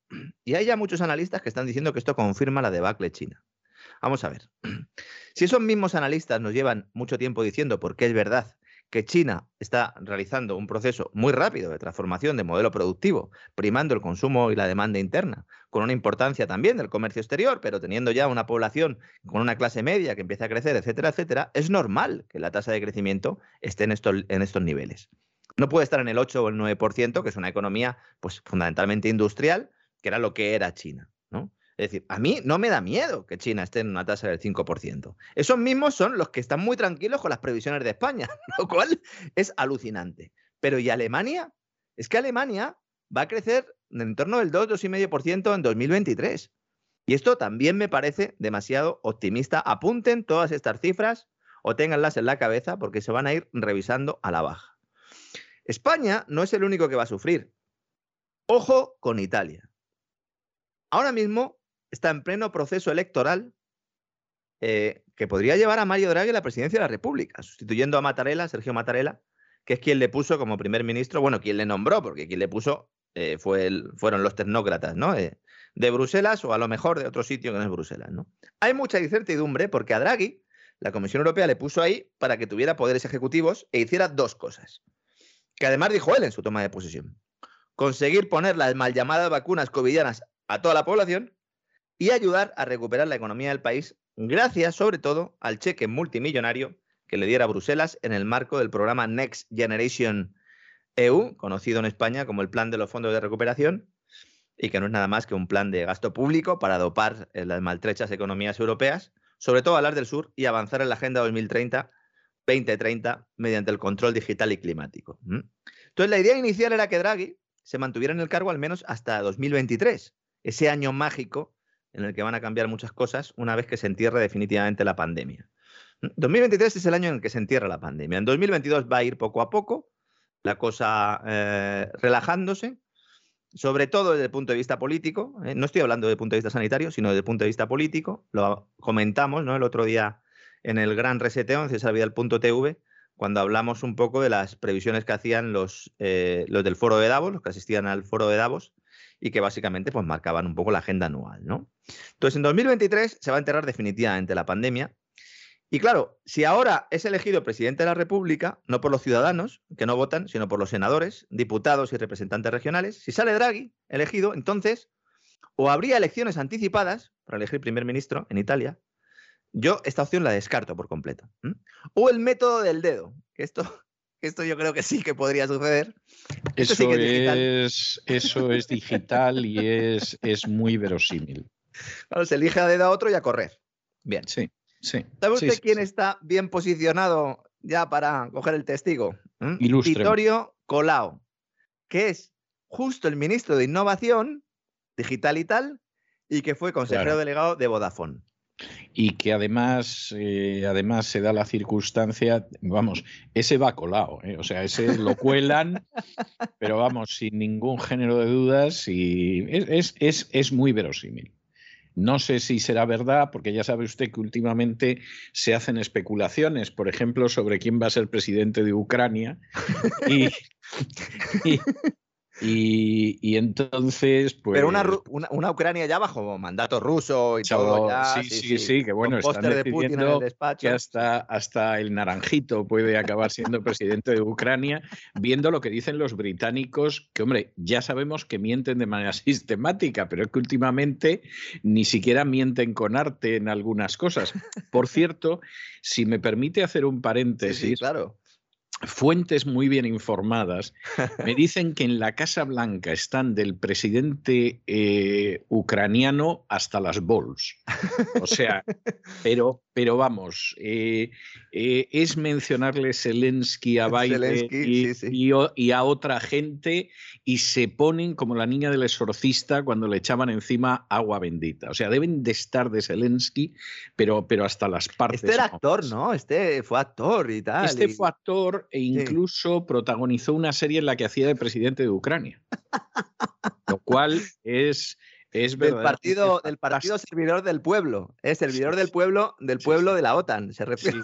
Y hay ya muchos analistas que están diciendo que esto confirma la debacle china. Vamos a ver. Si esos mismos analistas nos llevan mucho tiempo diciendo, porque es verdad, que China está realizando un proceso muy rápido de transformación de modelo productivo, primando el consumo y la demanda interna, con una importancia también del comercio exterior, pero teniendo ya una población con una clase media que empieza a crecer, etcétera, etcétera, es normal que la tasa de crecimiento esté en estos, niveles. No puede estar en el 8 o el 9%, que es una economía pues, fundamentalmente industrial, que era lo que era China. ¿no? Es decir, a mí no me da miedo que China esté en una tasa del 5%. Esos mismos son los que están muy tranquilos con las previsiones de España, lo cual es alucinante. Pero ¿y Alemania? Es que Alemania va a crecer en torno del 2-2,5% en 2023. Y esto también me parece demasiado optimista. Apunten todas estas cifras o ténganlas en la cabeza porque se van a ir revisando a la baja. España no es el único que va a sufrir. Ojo con Italia. Ahora mismo está en pleno proceso electoral eh, que podría llevar a Mario Draghi a la presidencia de la República, sustituyendo a Mattarella, Sergio Mattarella, que es quien le puso como primer ministro, bueno, quien le nombró, porque quien le puso eh, fue fueron los tecnócratas, ¿no? Eh, de Bruselas o a lo mejor de otro sitio que no es Bruselas, ¿no? Hay mucha incertidumbre porque a Draghi la Comisión Europea le puso ahí para que tuviera poderes ejecutivos e hiciera dos cosas, que además dijo él en su toma de posesión. Conseguir poner las mal llamadas vacunas covidianas a toda la población y ayudar a recuperar la economía del país gracias sobre todo al cheque multimillonario que le diera Bruselas en el marco del programa Next Generation EU, conocido en España como el Plan de los Fondos de Recuperación, y que no es nada más que un plan de gasto público para dopar las maltrechas economías europeas, sobre todo a las del sur, y avanzar en la Agenda 2030-2030 mediante el control digital y climático. Entonces, la idea inicial era que Draghi se mantuviera en el cargo al menos hasta 2023, ese año mágico en el que van a cambiar muchas cosas una vez que se entierre definitivamente la pandemia. 2023 es el año en el que se entierra la pandemia. En 2022 va a ir poco a poco la cosa eh, relajándose, sobre todo desde el punto de vista político. ¿eh? no estoy hablando desde el punto de vista sanitario, sino desde el punto de vista político. Lo comentamos el otro día en el gran reseteo en cesarvidal.tv, cuando hablamos un poco de las previsiones que hacían los, eh, los del foro de Davos, los que asistían al foro de Davos, y que básicamente pues, marcaban un poco la agenda anual. ¿no? Entonces, en 2023 se va a enterrar definitivamente la pandemia y claro, si ahora es elegido presidente de la República, no por los ciudadanos que no votan, sino por los senadores, diputados y representantes regionales, si sale Draghi elegido, entonces o habría elecciones anticipadas para elegir primer ministro en Italia. Yo esta opción la descarto por completo. O el método del dedo, que esto, esto yo creo que sí que podría suceder. eso, es, eso es digital y es, es muy verosímil. Claro, se elige a dedo a otro y a correr. Bien. Sí. Sí, ¿Sabe usted quién está bien posicionado ya para coger el testigo? ¿Mm? Vittorio Colao, que es justo el ministro de Innovación Digital y tal, y que fue consejero delegado de Vodafone. Y que además, eh, además se da la circunstancia, vamos, ese va colado, ¿eh? o sea, ese lo cuelan, pero vamos, sin ningún género de dudas, y es, es, es muy verosímil. No sé si será verdad, porque ya sabe usted que últimamente se hacen especulaciones, por ejemplo, sobre quién va a ser presidente de Ucrania. y, y, entonces, pues. Pero una, Ucrania ya bajo mandato ruso y todo. sí, sí, sí, que bueno, están decidiendo que hasta, hasta el naranjito puede acabar siendo presidente de Ucrania, viendo lo que dicen los británicos, que hombre, ya sabemos que mienten de manera sistemática, pero es que últimamente ni siquiera mienten con arte en algunas cosas. Por cierto, si me permite hacer un paréntesis. claro fuentes muy bien informadas me dicen que en la Casa Blanca están del presidente eh, ucraniano hasta las bols. O sea, pero, pero vamos, eh, eh, es mencionarle Zelensky a Biden y, a otra gente y se ponen como la niña del exorcista cuando le echaban encima agua bendita. O sea, deben de estar de Zelensky, pero, pero hasta las partes. Este era actor, ¿no? Este fue actor y tal. Este fue actor e incluso protagonizó una serie en la que hacía de presidente de Ucrania. Lo cual es, es del partido, del partido servidor del pueblo. Es servidor del pueblo, del pueblo de la OTAN, se refiere.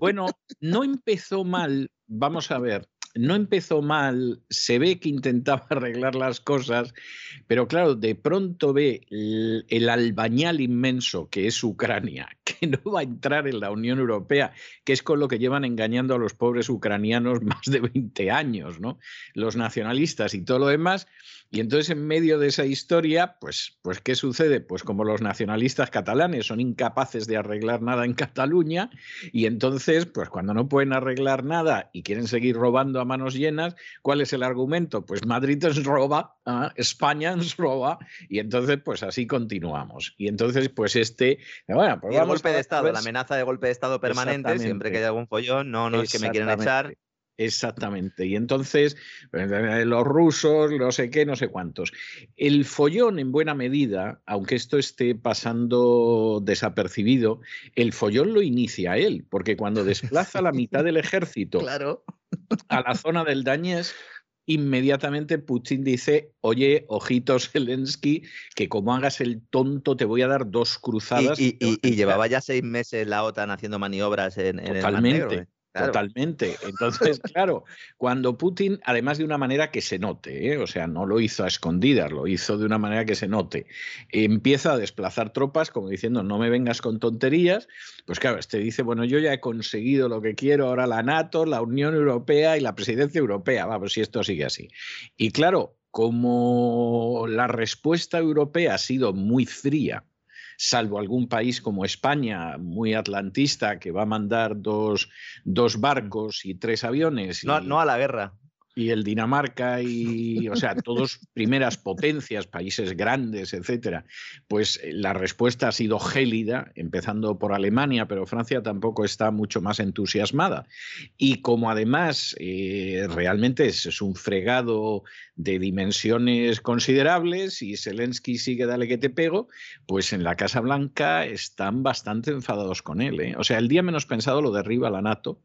Bueno, no empezó mal, vamos a ver no empezó mal, se ve que intentaba arreglar las cosas, pero claro, de pronto ve el, albañal inmenso que es Ucrania, que no va a entrar en la Unión Europea, que es con lo que llevan engañando a los pobres ucranianos más de 20 años, ¿no? Los nacionalistas y todo lo demás. Y entonces en medio de esa historia, pues, pues ¿qué sucede? Pues como los nacionalistas catalanes son incapaces de arreglar nada en Cataluña, y entonces, pues cuando no pueden arreglar nada y quieren seguir robando a manos llenas. ¿Cuál es el argumento? Pues Madrid nos roba, ¿ah? España nos roba, y entonces pues así continuamos. Y entonces pues este, bueno, pues y el golpe de Estado, la amenaza de golpe de Estado permanente, siempre que haya algún follón, no, no es que me quieren echar. Exactamente. Y entonces, pues, eh, los rusos, no sé qué, no sé cuántos. El follón, en buena medida, aunque esto esté pasando desapercibido, el follón lo inicia él, porque cuando desplaza la mitad del ejército claro. A la zona del Dañés, inmediatamente Putin dice, oye, ojito Zelensky, que como hagas el tonto te voy a dar dos cruzadas. Y, llevaba ya seis meses la OTAN haciendo maniobras en, en el Mar Negro, ¿eh? Totalmente. Entonces, claro, cuando Putin, además de una manera que se note, ¿eh? o sea, no lo hizo a escondidas, lo hizo de una manera que se note, empieza a desplazar tropas como diciendo, no me vengas con tonterías, pues claro, este dice, bueno, yo ya he conseguido lo que quiero, ahora la NATO, la Unión Europea y la presidencia europea, vamos, si esto sigue así. Y claro, como la respuesta europea ha sido muy fría, salvo algún país como España, muy atlantista, que va a mandar dos, dos barcos y tres aviones. No, no a la guerra y el Dinamarca y, o sea, todos primeras potencias, países grandes, etcétera, pues eh, la respuesta ha sido gélida, empezando por Alemania, pero Francia tampoco está mucho más entusiasmada. Y como además eh, realmente es, un fregado de dimensiones considerables y Zelensky sigue dale que te pego, pues en la Casa Blanca están bastante enfadados con él. ¿eh? O sea, el día menos pensado lo derriba la NATO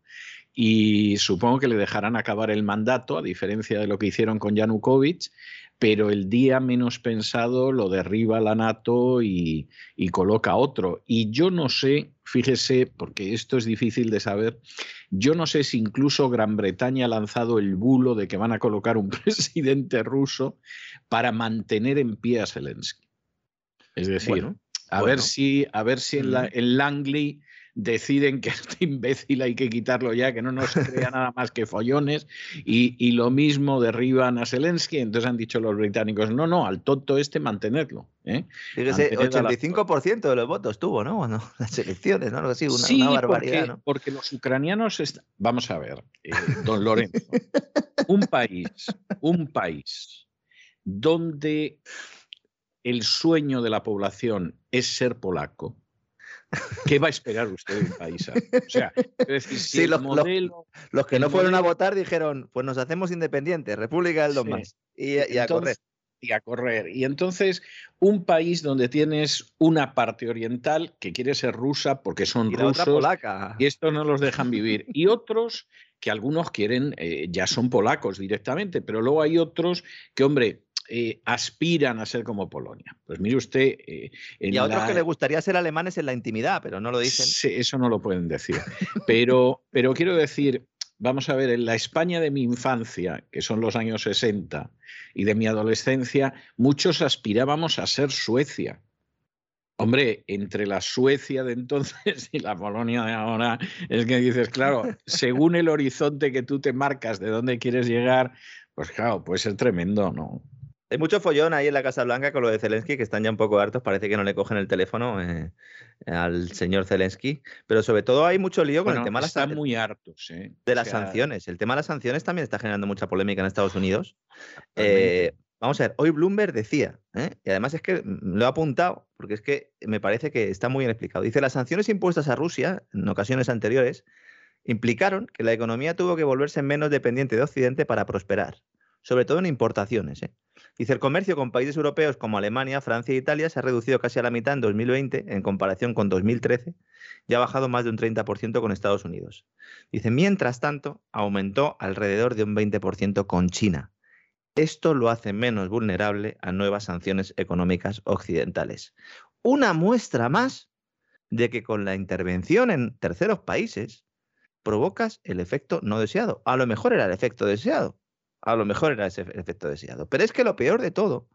y supongo que le dejarán acabar el mandato, a diferencia de lo que hicieron con Yanukovych, pero el día menos pensado lo derriba la NATO y, coloca otro. Y yo no sé, fíjese, porque esto es difícil de saber, yo no sé si incluso Gran Bretaña ha lanzado el bulo de que van a colocar un presidente ruso para mantener en pie a Zelensky. Es decir, a, Ver si, a ver si en, la, en Langley deciden que este imbécil hay que quitarlo ya, que no nos crea nada más que follones, y, lo mismo derriban a Zelensky, entonces han dicho los británicos, no, no, al tonto este mantenerlo. ¿eh? Fíjese, 85% de los votos tuvo, ¿no? Bueno, las elecciones, ¿no? Algo así, una, barbaridad. Porque, porque, los ucranianos, vamos a ver, eh, don Lorenzo, un país, un país donde el sueño de la población es ser polaco, ¿Qué va a esperar usted de un país? O sea, si los, que no fueron a votar dijeron, pues nos hacemos independientes, República del Donbass, y, a correr. Y a correr. Y entonces, un país donde tienes una parte oriental que quiere ser rusa porque son rusos y esto no los dejan vivir. Y otros que algunos quieren, eh, ya son polacos directamente, pero luego hay otros que, hombre, eh, aspiran a ser como Polonia. Pues mire usted. Eh, y a otros que le gustaría ser alemanes en la intimidad, pero no lo dicen. Sí, eso no lo pueden decir. Pero, pero quiero decir, vamos a ver, en la España de mi infancia, que son los años 60, y de mi adolescencia, muchos aspirábamos a ser Suecia. Hombre, entre la Suecia de entonces y la Polonia de ahora, es que dices, claro, según el horizonte que tú te marcas de dónde quieres llegar, pues claro, puede ser tremendo, ¿no? Hay mucho follón ahí en la Casa Blanca con lo de Zelensky, que están ya un poco hartos, parece que no le cogen el teléfono eh, al señor Zelensky, pero sobre todo hay mucho lío con el tema de las, muy hartos, ¿eh? de las sanciones. El tema de las sanciones también está generando mucha polémica en Estados Unidos. Eh, vamos a ver, hoy Bloomberg decía, y además es que lo he apuntado, porque es que me parece que está muy bien explicado. Dice, las sanciones impuestas a Rusia en ocasiones anteriores implicaron que la economía tuvo que volverse menos dependiente de Occidente para prosperar, sobre todo en importaciones. ¿eh? Dice, el comercio con países europeos como Alemania, Francia e Italia se ha reducido casi a la mitad en 2020 en comparación con 2013 y ha bajado más de un 30% con Estados Unidos. Dice, mientras tanto, aumentó alrededor de un 20% con China. Esto lo hace menos vulnerable a nuevas sanciones económicas occidentales. Una muestra más de que con la intervención en terceros países provocas el efecto no deseado. A lo mejor era el efecto deseado, a lo mejor era ese efecto deseado. Pero es que lo peor de todo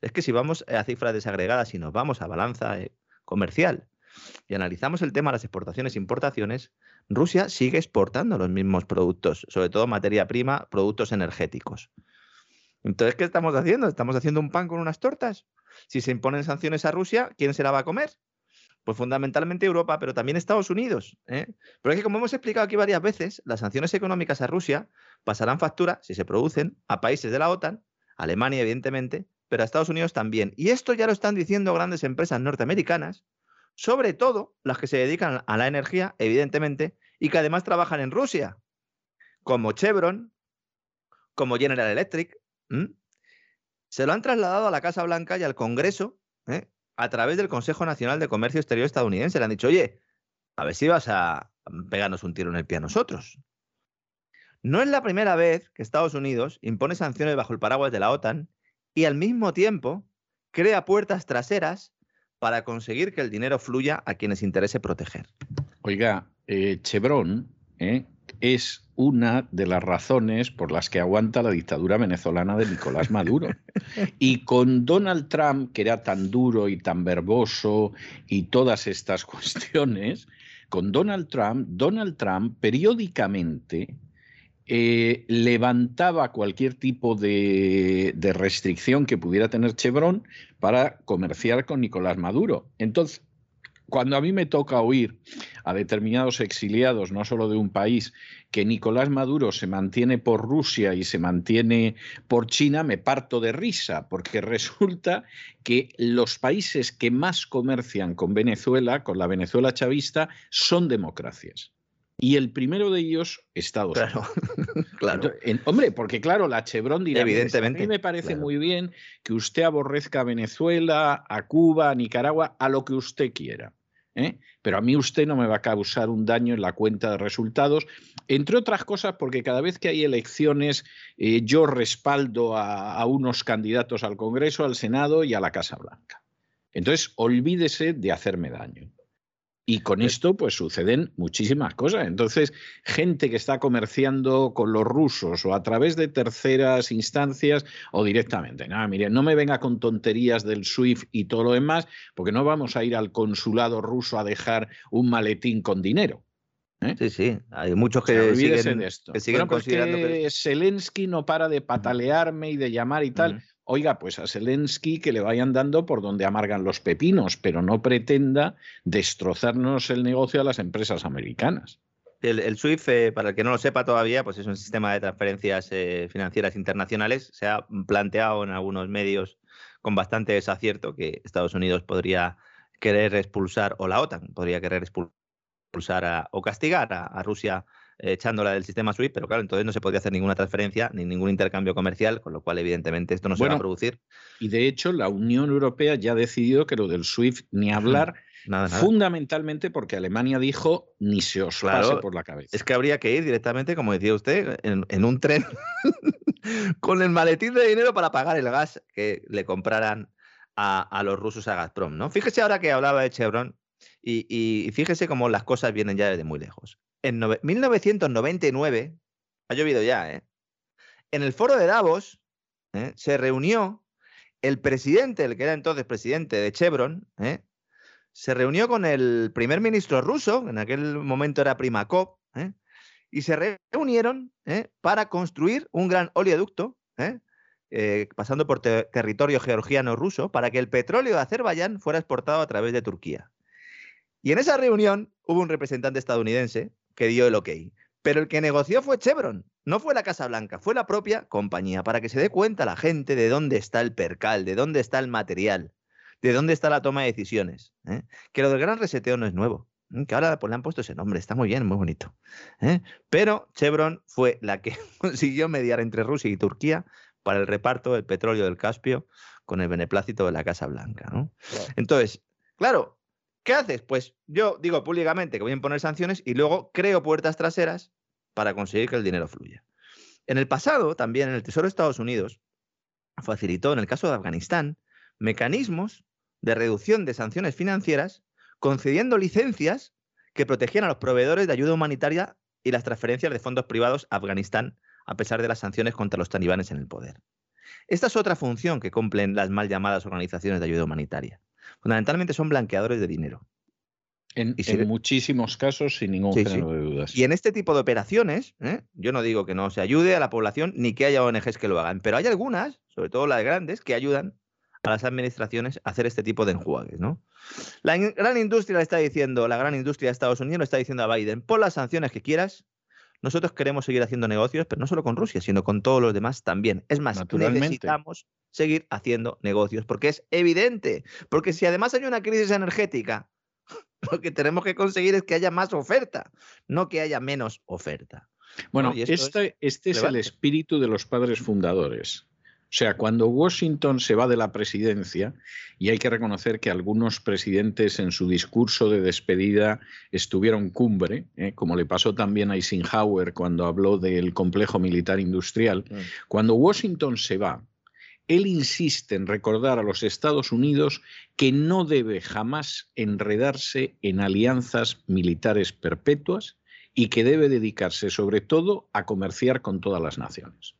es que si vamos a cifras desagregadas y nos vamos a balanza eh, comercial y analizamos el tema de las exportaciones e importaciones, Rusia sigue exportando los mismos productos, sobre todo materia prima, productos energéticos. Entonces, ¿qué estamos haciendo? ¿Estamos haciendo un pan con unas tortas? Si se imponen sanciones a Rusia, ¿quién se la va a comer? Pues fundamentalmente Europa, pero también Estados Unidos. ¿eh? Pero es que, como hemos explicado aquí varias veces, las sanciones económicas a Rusia pasarán factura, si se producen, a países de la OTAN, Alemania, evidentemente, pero a Estados Unidos también. Y esto ya lo están diciendo grandes empresas norteamericanas, sobre todo las que se dedican a la energía, evidentemente, y que además trabajan en Rusia, como Chevron, como General Electric. Se lo han trasladado a la Casa Blanca y al Congreso ¿eh? A través del Consejo Nacional de Comercio Exterior estadounidense. Le han dicho, oye, a ver si vas a pegarnos un tiro en el pie a nosotros. No es la primera vez que Estados Unidos impone sanciones bajo el paraguas de la OTAN y al mismo tiempo crea puertas traseras para conseguir que el dinero fluya a quienes interese proteger. Oiga, eh, Chevron eh, es una de las razones por las que aguanta la dictadura venezolana de Nicolás Maduro. Y con Donald Trump, que era tan duro y tan verboso y todas estas cuestiones, con Donald Trump, Donald Trump periódicamente eh, levantaba cualquier tipo de, de, restricción que pudiera tener Chevron para comerciar con Nicolás Maduro. Entonces, cuando a mí me toca oír a determinados exiliados, no solo de un país, que Nicolás Maduro se mantiene por Rusia y se mantiene por China, me parto de risa, porque resulta que los países que más comercian con Venezuela, con la Venezuela chavista, son democracias. Y el primero de ellos, Estados Unidos. claro. hombre, porque claro, la Chevron dirá, Evidentemente, a mí me parece muy bien que usted aborrezca a Venezuela, a Cuba, a Nicaragua, a lo que usted quiera. ¿Eh? pero a mí usted no me va a causar un daño en la cuenta de resultados, entre otras cosas porque cada vez que hay elecciones eh, yo respaldo a, unos candidatos al Congreso, al Senado y a la Casa Blanca. Entonces, olvídese de hacerme daño. Y con esto, pues suceden muchísimas cosas. Entonces, gente que está comerciando con los rusos o a través de terceras instancias o directamente. Nada, mire, no me venga con tonterías del SWIFT y todo lo demás, porque no vamos a ir al consulado ruso a dejar un maletín con dinero. ¿eh? Sí, sí, hay muchos que, siguen, de esto. que siguen considerando que... Zelensky no para de patalearme y de llamar y tal. Oiga, pues a Zelensky que le vayan dando por donde amargan los pepinos, pero no pretenda destrozarnos el negocio a las empresas americanas. El, SWIFT, eh, para el que no lo sepa todavía, pues es un sistema de transferencias eh, financieras internacionales. Se ha planteado en algunos medios con bastante desacierto que Estados Unidos podría querer expulsar, o la OTAN podría querer expulsar o castigar a Rusia echándola del sistema SWIFT, pero claro, entonces no se podría hacer ninguna transferencia ni ningún intercambio comercial, con lo cual evidentemente esto no se va a producir. Y de hecho la Unión Europea ya ha decidido que lo del SWIFT ni hablar, fundamentalmente porque Alemania dijo ni se os pase por la cabeza. Es que habría que ir directamente, como decía usted, en, un tren con el maletín de dinero para pagar el gas que le compraran a, los rusos a Gazprom, ¿no? Fíjese ahora que hablaba de Chevron y, y fíjese cómo las cosas vienen ya desde muy lejos en 1999, ha llovido ya, ¿eh? En el foro de Davos ¿eh? se reunió el presidente, el que era entonces presidente de Chevron, ¿eh? se reunió con el primer ministro ruso, en aquel momento era Primakov, y se reunieron para construir un gran oleoducto, pasando por territorio georgiano ruso, para que el petróleo de Azerbaiyán fuera exportado a través de Turquía. Y en esa reunión hubo un representante estadounidense que dio el ok. Pero el que negoció fue Chevron, no fue la Casa Blanca, fue la propia compañía, para que se dé cuenta la gente de dónde está el percal, de dónde está el material, de dónde está la toma de decisiones. ¿eh? Que lo del gran reseteo no es nuevo, ¿eh? que ahora pues, le han puesto ese nombre, está muy bien, muy bonito. ¿eh? Pero Chevron fue la que consiguió mediar entre Rusia y Turquía para el reparto del petróleo del Caspio con el beneplácito de la Casa Blanca. Entonces, claro, ¿Qué haces? Pues yo digo públicamente que voy a imponer sanciones y luego creo puertas traseras para conseguir que el dinero fluya. En el pasado, también en el Tesoro de Estados Unidos, facilitó, en el caso de Afganistán, mecanismos de reducción de sanciones financieras, concediendo licencias que protegían a los proveedores de ayuda humanitaria y las transferencias de fondos privados a Afganistán, a pesar de las sanciones contra los talibanes en el poder. Esta es otra función que cumplen las mal llamadas organizaciones de ayuda humanitaria fundamentalmente son blanqueadores de dinero. En, muchísimos casos, sin ningún género de dudas. Y en este tipo de operaciones, ¿eh? yo no digo que no se ayude a la población ni que haya ONGs que lo hagan, pero hay algunas, sobre todo las grandes, que ayudan a las administraciones hacer este tipo de enjuagues, ¿no? La gran industria le está diciendo, la gran industria de Estados Unidos le está diciendo a Biden, pon las sanciones que quieras, nosotros queremos seguir haciendo negocios, pero no solo con Rusia, sino con todos los demás también. Es más, necesitamos seguir haciendo negocios, porque es evidente, porque si además hay una crisis energética, lo que tenemos que conseguir es que haya más oferta, no que haya menos oferta. Bueno, este, este es el espíritu de los padres fundadores. O sea, cuando Washington se va de la presidencia, y hay que reconocer que algunos presidentes en su discurso de despedida estuvieron cumbre, ¿eh? como le pasó también a Eisenhower cuando habló del complejo militar industrial, mm. cuando Washington se va, él insiste en recordar a los Estados Unidos que no debe jamás enredarse en alianzas militares perpetuas y que debe dedicarse sobre todo a comerciar con todas las naciones.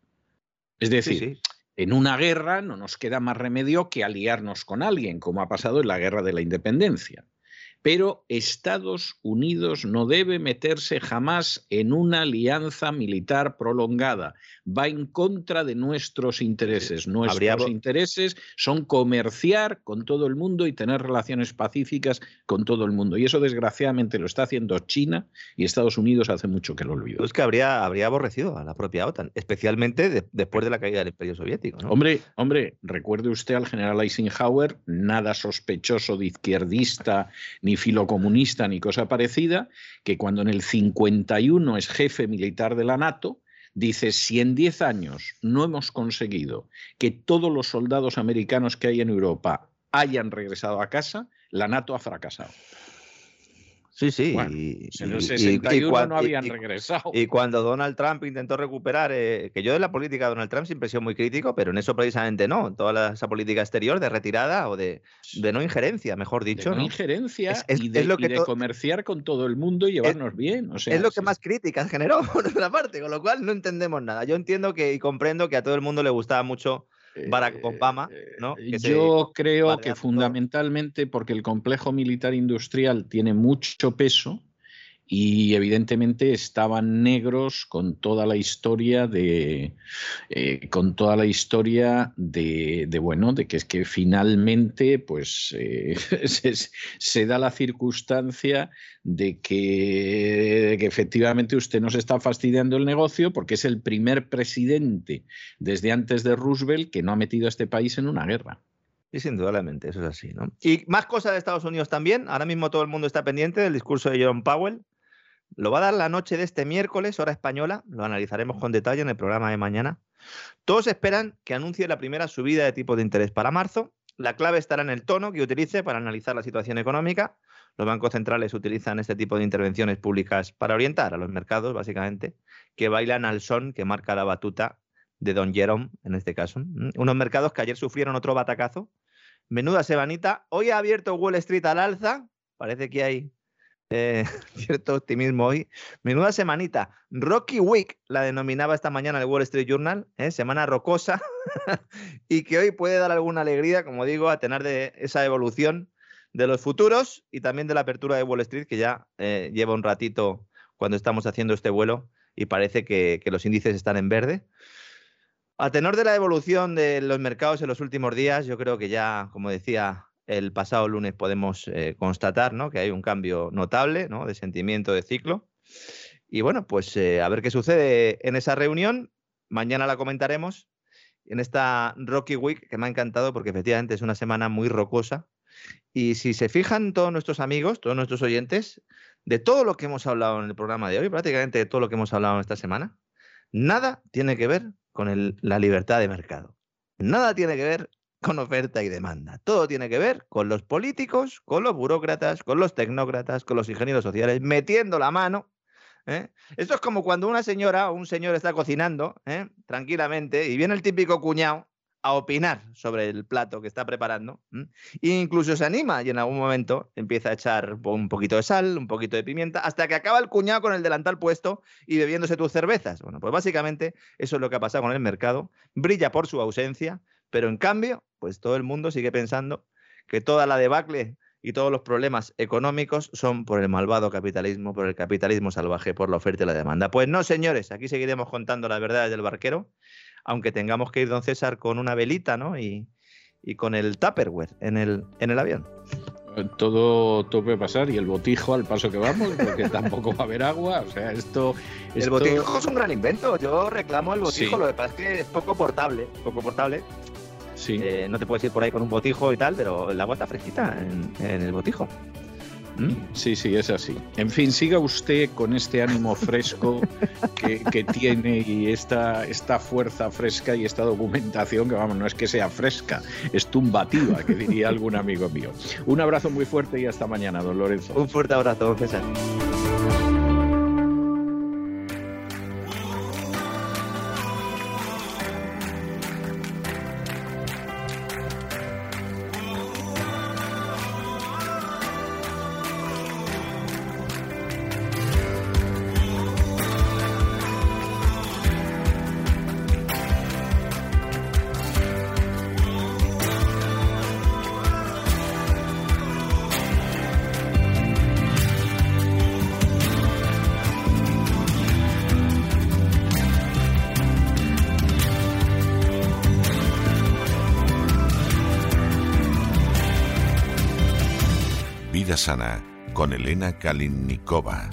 Es decir, en una guerra no nos queda más remedio que aliarnos con alguien, como ha pasado en la guerra de la independencia. Pero Estados Unidos no debe meterse jamás en una alianza militar prolongada. Va en contra de nuestros intereses. Nuestros intereses son comerciar con todo el mundo y tener relaciones pacíficas con todo el mundo. Y eso desgraciadamente lo está haciendo China y Estados Unidos hace mucho que lo olvidó. Es que habría, habría aborrecido a la propia OTAN, especialmente después de la caída del Imperio Soviético. Hombre, hombre, recuerde usted al general Eisenhower, nada sospechoso de izquierdista ni ni filocomunista ni cosa parecida, que cuando en el 51 es jefe militar de la NATO, dice, si en 10 años no hemos conseguido que todos los soldados americanos que hay en Europa hayan regresado a casa, la NATO ha fracasado. Sí, sí. en el 61 no habían regresado. Y cuando Donald Trump intentó recuperar, eh, que yo de la política de Donald Trump siempre he sido muy crítico, pero en eso precisamente no. Toda esa política exterior de retirada o de, de no injerencia, mejor dicho. De no, injerencia y, de, lo que comerciar con todo el mundo y llevarnos bien. O sea, es lo que más críticas generó por nuestra parte, con lo cual no entendemos nada. Yo entiendo que y comprendo que a todo el mundo le gustaba mucho Barack eh, Obama, ¿no? yo creo que fundamentalmente porque el complejo militar industrial tiene mucho peso y evidentemente estaban negros con toda la historia de eh, con toda la historia de, bueno de que es que finalmente pues eh, se, da la circunstancia de que, efectivamente usted nos está fastidiando el negocio porque es el primer presidente desde antes de Roosevelt que no ha metido a este país en una guerra. Sí, indudablemente, eso es así, ¿no? Y más cosas de Estados Unidos también. Ahora mismo todo el mundo está pendiente del discurso de Jerome Powell, lo va a dar la noche de este miércoles, hora española. Lo analizaremos con detalle en el programa de mañana. Todos esperan que anuncie la primera subida de tipo de interés para marzo. La clave estará en el tono que utilice para analizar la situación económica. Los bancos centrales utilizan este tipo de intervenciones públicas para orientar a los mercados, básicamente, que bailan al son que marca la batuta de Don Jerome, en este caso. Unos mercados que ayer sufrieron otro batacazo. Menuda sebanita. Hoy ha abierto Wall Street al alza. Parece que hay eh, cierto optimismo hoy. Menuda semanita. Rocky Week la denominaba esta mañana el Wall Street Journal, ¿eh? semana rocosa, y que hoy puede dar alguna alegría, como digo, a tener de esa evolución de los futuros y también de la apertura de Wall Street, que ya eh, lleva un ratito cuando estamos haciendo este vuelo y parece que, que los índices están en verde. A tenor de la evolución de los mercados en los últimos días, yo creo que ya, como decía el pasado lunes podemos eh, constatar ¿no? que hay un cambio notable ¿no? de sentimiento de ciclo. Y bueno, pues eh, a ver qué sucede en esa reunión. Mañana la comentaremos en esta Rocky Week que me ha encantado porque efectivamente es una semana muy rocosa. Y si se fijan todos nuestros amigos, todos nuestros oyentes, de todo lo que hemos hablado en el programa de hoy, prácticamente de todo lo que hemos hablado en esta semana, nada tiene que ver con la libertad de mercado. Nada tiene que ver con oferta y demanda. Todo tiene que ver con los políticos, con los burócratas, con los tecnócratas, con los ingenieros sociales, metiendo la mano. ¿eh? Esto es como cuando una señora o un señor está cocinando ¿eh? tranquilamente y viene el típico cuñado a opinar sobre el plato que está preparando. E incluso se anima y en algún momento empieza a echar un poquito de sal, un poquito de pimienta, hasta que acaba el cuñado con el delantal puesto y bebiéndose tus cervezas. Bueno, pues básicamente eso es lo que ha pasado con el mercado. Brilla por su ausencia, pero en cambio, pues todo el mundo sigue pensando que toda la debacle y todos los problemas económicos son por el malvado capitalismo, por el capitalismo salvaje, por la oferta y la demanda. Pues no, señores, aquí seguiremos contando las verdades del barquero, aunque tengamos que ir, don César, con una velita, ¿no? Y, y con el Tupperware en el, en el avión. Todo, todo puede pasar y el botijo al paso que vamos, porque tampoco va a haber agua. O sea, esto. El botijo es un gran invento. Yo reclamo el botijo, lo que pasa es que es poco portable. Poco portable. Sí. Eh, no te puedes ir por ahí con un botijo y tal, pero el agua está fresquita en el botijo. ¿Mm? Sí, sí, es así. En fin, siga usted con este ánimo fresco que, tiene y esta, esta fuerza fresca y esta documentación que, vamos, no es que sea fresca, es tumbativa, que diría algún amigo mío. Un abrazo muy fuerte y hasta mañana, don Lorenzo. Un fuerte abrazo, don César. Sana con Elena Kalinnikova.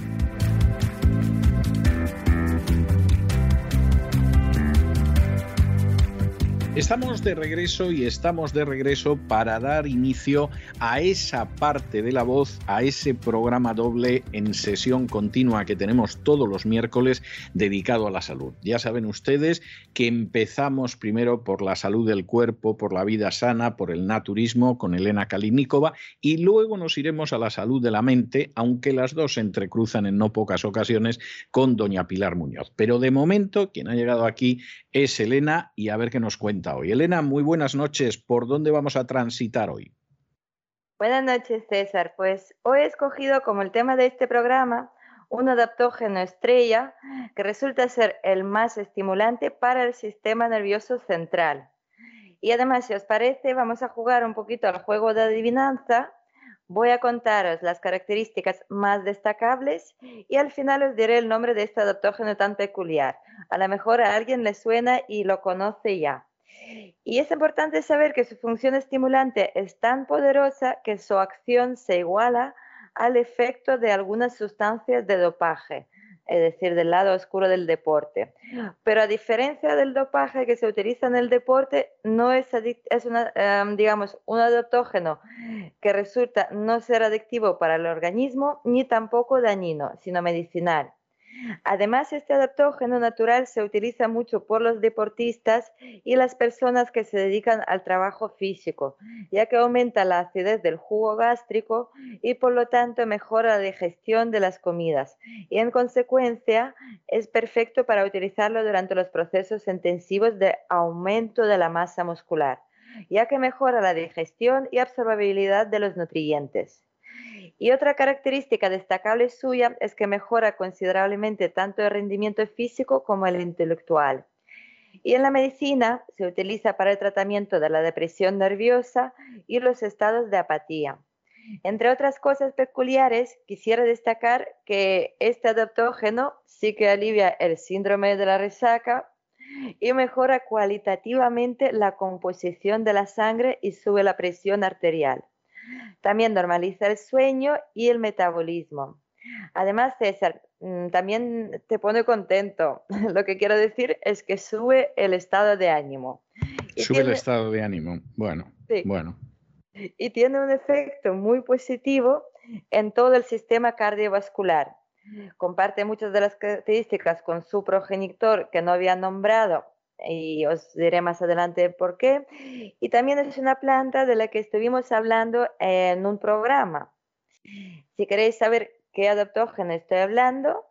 Estamos de regreso y estamos de regreso para dar inicio a esa parte de la voz, a ese programa doble en sesión continua que tenemos todos los miércoles dedicado a la salud. Ya saben ustedes que empezamos primero por la salud del cuerpo, por la vida sana, por el naturismo con Elena Kalinikova y luego nos iremos a la salud de la mente, aunque las dos se entrecruzan en no pocas ocasiones con doña Pilar Muñoz. Pero de momento quien ha llegado aquí es Elena y a ver qué nos cuenta hoy. Elena, muy buenas noches. ¿Por dónde vamos a transitar hoy? Buenas noches, César. Pues hoy he escogido como el tema de este programa un adaptógeno estrella que resulta ser el más estimulante para el sistema nervioso central. Y además, si os parece, vamos a jugar un poquito al juego de adivinanza. Voy a contaros las características más destacables y al final os diré el nombre de este adaptógeno tan peculiar. A lo mejor a alguien le suena y lo conoce ya. Y es importante saber que su función estimulante es tan poderosa que su acción se iguala al efecto de algunas sustancias de dopaje, es decir, del lado oscuro del deporte. Pero a diferencia del dopaje que se utiliza en el deporte, no es, em, digamos, un adaptógeno que resulta no ser adictivo para el organismo ni tampoco dañino, sino medicinal. Además, este adaptógeno natural se utiliza mucho por los deportistas y las personas que se dedican al trabajo físico, ya que aumenta la acidez del jugo gástrico y por lo tanto mejora la digestión de las comidas. Y en consecuencia, es perfecto para utilizarlo durante los procesos intensivos de aumento de la masa muscular, ya que mejora la digestión y absorbibilidad de los nutrientes. Y otra característica destacable suya es que mejora considerablemente tanto el rendimiento físico como el intelectual. Y en la medicina se utiliza para el tratamiento de la depresión nerviosa y los estados de apatía. Entre otras cosas peculiares, quisiera destacar que este adaptógeno sí que alivia el síndrome de la resaca y mejora cualitativamente la composición de la sangre y sube la presión arterial. También normaliza el sueño y el metabolismo. Además, César, mm, también te pone contento. Lo que quiero decir es que sube el estado de ánimo. sube el estado de ánimo. Bueno, bueno. Y tiene un efecto muy positivo en todo el sistema cardiovascular. Comparte muchas de las características con su progenitor que no había nombrado, y os diré más adelante por qué. Y también es una planta de la que estuvimos hablando en un programa. Si queréis saber qué adaptógeno estoy hablando,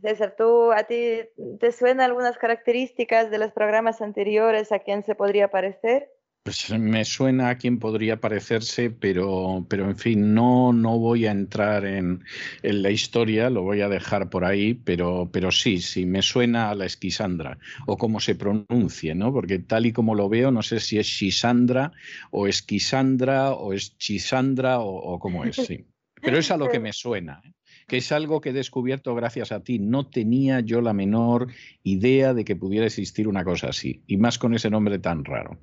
César, ¿tú, ¿a ti te suenan algunas características de los programas anteriores a quién se podría parecer? Pues me suena a quien podría parecerse, pero, pero en fin, no, no voy a entrar en, en, la historia, lo voy a dejar por ahí, pero, pero sí, sí, me suena a la esquisandra, o como se pronuncie, ¿no? Porque tal y como lo veo, no sé si es Shisandra, o esquisandra, o es Chisandra, o, o cómo es, sí. Pero es a lo que me suena. ¿eh? que es algo que he descubierto gracias a ti. No tenía yo la menor idea de que pudiera existir una cosa así, y más con ese nombre tan raro.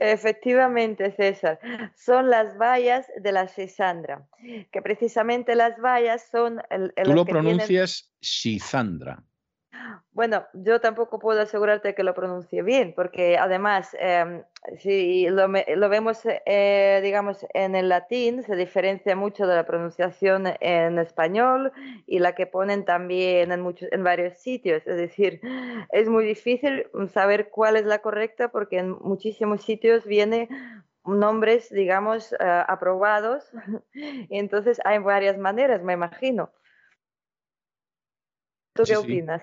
Efectivamente, César, son las bayas de la sisandra, que precisamente las bayas son... El, Tú lo pronuncias sisandra. Bueno, yo tampoco puedo asegurarte que lo pronuncie bien, porque además, em, si lo, vemos, eh, digamos, en el latín, se diferencia mucho de la pronunciación en español y la que ponen también en, muchos, en varios sitios. Es decir, es muy difícil saber cuál es la correcta porque en muchísimos sitios viene nombres, digamos, eh, aprobados. y entonces hay varias maneras, me imagino. ¿Tú qué opinas?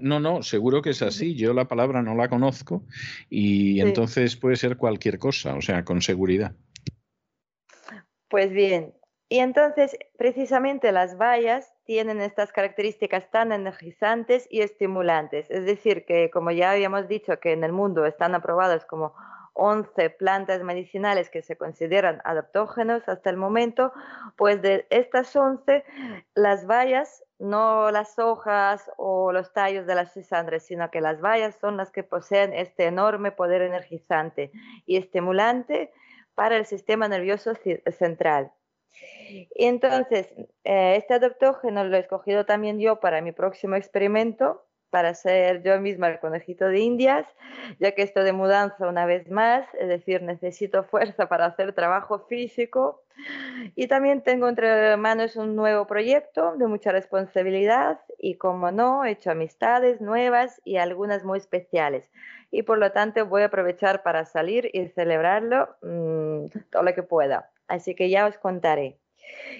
no, no, seguro que es así. Yo la palabra no la conozco y entonces puede ser cualquier cosa, o sea, con seguridad. Pues bien, y entonces precisamente las bayas tienen estas características tan energizantes y estimulantes. Es decir, que como ya habíamos dicho que en el mundo están aprobadas como 11 plantas medicinales que se consideran adaptógenos hasta el momento, pues de estas 11, las bayas, no las hojas o los tallos de las cisandres, sino que las bayas son las que poseen este enorme poder energizante y estimulante para el sistema nervioso central. Entonces, eh, este adaptógeno lo he escogido también yo para mi próximo experimento, para ser yo misma el conejito de Indias, ya que esto de mudanza una vez más, es decir, necesito fuerza para hacer trabajo físico. Y también tengo entre manos un nuevo proyecto de mucha responsabilidad y, como no, he hecho amistades nuevas y algunas muy especiales. Y por lo tanto voy a aprovechar para salir y celebrarlo mm, todo lo que pueda. Así que ya os contaré.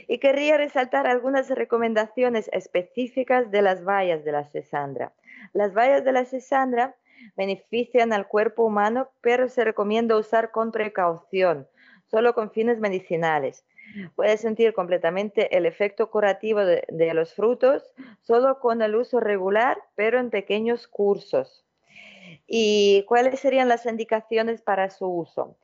Y querría resaltar algunas recomendaciones específicas de las bayas de la sesandra. Las bayas de la sesandra benefician al cuerpo humano, pero se recomienda usar con precaución, solo con fines medicinales. Puedes sentir completamente el efecto curativo de, de, los frutos solo con el uso regular, pero en pequeños cursos. ¿Y cuáles serían las indicaciones para su uso?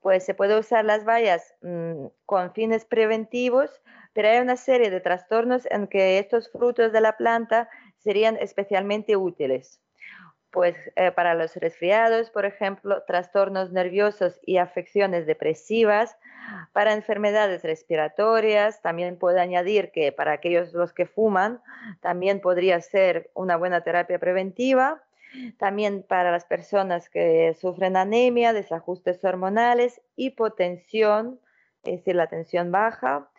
Pues se puede usar las bayas mm, con fines preventivos, pero hay una serie de trastornos en que estos frutos de la planta serían especialmente útiles. Pues eh, para los resfriados, por ejemplo, trastornos nerviosos y afecciones depresivas, para enfermedades respiratorias, también puedo añadir que para aquellos los que fuman, también podría ser una buena terapia preventiva también para las personas que sufren anemia, desajustes hormonales, hipotensión, es decir, la tensión baja,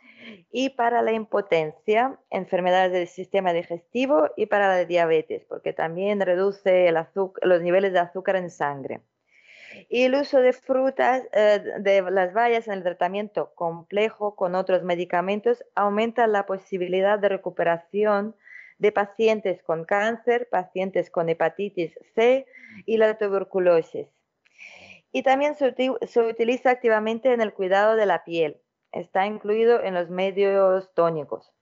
y para la impotencia, enfermedades del sistema digestivo y para la diabetes, porque también reduce los niveles de azúcar en sangre. Y el uso de frutas, eh, de las bayas en el tratamiento complejo con otros medicamentos aumenta la posibilidad de recuperación de pacientes con cáncer, pacientes con hepatitis C y la tuberculosis. Y también se, utiliza activamente en el cuidado de la piel. Está incluido en los medios tónicos.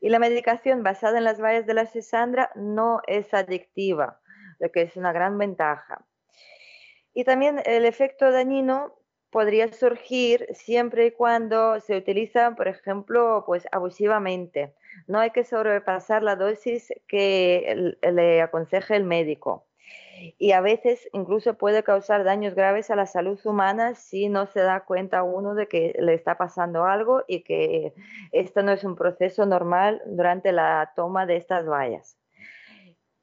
Y la medicación basada en las bayas de la sisandra no es adictiva, lo que es una gran ventaja. Y también el efecto dañino podría surgir siempre y cuando se utiliza, por ejemplo, pues abusivamente. No hay que sobrepasar la dosis que le aconseje el médico. Y a veces incluso puede causar daños graves a la salud humana si no se da cuenta uno de que le está pasando algo y que esto no es un proceso normal durante la toma de estas bayas.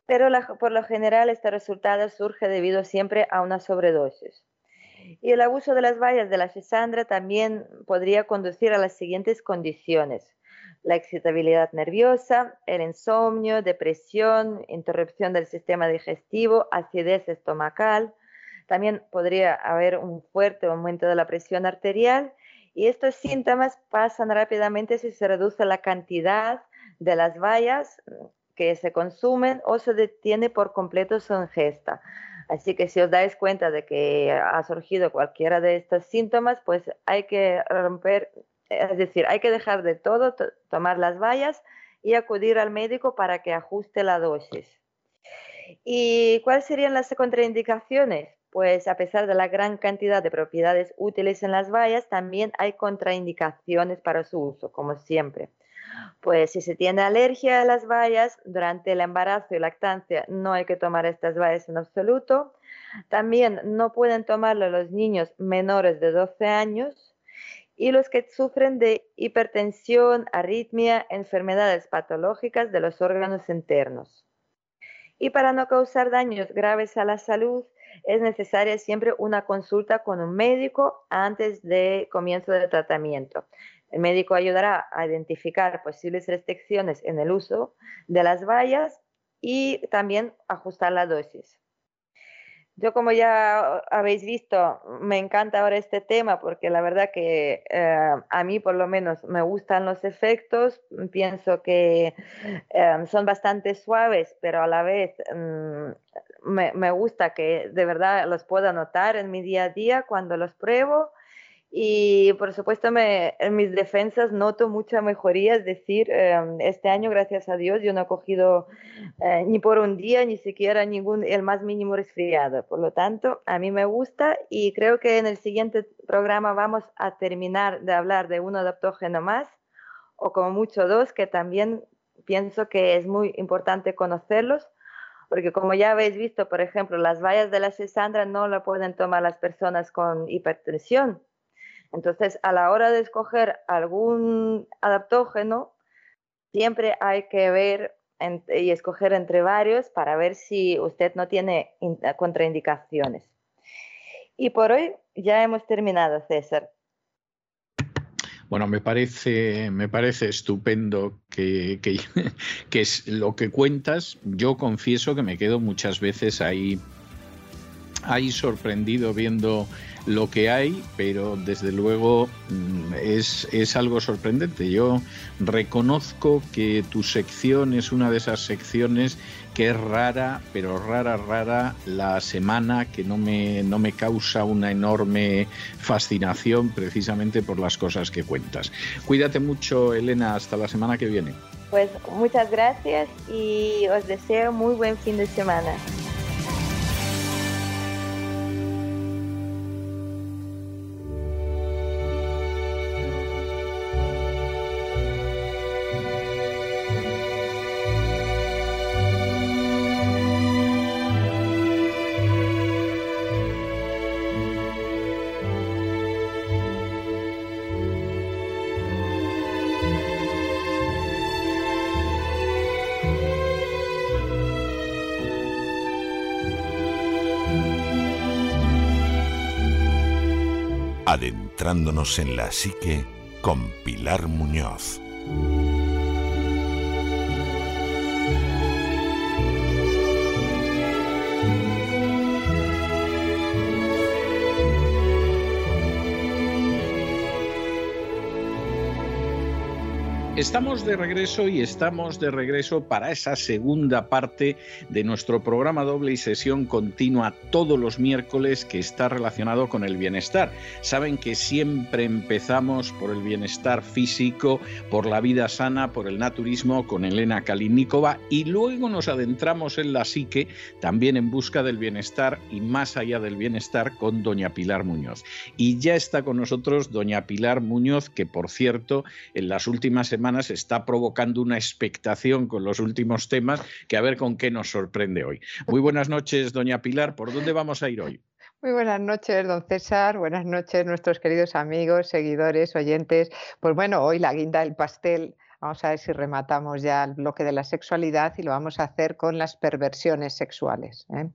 Pero por lo general este resultado surge debido siempre a una sobredosis. Y el abuso de las bayas de la sisandra también podría conducir a las siguientes condiciones. La excitabilidad nerviosa, el insomnio, depresión, interrupción del sistema digestivo, acidez estomacal. También podría haber un fuerte aumento de la presión arterial y estos síntomas pasan rápidamente si se reduce la cantidad de las bayas que se consumen o se detiene por completo su ingesta. Así que si os dais cuenta de que ha surgido cualquiera de estos síntomas, pues hay que romper, es decir, hay que dejar de todo, tomar las vallas y acudir al médico para que ajuste la dosis. ¿Y cuáles serían las contraindicaciones? Pues a pesar de la gran cantidad de propiedades útiles en las bayas, también hay contraindicaciones para su uso, como siempre. Pues si se tiene alergia a las bayas, durante el embarazo y lactancia no hay que tomar estas bayas en absoluto. También no pueden tomarlo los niños menores de 12 años y los que sufren de hipertensión, arritmia, enfermedades patológicas de los órganos internos. Y para no causar daños graves a la salud, es necesaria siempre una consulta con un médico antes de comienzo del tratamiento. El médico ayudará a identificar posibles restricciones en el uso de las vallas y también ajustar la dosis. Yo como ya habéis visto, me encanta ahora este tema porque la verdad que eh, a mí por lo menos me gustan los efectos, pienso que eh, son bastante suaves, pero a la vez mm, me, me, gusta que de verdad los pueda notar en mi día a día cuando los pruebo y por supuesto, me, en mis defensas noto mucha mejoría, es decir, em, este año, gracias a Dios, yo no he cogido eh, ni por un día, ni siquiera ningún, el más mínimo resfriado. Por lo tanto, a mí me gusta y creo que en el siguiente programa vamos a terminar de hablar de un adaptógeno más, o como mucho dos, que también pienso que es muy importante conocerlos, porque como ya habéis visto, por ejemplo, las vallas de la cesandra no la pueden tomar las personas con hipertensión entonces, a la hora de escoger algún adaptógeno, siempre hay que ver y escoger entre varios para ver si usted no tiene contraindicaciones. Y por hoy ya hemos terminado, César. Bueno, me parece, me parece estupendo que, que, es lo que cuentas. Yo confieso que me quedo muchas veces ahí, ahí sorprendido viendo lo que hay, pero desde luego mm, es, es, algo sorprendente. Yo reconozco que tu sección es una de esas secciones que es rara, pero rara, rara la semana que no me, no me causa una enorme fascinación precisamente por las cosas que cuentas. Cuídate mucho, Elena, hasta la semana que viene. Pues muchas gracias y os deseo muy buen fin de semana. En la psique con Pilar Muñoz. Estamos de regreso y estamos de regreso para esa segunda parte de nuestro programa doble y sesión continua todos los miércoles que está relacionado con el bienestar. Saben que siempre empezamos por el bienestar físico, por la vida sana, por el naturismo con Elena Kalinikova y luego nos adentramos en la psique también en busca del bienestar y más allá del bienestar con doña Pilar Muñoz. Y ya está con nosotros doña Pilar Muñoz que por cierto en las últimas semanas está provocando una expectación con los últimos temas que a ver con qué nos sorprende hoy. Muy buenas noches, doña Pilar. ¿Por dónde vamos a ir hoy? Muy buenas noches, don César. Buenas noches, nuestros queridos amigos, seguidores, oyentes. Pues bueno, hoy la guinda del pastel Vamos a ver si rematamos ya el bloque de la sexualidad y lo vamos a hacer con las perversiones sexuales. ¿eh?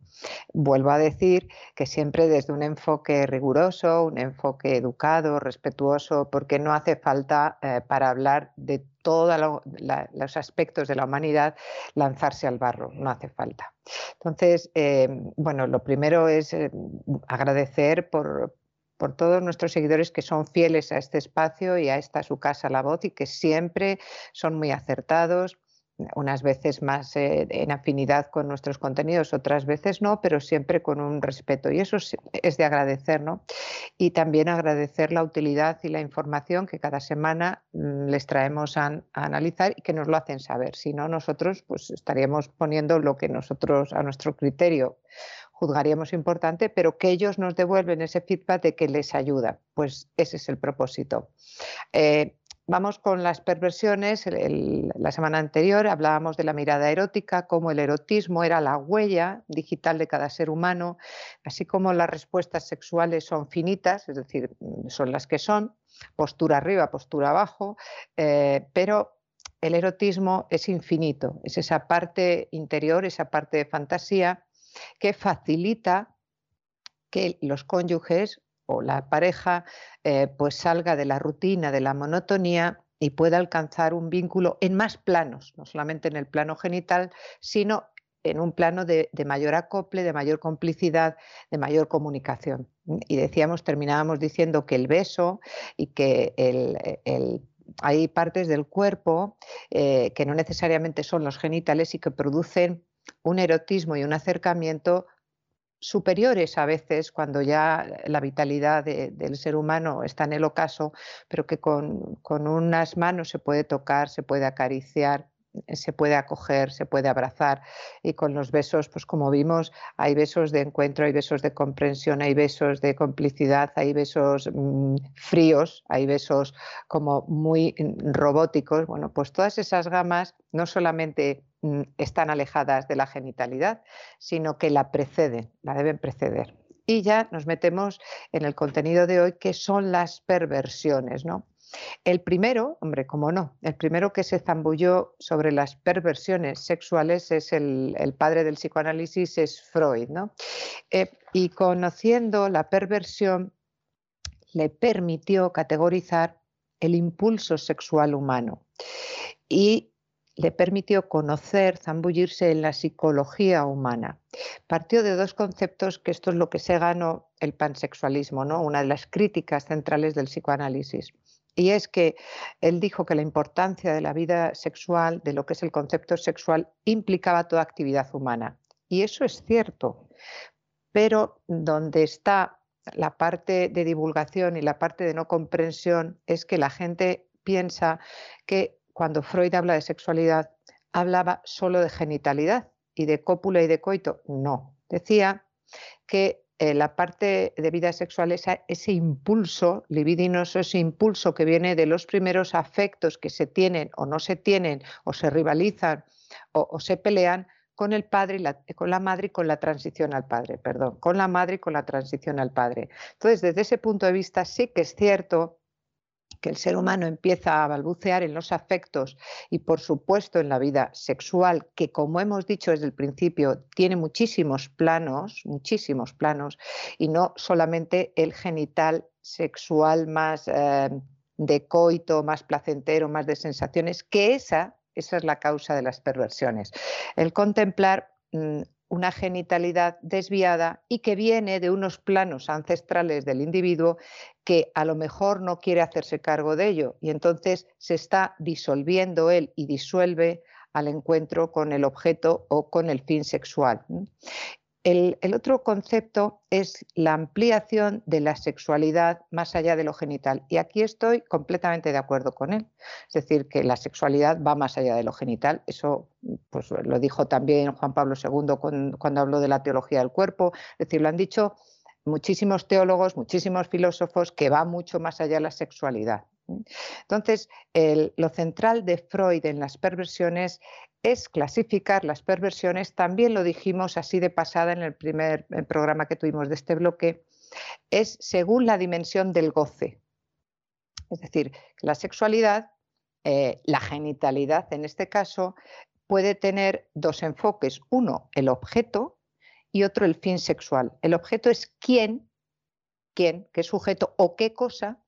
Vuelvo a decir que siempre desde un enfoque riguroso, un enfoque educado, respetuoso, porque no hace falta eh, para hablar de todos los aspectos de la humanidad lanzarse al barro, no hace falta. Entonces, eh, bueno, lo primero es agradecer por, por todos nuestros seguidores que son fieles a este espacio y a esta su casa La Voz y que siempre son muy acertados, unas veces más eh, en afinidad con nuestros contenidos, otras veces no, pero siempre con un respeto. Y eso es, de agradecer, ¿no? Y también agradecer la utilidad y la información que cada semana mm, les traemos a, a, analizar y que nos lo hacen saber. Si no, nosotros pues estaríamos poniendo lo que nosotros a nuestro criterio juzgaríamos importante, pero que ellos nos devuelven ese feedback de que les ayuda. Pues ese es el propósito. Eh, Vamos con las perversiones. la semana anterior hablábamos de la mirada erótica, cómo el erotismo era la huella digital de cada ser humano, así como las respuestas sexuales son finitas, es decir, son las que son, postura arriba, postura abajo, eh, pero el erotismo es infinito, es esa parte interior, esa parte de fantasía que facilita que los cónyuges o la pareja eh, pues salga de la rutina, de la monotonía y pueda alcanzar un vínculo en más planos, no solamente en el plano genital, sino en un plano de, mayor acople, de mayor complicidad, de mayor comunicación. Y decíamos, terminábamos diciendo que el beso y que hay partes del cuerpo eh, que no necesariamente son los genitales y que producen un erotismo y un acercamiento superiores a veces cuando ya la vitalidad del ser humano está en el ocaso, pero que con, unas manos se puede tocar, se puede acariciar, se puede acoger, se puede abrazar y con los besos, pues como vimos, hay besos de encuentro, hay besos de comprensión, hay besos de complicidad, hay besos mm, fríos, hay besos como muy mm, robóticos. Bueno, pues todas esas gamas no solamente están alejadas de la genitalidad, sino que la preceden, la deben preceder. Y ya nos metemos en el contenido de hoy, que son las perversiones, ¿no? El primero, hombre, cómo no, el primero que se zambulló sobre las perversiones sexuales es el, padre del psicoanálisis, es Freud, ¿no? Eh, y conociendo la perversión, le permitió categorizar el impulso sexual humano y le permitió conocer, zambullirse en la psicología humana. Partió de dos conceptos que esto es lo que se ganó el pansexualismo, ¿no? una de las críticas centrales del psicoanálisis. Y es que él dijo que la importancia de la vida sexual, de lo que es el concepto sexual, implicaba toda actividad humana. Y eso es cierto, pero donde está la parte de divulgación y la parte de no comprensión es que la gente piensa que cuando Freud habla de sexualidad, hablaba solo de genitalidad y de cópula y de coito. No, decía que eh, la parte de vida sexual, es ese impulso libidinoso, ese impulso que viene de los primeros afectos que se tienen o no se tienen, o se rivalizan o, se pelean con el padre, y con la madre y con la transición al padre, perdón, con la madre y con la transición al padre. Entonces, desde ese punto de vista, sí que es cierto que el ser humano empieza a balbucear en los afectos y por supuesto en la vida sexual, que como hemos dicho desde el principio, tiene muchísimos planos, muchísimos planos, y no solamente el genital sexual más eh, de coito, más placentero, más de sensaciones, que esa, esa es la causa de las perversiones. El contemplar mm, una genitalidad desviada y que viene de unos planos ancestrales del individuo que a lo mejor no quiere hacerse cargo de ello y entonces se está disolviendo él y disuelve al encuentro con el objeto o con el fin sexual. El, otro concepto es la ampliación de la sexualidad más allá de lo genital. Y aquí estoy completamente de acuerdo con él. Es decir, que la sexualidad va más allá de lo genital. Eso pues, lo dijo también Juan Pablo II cuando, habló de la teología del cuerpo. Es decir, lo han dicho muchísimos teólogos, muchísimos filósofos, que va mucho más allá de la sexualidad. Entonces, lo central de Freud en las perversiones es clasificar las perversiones, también lo dijimos así de pasada en el primer programa que tuvimos de este bloque, es según la dimensión del goce. Es decir, la sexualidad, eh, la genitalidad en este caso, puede tener dos enfoques. Uno, el objeto y otro, el fin sexual. El objeto es quién, quién, qué sujeto o qué cosa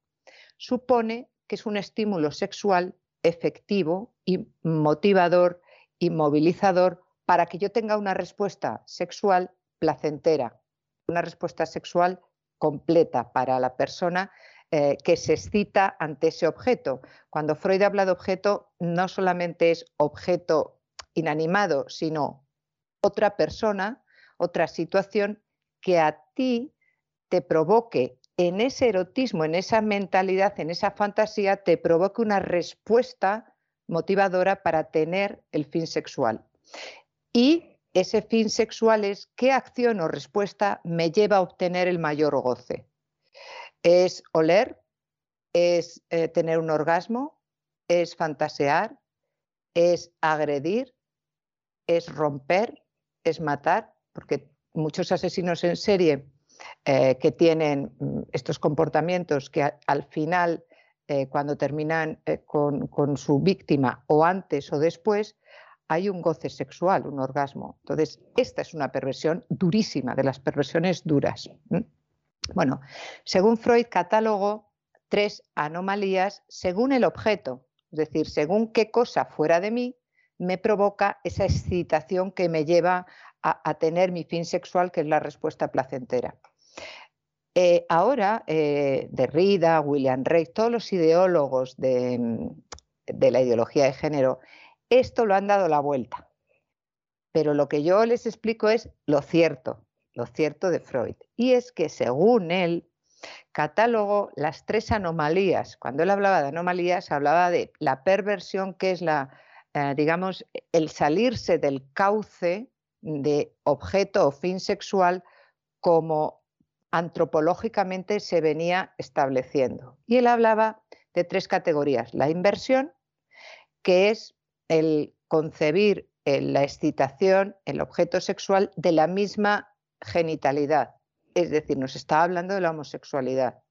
supone que es un estímulo sexual efectivo y motivador y movilizador para que yo tenga una respuesta sexual placentera, una respuesta sexual completa para la persona eh, que se excita ante ese objeto. Cuando Freud habla de objeto, no solamente es objeto inanimado, sino otra persona, otra situación que a ti te provoque en ese erotismo, en esa mentalidad, en esa fantasía, te provoque una respuesta motivadora para tener el fin sexual. Y ese fin sexual es qué acción o respuesta me lleva a obtener el mayor goce. Es oler, es eh, tener un orgasmo, es fantasear, es agredir, es romper, es matar, porque muchos asesinos en serie eh, que tienen mm, estos comportamientos que al final, eh, cuando terminan eh, con, con, su víctima o antes o después, hay un goce sexual, un orgasmo. Entonces, esta es una perversión durísima, de las perversiones duras. Bueno, según Freud, catálogo tres anomalías según el objeto, es decir, según qué cosa fuera de mí me provoca esa excitación que me lleva a, tener mi fin sexual, que es la respuesta placentera. Eh, ahora, eh, Derrida, William Reich, todos los ideólogos de, de la ideología de género, esto lo han dado la vuelta. Pero lo que yo les explico es lo cierto, lo cierto de Freud. Y es que según él, catálogo las tres anomalías. Cuando él hablaba de anomalías, hablaba de la perversión, que es la, eh, digamos, el salirse del cauce de objeto o fin sexual como antropológicamente se venía estableciendo. Y él hablaba de tres categorías. La inversión, que es el concebir la excitación, el objeto sexual de la misma genitalidad, es decir, nos estaba hablando de la homosexualidad.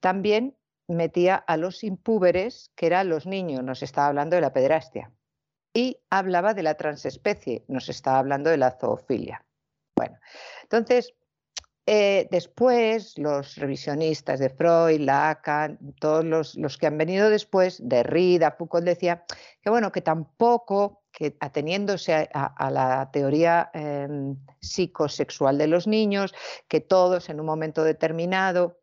También metía a los impúberes, que eran los niños, nos estaba hablando de la pederastia. Y hablaba de la transespecie, nos estaba hablando de la zoofilia. Bueno, entonces, eh, después, los revisionistas de Freud, Lacan, todos los, los, que han venido después, Derrida, Foucault, decía que bueno, que tampoco que ateniéndose a, la teoría em, psicosexual de los niños, que todos en un momento determinado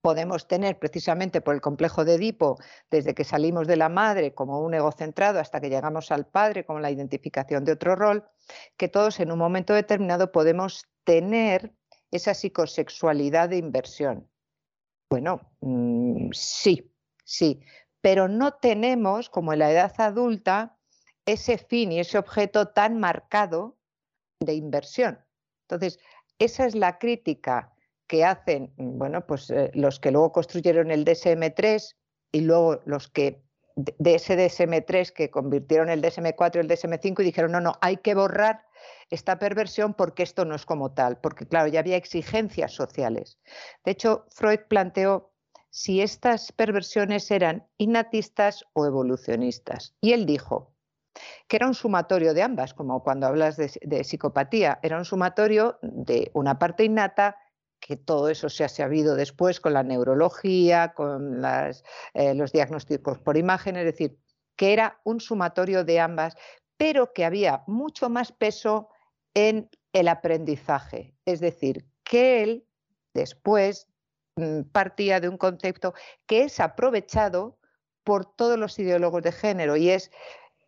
podemos tener precisamente por el complejo de Edipo, desde que salimos de la madre como un egocentrado hasta que llegamos al padre como la identificación de otro rol, que todos en un momento determinado podemos tener esa psicosexualidad de inversión. Bueno, mm, sí, sí, pero no tenemos, como en la edad adulta, ese fin y ese objeto tan marcado de inversión. Entonces, esa es la crítica que hacen, bueno, pues eh, los que luego construyeron el DSM3 y luego los que de ese DSM3 que convirtieron el DSM4 y el DSM5 y dijeron, no, no, hay que borrar esta perversión porque esto no es como tal, porque claro, ya había exigencias sociales. De hecho, Freud planteó si estas perversiones eran innatistas o evolucionistas. Y él dijo, que era un sumatorio de ambas, como cuando hablas de, psicopatía, era un sumatorio de una parte innata que todo eso se ha sabido después con la neurología, con eh, los diagnósticos por imagen, es decir, que era un sumatorio de ambas, pero que había mucho más peso en el aprendizaje, es decir, que él después mm, partía de un concepto que es aprovechado por todos los ideólogos de género y es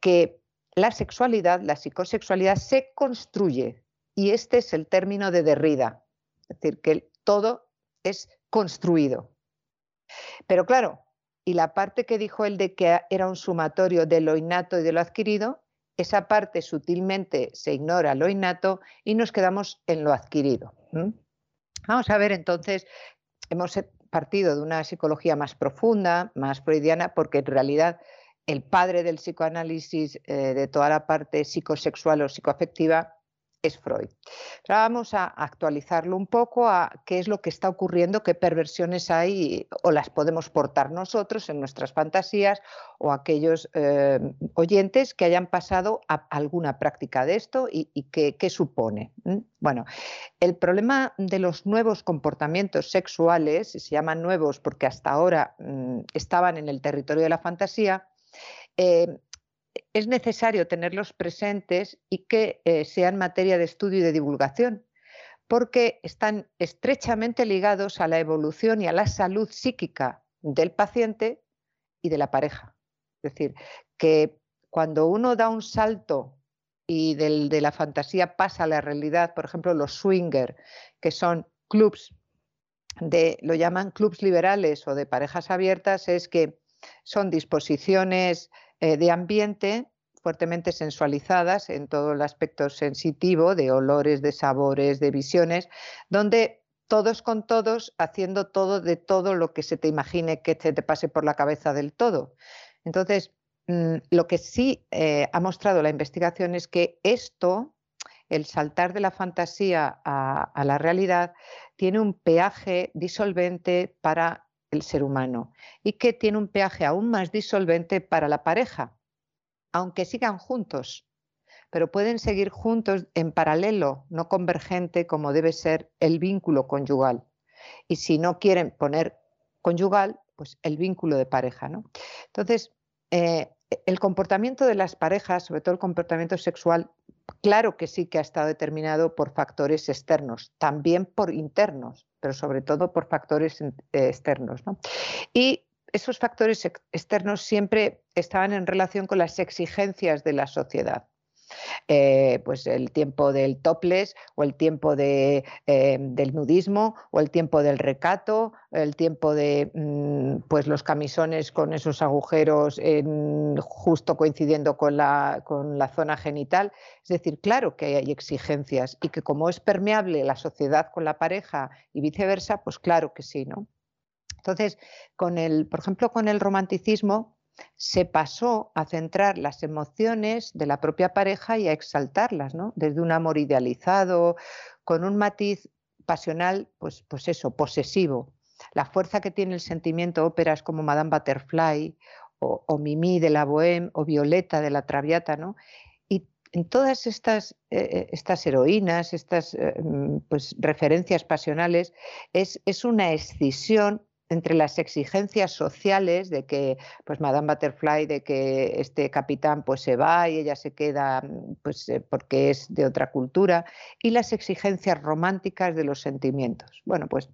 que la sexualidad, la psicosexualidad se construye y este es el término de Derrida, es decir, que todo es construido. Pero claro, y la parte que dijo él de que era un sumatorio de lo innato y de lo adquirido, esa parte sutilmente se ignora lo innato y nos quedamos en lo adquirido. Vamos a ver entonces, hemos partido de una psicología más profunda, más freudiana, porque en realidad el padre del psicoanálisis eh, de toda la parte psicosexual o psicoafectiva es Freud. Vamos a actualizarlo un poco a qué es lo que está ocurriendo, qué perversiones hay o las podemos portar nosotros en nuestras fantasías o aquellos eh, oyentes que hayan pasado a alguna práctica de esto y, qué, supone. Bueno, el problema de los nuevos comportamientos sexuales, se llaman nuevos porque hasta ahora mm, estaban en el territorio de la fantasía, eh, es necesario tenerlos presentes y que eh, sean materia de estudio y de divulgación, porque están estrechamente ligados a la evolución y a la salud psíquica del paciente y de la pareja. Es decir, que cuando uno da un salto y de la fantasía pasa a la realidad, por ejemplo, los swinger, que son clubs de, lo llaman clubs liberales o de parejas abiertas, es que son disposiciones eh, de ambiente fuertemente sensualizadas en todo el aspecto sensitivo de olores, de sabores, de visiones, donde todos con todos, haciendo todo de todo lo que se te imagine que se te pase por la cabeza del todo. Entonces, mm, lo que sí eh, ha mostrado la investigación es que esto, el saltar de la fantasía a la realidad, tiene un peaje disolvente para el ser humano y que tiene un peaje aún más disolvente para la pareja, aunque sigan juntos, pero pueden seguir juntos en paralelo, no convergente como debe ser el vínculo conyugal. Y si no quieren poner conyugal, pues el vínculo de pareja. ¿no? Entonces, eh, el comportamiento de las parejas, sobre todo el comportamiento sexual, claro que sí que ha estado determinado por factores externos, también por internos, pero sobre todo por factores eh, externos. ¿no? Y esos factores externos siempre estaban en relación con las exigencias de la sociedad. Eh, pues el tiempo del topless o el tiempo eh, del nudismo o el tiempo del recato, el tiempo de mm, pues los camisones con esos agujeros justo coincidiendo con la, con la zona genital. Es decir, claro que hay exigencias y que como es permeable la sociedad con la pareja y viceversa, pues claro que sí, ¿no? Entonces, con el, por ejemplo, con el romanticismo, se pasó a centrar las emociones de la propia pareja y a exaltarlas, ¿no? Desde un amor idealizado, con un matiz pasional, pues, pues eso, posesivo. La fuerza que tiene el sentimiento óperas como Madame Butterfly o, Mimi de la Bohème o Violeta de la Traviata, ¿no? Y en todas estas, eh, estas heroínas, estas eh, pues, referencias pasionales, es, es una escisión entre las exigencias sociales de que pues Madame Butterfly de que este capitán pues se va y ella se queda mm, pues eh, porque es de otra cultura y las exigencias románticas de los sentimientos. Bueno, pues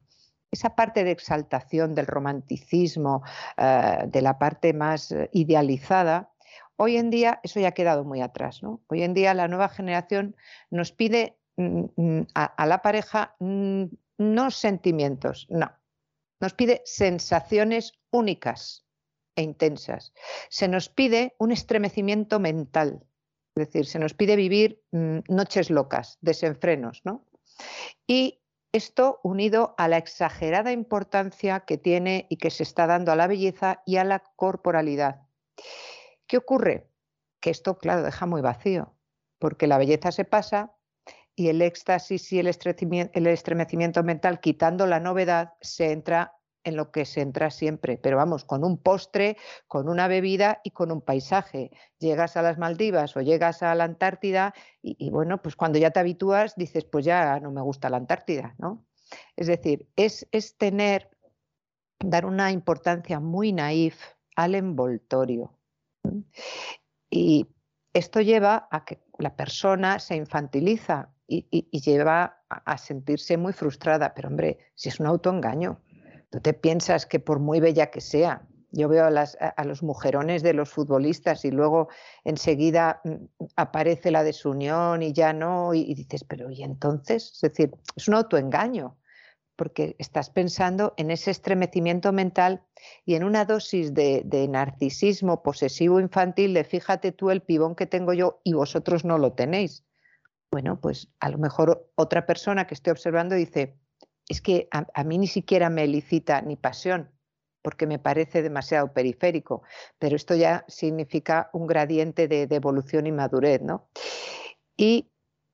esa parte de exaltación del romanticismo, eh, de la parte más eh, idealizada, hoy en día eso ya ha quedado muy atrás. ¿no? Hoy en día la nueva generación nos pide mm, mm, a la pareja no sentimientos, no, nos pide sensaciones únicas e intensas. Se nos pide un estremecimiento mental, es decir, se nos pide vivir mm, noches locas, desenfrenos, ¿no? Y esto unido a la exagerada importancia que tiene y que se está dando a la belleza y a la corporalidad. ¿Qué ocurre? Que esto, claro, deja muy vacío, porque la belleza se pasa y el éxtasis y el estremecimiento mental, quitando la novedad, se entra en lo que se entra siempre, pero vamos, con un postre, con una bebida y con un paisaje. Llegas a las Maldivas o llegas a la Antártida y, bueno, pues cuando ya te habitúas dices, pues ya no me gusta la Antártida, ¿no? Es decir, es, es tener, dar una importancia muy naif al envoltorio. Y esto lleva a que la persona se infantiliza y, lleva a, sentirse muy frustrada. Pero hombre, si es un autoengaño, tú te piensas que por muy bella que sea, yo veo a, los mujerones de los futbolistas y luego enseguida mm, aparece la desunión y ya no, y, dices, pero ¿y entonces? Es decir, es un autoengaño, porque estás pensando en ese estremecimiento mental y en una dosis de, de narcisismo posesivo infantil de fíjate tú el pibón que tengo yo y vosotros no lo tenéis. Bueno, pues a lo mejor otra persona que esté observando dice, es que a, mí ni siquiera me licita ni pasión, porque me parece demasiado periférico, pero esto ya significa un gradiente de, de evolución y madurez, ¿no? Y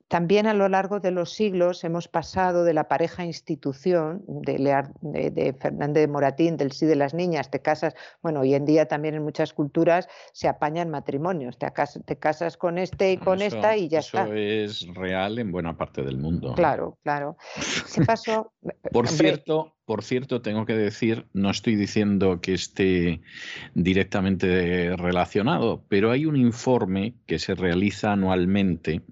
también a lo largo de los siglos hemos pasado de la pareja institución de, Fernández de Moratín, del sí de las niñas, te casas, bueno, hoy en día también en muchas culturas se apañan matrimonios, te, casas, con este y con esta y ya está. Eso es real en buena parte del mundo. Claro, claro. Se pasó, por cierto, por cierto, tengo que decir, no estoy diciendo que esté directamente relacionado, pero hay un informe que se realiza anualmente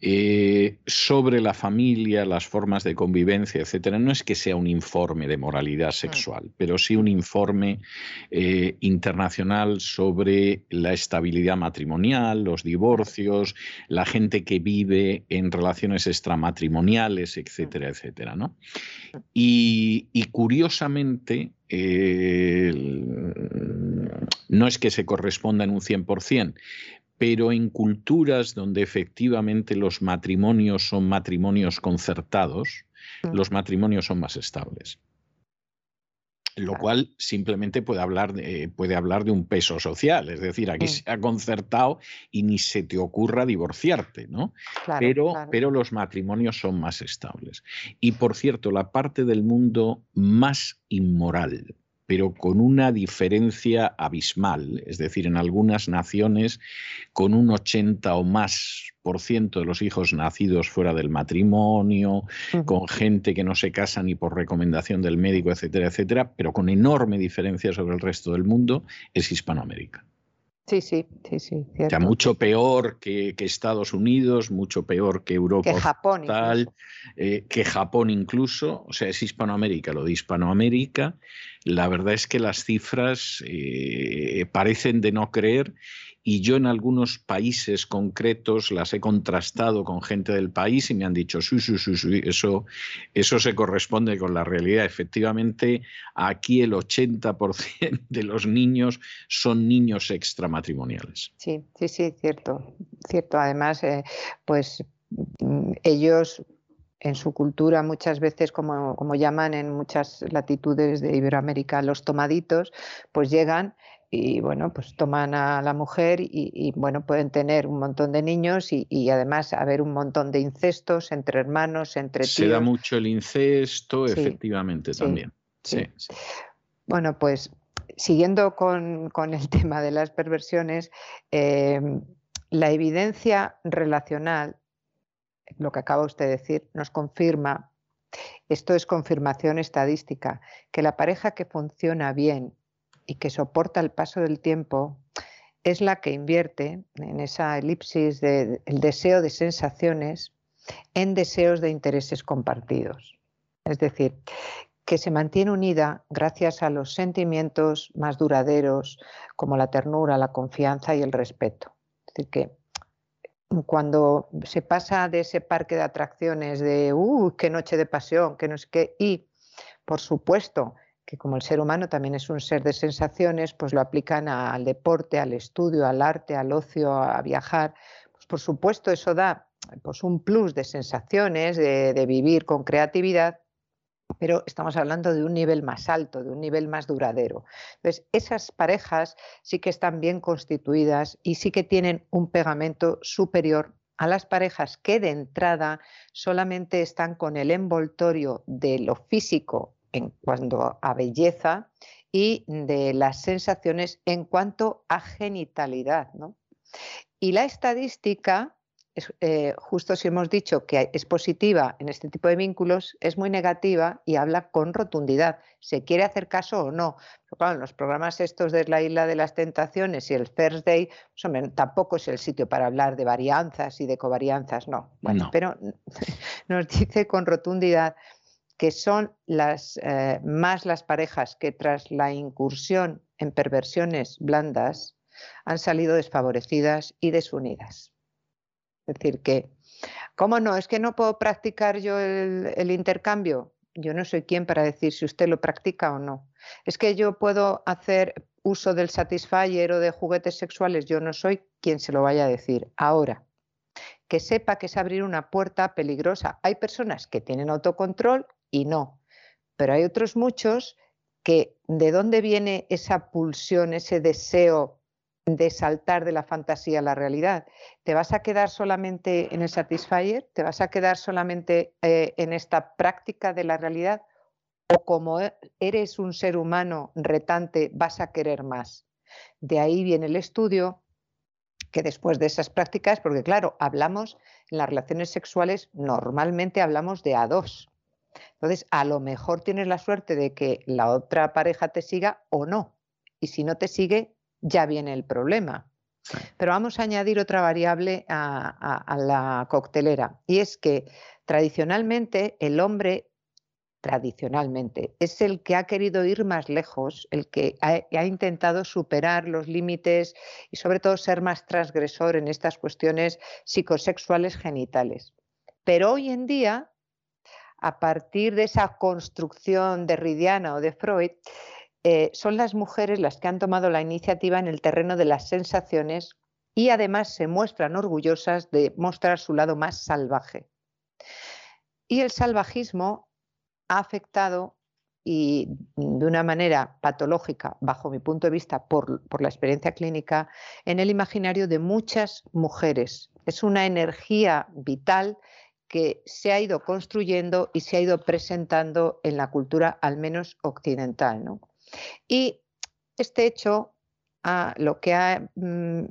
eh, sobre la familia, las formas de convivencia, etcétera. No es que sea un informe de moralidad sexual, pero sí un informe eh, internacional sobre la estabilidad matrimonial, los divorcios, la gente que vive en relaciones extramatrimoniales, etcétera, etcétera. ¿no? Y, curiosamente, no es que se corresponda en un 100%, pero en culturas donde efectivamente los matrimonios son matrimonios concertados, mm. los matrimonios son más estables. lo cual simplemente puede hablar, de, puede hablar de un peso social, es decir, aquí mm. se ha concertado y ni se te ocurra divorciarte, ¿no? pero, pero los matrimonios son más estables. Y por cierto, la parte del mundo más inmoral, pero con una diferencia abismal, es decir, en algunas naciones con un 80 o más por ciento de los hijos nacidos fuera del matrimonio, con gente que no se casa ni por recomendación del médico, etcétera, etcétera, pero con enorme diferencia sobre el resto del mundo, es Hispanoamérica. Sí, sí, sí, sí. O sea, mucho peor que, Estados Unidos, mucho peor que Europa. Que Japón. Eh, que Japón incluso. O sea, es Hispanoamérica. Lo de Hispanoamérica, la verdad es que las cifras eh, parecen de no creer y yo en algunos países concretos las he contrastado con gente del país y me han dicho, sí, sí, sí, sí, eso, eso se corresponde con la realidad. Efectivamente, aquí el 80% de los niños son niños extramatrimoniales. Sí, sí, sí, cierto, cierto. Además, eh, pues mm, ellos en su cultura muchas veces, como, como, llaman en muchas latitudes de Iberoamérica los tomaditos, pues llegan y bueno, pues toman a la mujer y, bueno, pueden tener un montón de niños y, además haber un montón de incestos entre hermanos, entre tíos. Se da mucho el incesto, efectivamente, también. Sí. Bueno, pues siguiendo con, el tema de las perversiones, em, la evidencia relacional, lo que acaba usted de decir, nos confirma, esto es confirmación estadística, que la pareja que funciona bien y que soporta el paso del tiempo es la que invierte en esa elipsis del deseo de sensaciones en deseos de intereses compartidos. Es decir, que se mantiene unida gracias a los sentimientos más duraderos como la ternura, la confianza y el respeto. Es decir, que cuando se pasa de ese parque de atracciones de, ¡uh, qué noche de pasión! que no sé qué! Y, por supuesto, que como el ser humano también es un ser de sensaciones, pues lo aplican al deporte, al estudio, al arte, al ocio, a viajar. Pues por supuesto eso da pues un plus de sensaciones, de, de vivir con creatividad, pero estamos hablando de un nivel más alto, de un nivel más duradero. Entonces, esas parejas sí que están bien constituidas y sí que tienen un pegamento superior a las parejas que de entrada solamente están con el envoltorio de lo físico en cuanto a belleza y de las sensaciones en cuanto a genitalidad. Y la estadística, eh, justo si hemos dicho que es positiva en este tipo de vínculos, es muy negativa y habla con rotundidad. ¿Se quiere hacer caso o no? Pero claro, en los programas estos de la Isla de las Tentaciones y el First Day, pues, tampoco es el sitio para hablar de varianzas y de covarianzas, no. Bueno, pero nos dice con rotundidad que son las, eh, más las parejas que tras la incursión en perversiones blandas han salido desfavorecidas y desunidas. Es decir, que, ¿cómo no? Es que no puedo practicar yo el, intercambio. Yo no soy quien para decir si usted lo practica o no. Es que yo puedo hacer uso del satisfier o de juguetes sexuales. Yo no soy quien se lo vaya a decir. Ahora, que sepa que es abrir una puerta peligrosa. Hay personas que tienen autocontrol y no. Pero hay otros muchos que de dónde viene esa pulsión, ese deseo de saltar de la fantasía a la realidad. ¿Te vas a quedar solamente en el satisfier? ¿Te vas a quedar solamente eh, en esta práctica de la realidad? ¿O como e, eres un ser humano retante vas a querer más? De ahí viene el estudio que después de esas prácticas, porque claro, hablamos en las relaciones sexuales, normalmente hablamos de a dos, entonces, a lo mejor tienes la suerte de que la otra pareja te siga o no. Y si no te sigue, ya viene el problema. Pero vamos a añadir otra variable a, la coctelera. Y es que tradicionalmente el hombre, tradicionalmente, es el que ha querido ir más lejos, el que ha intentado superar los límites y sobre todo ser más transgresor en estas cuestiones psicosexuales genitales. Pero hoy en día a partir de esa construcción de Ridiana o de Freud, eh, son las mujeres las que han tomado la iniciativa en el terreno de las sensaciones y además se muestran orgullosas de mostrar su lado más salvaje. Y el salvajismo ha afectado y de una manera patológica, bajo mi punto de vista, por, la experiencia clínica, en el imaginario de muchas mujeres. Es una energía vital que se ha ido construyendo y se ha ido presentando en la cultura, al menos occidental. Y este hecho lo que ha mm,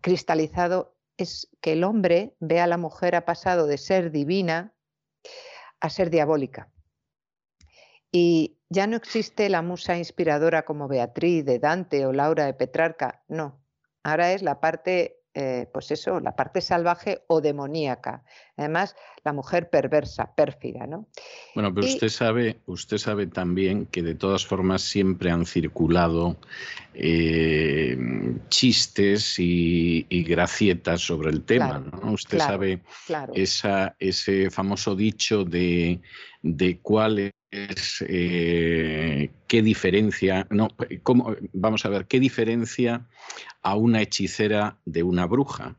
cristalizado es que el hombre ve a la mujer ha pasado de ser divina a ser diabólica. Y ya no existe la musa inspiradora como Beatriz de Dante o Laura de Petrarca, no. Ahora es la parte eh, pues eso, la parte salvaje o demoníaca. Además, la mujer perversa, pérfida, ¿no? Bueno, pero usted sabe, usted sabe también que de todas formas siempre han circulado eh, chistes y, gracietas sobre el tema, ¿no? Usted sabe Esa, ese famoso dicho de, de cuál es eh, qué diferencia, no, cómo, vamos a ver, qué diferencia a una hechicera de una bruja.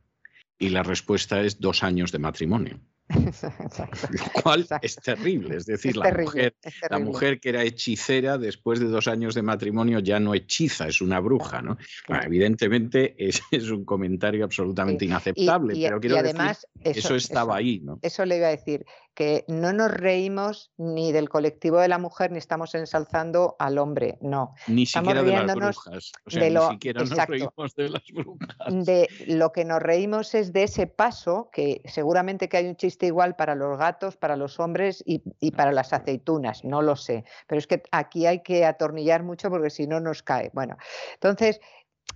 Y la respuesta es dos años de matrimonio. Lo cual es terrible. Es decir, la, mujer, la, mujer, que era hechicera después de dos años de matrimonio ya no hechiza, es una bruja. ¿no? evidentemente es, es, un comentario absolutamente inaceptable, pero quiero además, decir, eso, estaba ahí. ¿no? Eso le iba a decir que no nos reímos ni del colectivo de la mujer ni estamos ensalzando al hombre, no. Ni siquiera de las brujas. de lo, ni siquiera nos reímos de las brujas. De lo que nos reímos es de ese paso, que seguramente que hay un chiste igual para los gatos, para los hombres y, para las aceitunas, no lo sé. Pero es que aquí hay que atornillar mucho porque si no nos cae. Bueno, entonces,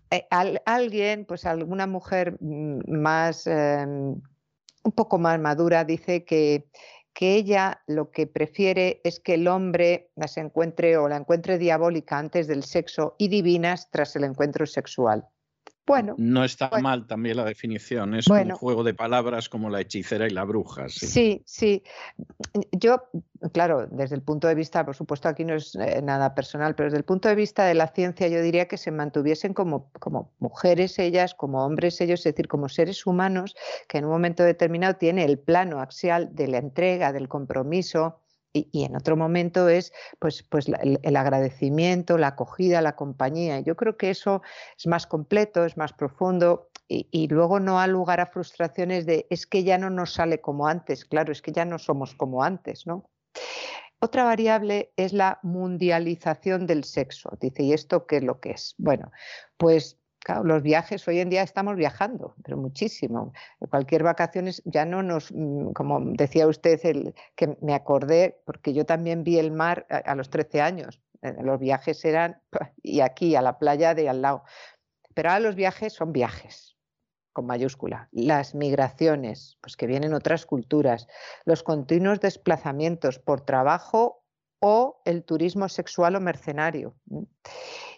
eh, alguien, pues alguna mujer mm, más... Em, un poco más madura, dice que, que ella lo que prefiere es que el hombre las encuentre o la encuentre diabólica antes del sexo y divinas tras el encuentro sexual. Bueno. No está mal también la definición, es un juego de palabras como la hechicera y la bruja. Sí. sí, Yo, claro, desde el punto de vista, por supuesto aquí no es eh, nada personal, pero desde el punto de vista de la ciencia yo diría que se mantuviesen como, como mujeres ellas, como hombres ellos, es decir, como seres humanos que en un momento determinado tiene el plano axial de la entrega, del compromiso, y, en otro momento es pues, pues el, agradecimiento, la acogida, la compañía. Yo creo que eso es más completo, es más profundo y, luego no ha lugar a frustraciones de es que ya no nos sale como antes. Claro, es que ya no somos como antes, ¿no? Otra variable es la mundialización del sexo. Dice, ¿y esto qué es lo que es? Bueno, pues los viajes, hoy en día estamos viajando, pero muchísimo. Cualquier vacaciones ya no nos, mm, como decía usted, el, que me acordé, porque yo también vi el mar a, los 13 años. Eh, los viajes eran, y aquí, a la playa de al lado. Pero ahora los viajes son viajes, con mayúscula. Las migraciones, pues que vienen otras culturas, los continuos desplazamientos por trabajo o el turismo sexual o mercenario.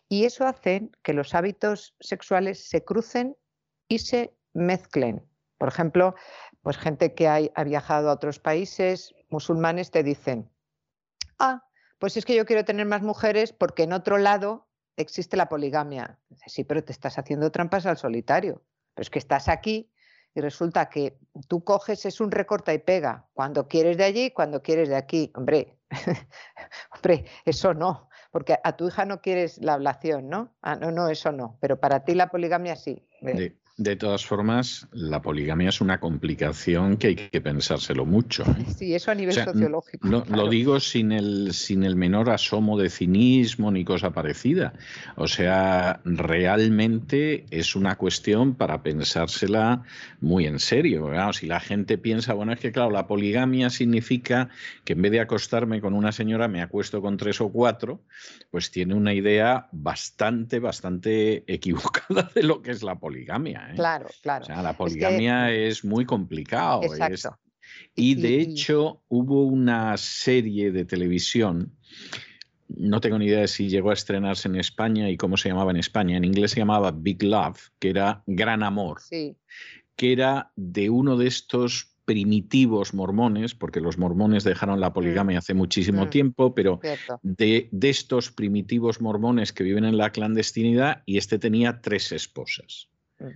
Y eso hace que los hábitos sexuales se crucen y se mezclen. Por ejemplo, pues gente que ha viajado a otros países musulmanes te dicen, ah, pues es que yo quiero tener más mujeres porque en otro lado existe la poligamia. sí, pero te estás haciendo trampas al solitario. Pero es que estás aquí y resulta que tú coges, es un recorta y pega, cuando quieres de allí, cuando quieres de aquí. Hombre, hombre, eso no porque a tu hija no quieres la ablación, ¿no? Ah, no, no, eso no, pero para ti la poligamia sí. De todas formas, la poligamia es una complicación que hay que pensárselo mucho. ¿eh? Sí, eso a nivel sociológico. Lo digo sin el, sin el menor asomo de cinismo ni cosa parecida. O sea, realmente es una cuestión para pensársela muy en serio. Si la gente piensa, bueno, es que claro, la poligamia significa que en vez de acostarme con una señora me acuesto con tres o cuatro, pues tiene una idea bastante, bastante equivocada de lo que es la poligamia. ¿Eh? Claro, claro. O sea, la poligamia es, muy complicado. Y de hecho hubo una serie de televisión, no tengo ni idea de si llegó a estrenarse en España y cómo se llamaba en España. En inglés se llamaba Big Love, que era Gran Amor, que era de uno de estos primitivos mormones, porque los mormones dejaron la mm. poligamia hace muchísimo mm. tiempo, pero de, de, estos primitivos mormones que viven en la clandestinidad y este tenía tres esposas. Mm.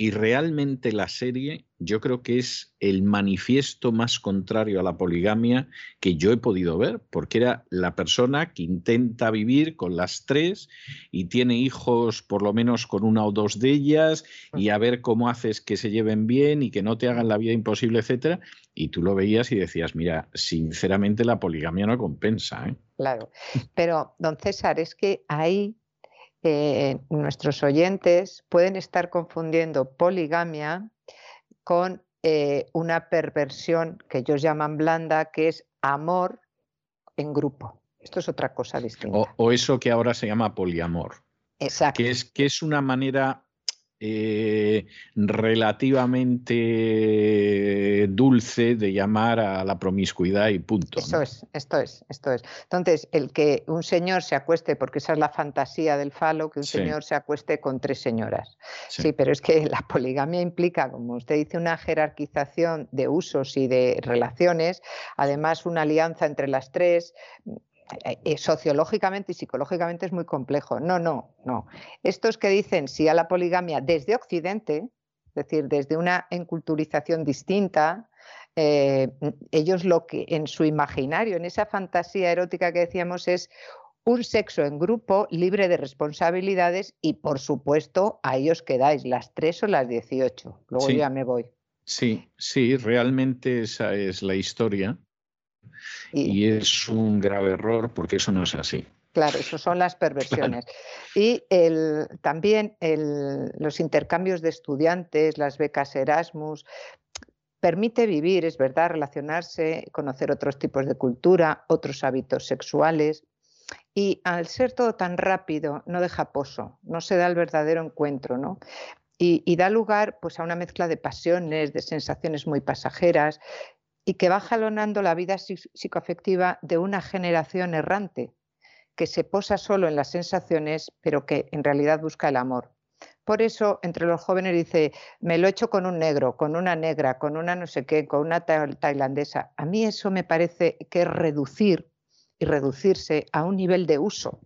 Y realmente la serie yo creo que es el manifiesto más contrario a la poligamia que yo he podido ver, porque era la persona que intenta vivir con las tres y tiene hijos por lo menos con una o dos de ellas y a ver cómo haces que se lleven bien y que no te hagan la vida imposible, etcétera. Y tú lo veías y decías, mira, sinceramente la poligamia no compensa. ¿eh? Claro, pero don César, es que ahí eh, nuestros oyentes pueden estar confundiendo poligamia con eh, una perversión que ellos llaman blanda, que es amor en grupo. Esto es otra cosa distinta. O, eso que ahora se llama poliamor. Exacto. Que es, que es una manera eh, relativamente dulce de llamar a la promiscuidad y punto. Esto es, esto es, esto es. Entonces, el que un señor se acueste, porque esa es la fantasía del falo, que un señor se acueste con tres señoras. Sí. pero es que la poligamia implica, como usted dice, una jerarquización de usos y de relaciones, además una alianza entre las tres, sociológicamente y psicológicamente es muy complejo. No, no, no. Estos que dicen sí a la poligamia desde Occidente, es decir, desde una enculturización distinta, eh, ellos lo que en su imaginario, en esa fantasía erótica que decíamos, es un sexo en grupo libre de responsabilidades y por supuesto ahí os quedáis las tres o las 18. Luego ya me voy. Sí, sí, realmente esa es la historia. Y, es un grave error porque eso no es así. Claro, eso son las perversiones. Y el, también el, los intercambios de estudiantes, las becas Erasmus, permite vivir, es verdad, relacionarse, conocer otros tipos de cultura, otros hábitos sexuales. Y al ser todo tan rápido, no deja pozo, no se da el verdadero encuentro, ¿no? Y, y da lugar pues, a una mezcla de pasiones, de sensaciones muy pasajeras, y que va jalonando la vida psicoafectiva de una generación errante que se posa solo en las sensaciones, pero que en realidad busca el amor. Por eso, entre los jóvenes dice, me lo he hecho con un negro, con una negra, con una no sé qué, con una tailandesa. A mí eso me parece que es reducir y reducirse a un nivel de uso.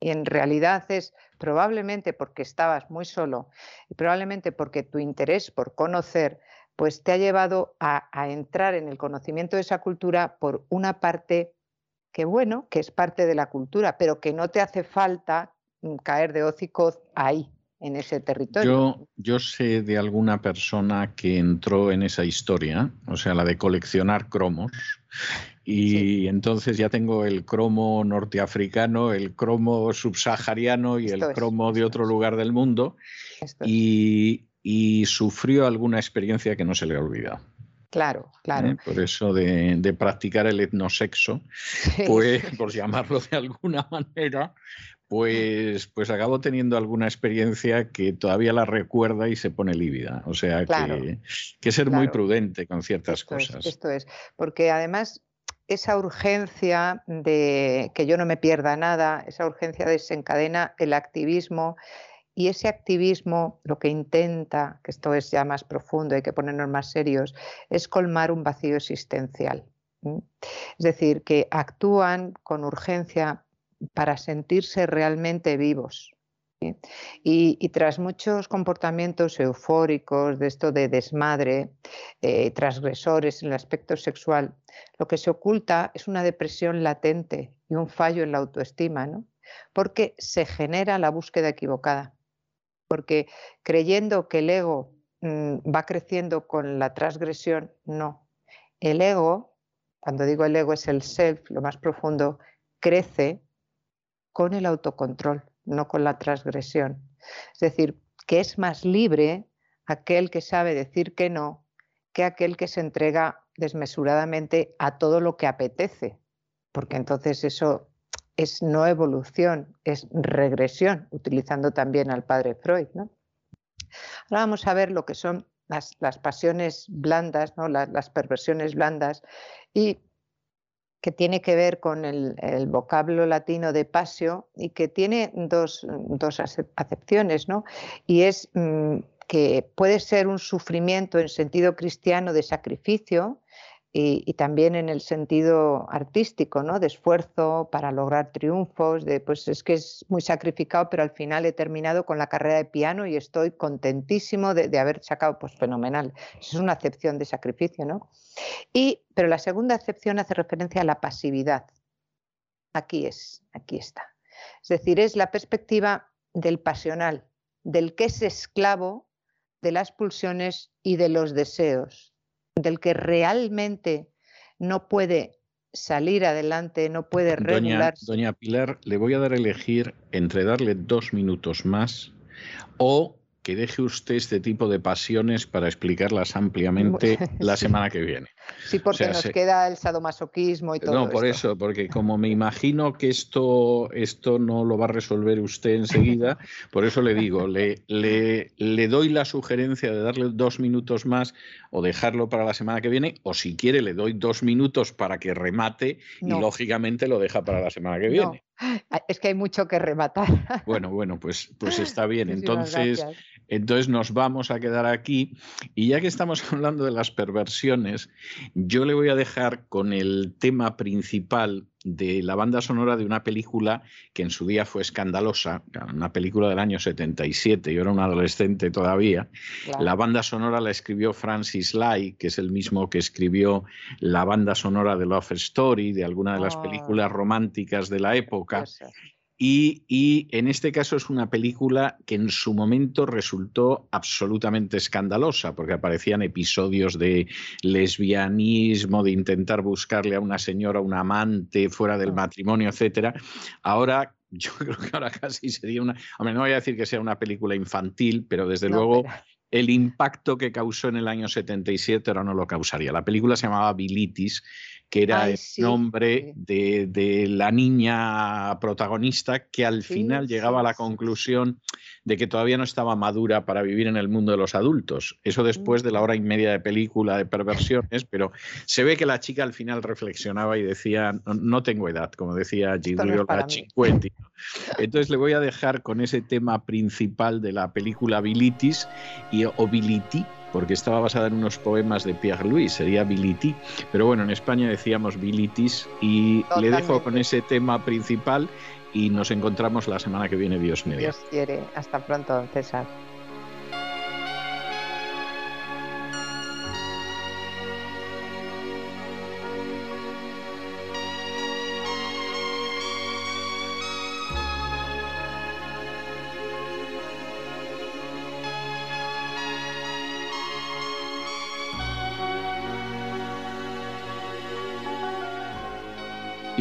Y en realidad es probablemente porque estabas muy solo y probablemente porque tu interés por conocer pues te ha llevado a, entrar en el conocimiento de esa cultura por una parte que, bueno, que es parte de la cultura, pero que no te hace falta mm, caer de hocico ahí, en ese territorio. Yo, yo sé de alguna persona que entró en esa historia, o sea, la de coleccionar cromos, y entonces ya tengo el cromo norteafricano, el cromo subsahariano y el cromo de otro lugar del mundo. Y, y sufrió alguna experiencia que no se le ha olvidado. Claro, claro. ¿Eh? Por eso de, practicar el etnosexo, pues, por llamarlo de alguna manera, pues, pues acabo teniendo alguna experiencia que todavía la recuerda y se pone lívida. O sea que, que ser muy prudente con ciertas cosas. esto es, porque además esa urgencia de que yo no me pierda nada, esa urgencia desencadena el activismo, y ese activismo lo que intenta, que esto es ya más profundo, hay que ponernos más serios, es colmar un vacío existencial. Es decir, que actúan con urgencia para sentirse realmente vivos. Y, tras muchos comportamientos eufóricos, de esto de desmadre, eh, transgresores en el aspecto sexual, lo que se oculta es una depresión latente y un fallo en la autoestima, ¿no? porque se genera la búsqueda equivocada porque creyendo que el ego mm, va creciendo con la transgresión, no. El ego, cuando digo el ego es el self, lo más profundo, crece con el autocontrol, no con la transgresión. Es decir, que es más libre aquel que sabe decir que no que aquel que se entrega desmesuradamente a todo lo que apetece, porque entonces eso es no evolución, es regresión, utilizando también al padre Freud. Ahora vamos a ver lo que son las, pasiones blandas, ¿no? las, perversiones blandas, y que tiene que ver con el, vocablo latino de pasio y que tiene dos, acepciones, ¿no? y es mm, que puede ser un sufrimiento en sentido cristiano de sacrificio, y, también en el sentido artístico, ¿no? De esfuerzo para lograr triunfos, de pues es que es muy sacrificado, pero al final he terminado con la carrera de piano y estoy contentísimo de, haber sacado, pues fenomenal. es una acepción de sacrificio, ¿no? Y, pero la segunda acepción hace referencia a la pasividad. Aquí es, aquí está. Es decir, es la perspectiva del pasional, del que es esclavo de las pulsiones y de los deseos, del que realmente no puede salir adelante, no puede regular. Doña, Pilar, le voy a dar a elegir entre darle dos minutos más o que deje usted este tipo de pasiones para explicarlas ampliamente la semana que viene. Sí, porque nos queda el sadomasoquismo y todo. No, por eso, porque como me imagino que esto, esto no lo va a resolver usted enseguida, por eso le digo, le, le, le doy la sugerencia de darle dos minutos más o dejarlo para la semana que viene, o si quiere le doy dos minutos para que remate y lógicamente lo deja para la semana que viene. Es que hay mucho que rematar. Bueno, bueno, pues, pues está bien. Entonces, entonces nos vamos a quedar aquí. Y ya que estamos hablando de las perversiones, yo le voy a dejar con el tema principal de la banda sonora de una película que en su día fue escandalosa, una película del año 77, yo era un adolescente todavía. La banda sonora la escribió Francis Lai, que es el mismo que escribió la banda sonora de Love Story, de alguna de las ah. películas románticas de la época. Y, en este caso es una película que en su momento resultó absolutamente escandalosa, porque aparecían episodios de lesbianismo, de intentar buscarle a una señora, un amante fuera del ah. matrimonio, etcétera. Ahora yo creo que ahora casi sería una. Hombre, no voy a decir que sea una película infantil, pero desde luego el impacto que causó en el año 77 ahora no lo causaría. La película se llamaba Bilitis que era el nombre de, la niña protagonista que al final llegaba a la conclusión de que todavía no estaba madura para vivir en el mundo de los adultos. Eso después de la hora y media de película de perversiones, pero se ve que la chica al final reflexionaba y decía, no, tengo edad, como decía Giulio no Entonces le voy a dejar con ese tema principal de la película Bilitis y Obility porque estaba basada en unos poemas de Pierre Louis, sería Bility, pero bueno, en España decíamos Bilitis y le dejo con ese tema principal y nos encontramos la semana que viene, Dios mediante. Dios quiere. Hasta pronto, César.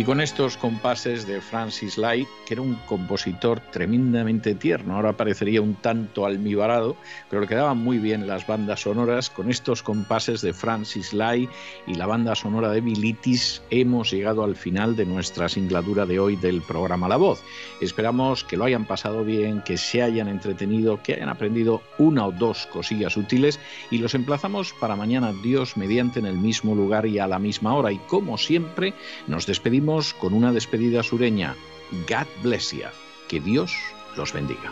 Con estos compases de Francis Light, que era un compositor tremendamente tierno, ahora parecería un tanto almibarado, pero le quedaban muy bien las bandas sonoras. Con estos compases de Francis Light y la banda sonora de Bilitis, hemos llegado al final de nuestra singladura de hoy del programa La Voz. Esperamos que lo hayan pasado bien, que se hayan entretenido, que hayan aprendido una o dos cosillas útiles y los emplazamos para mañana, Dios mediante, en el mismo lugar y a la misma hora. Y como siempre, nos despedimos con una despedida sureña. God bless you. Que Dios los bendiga.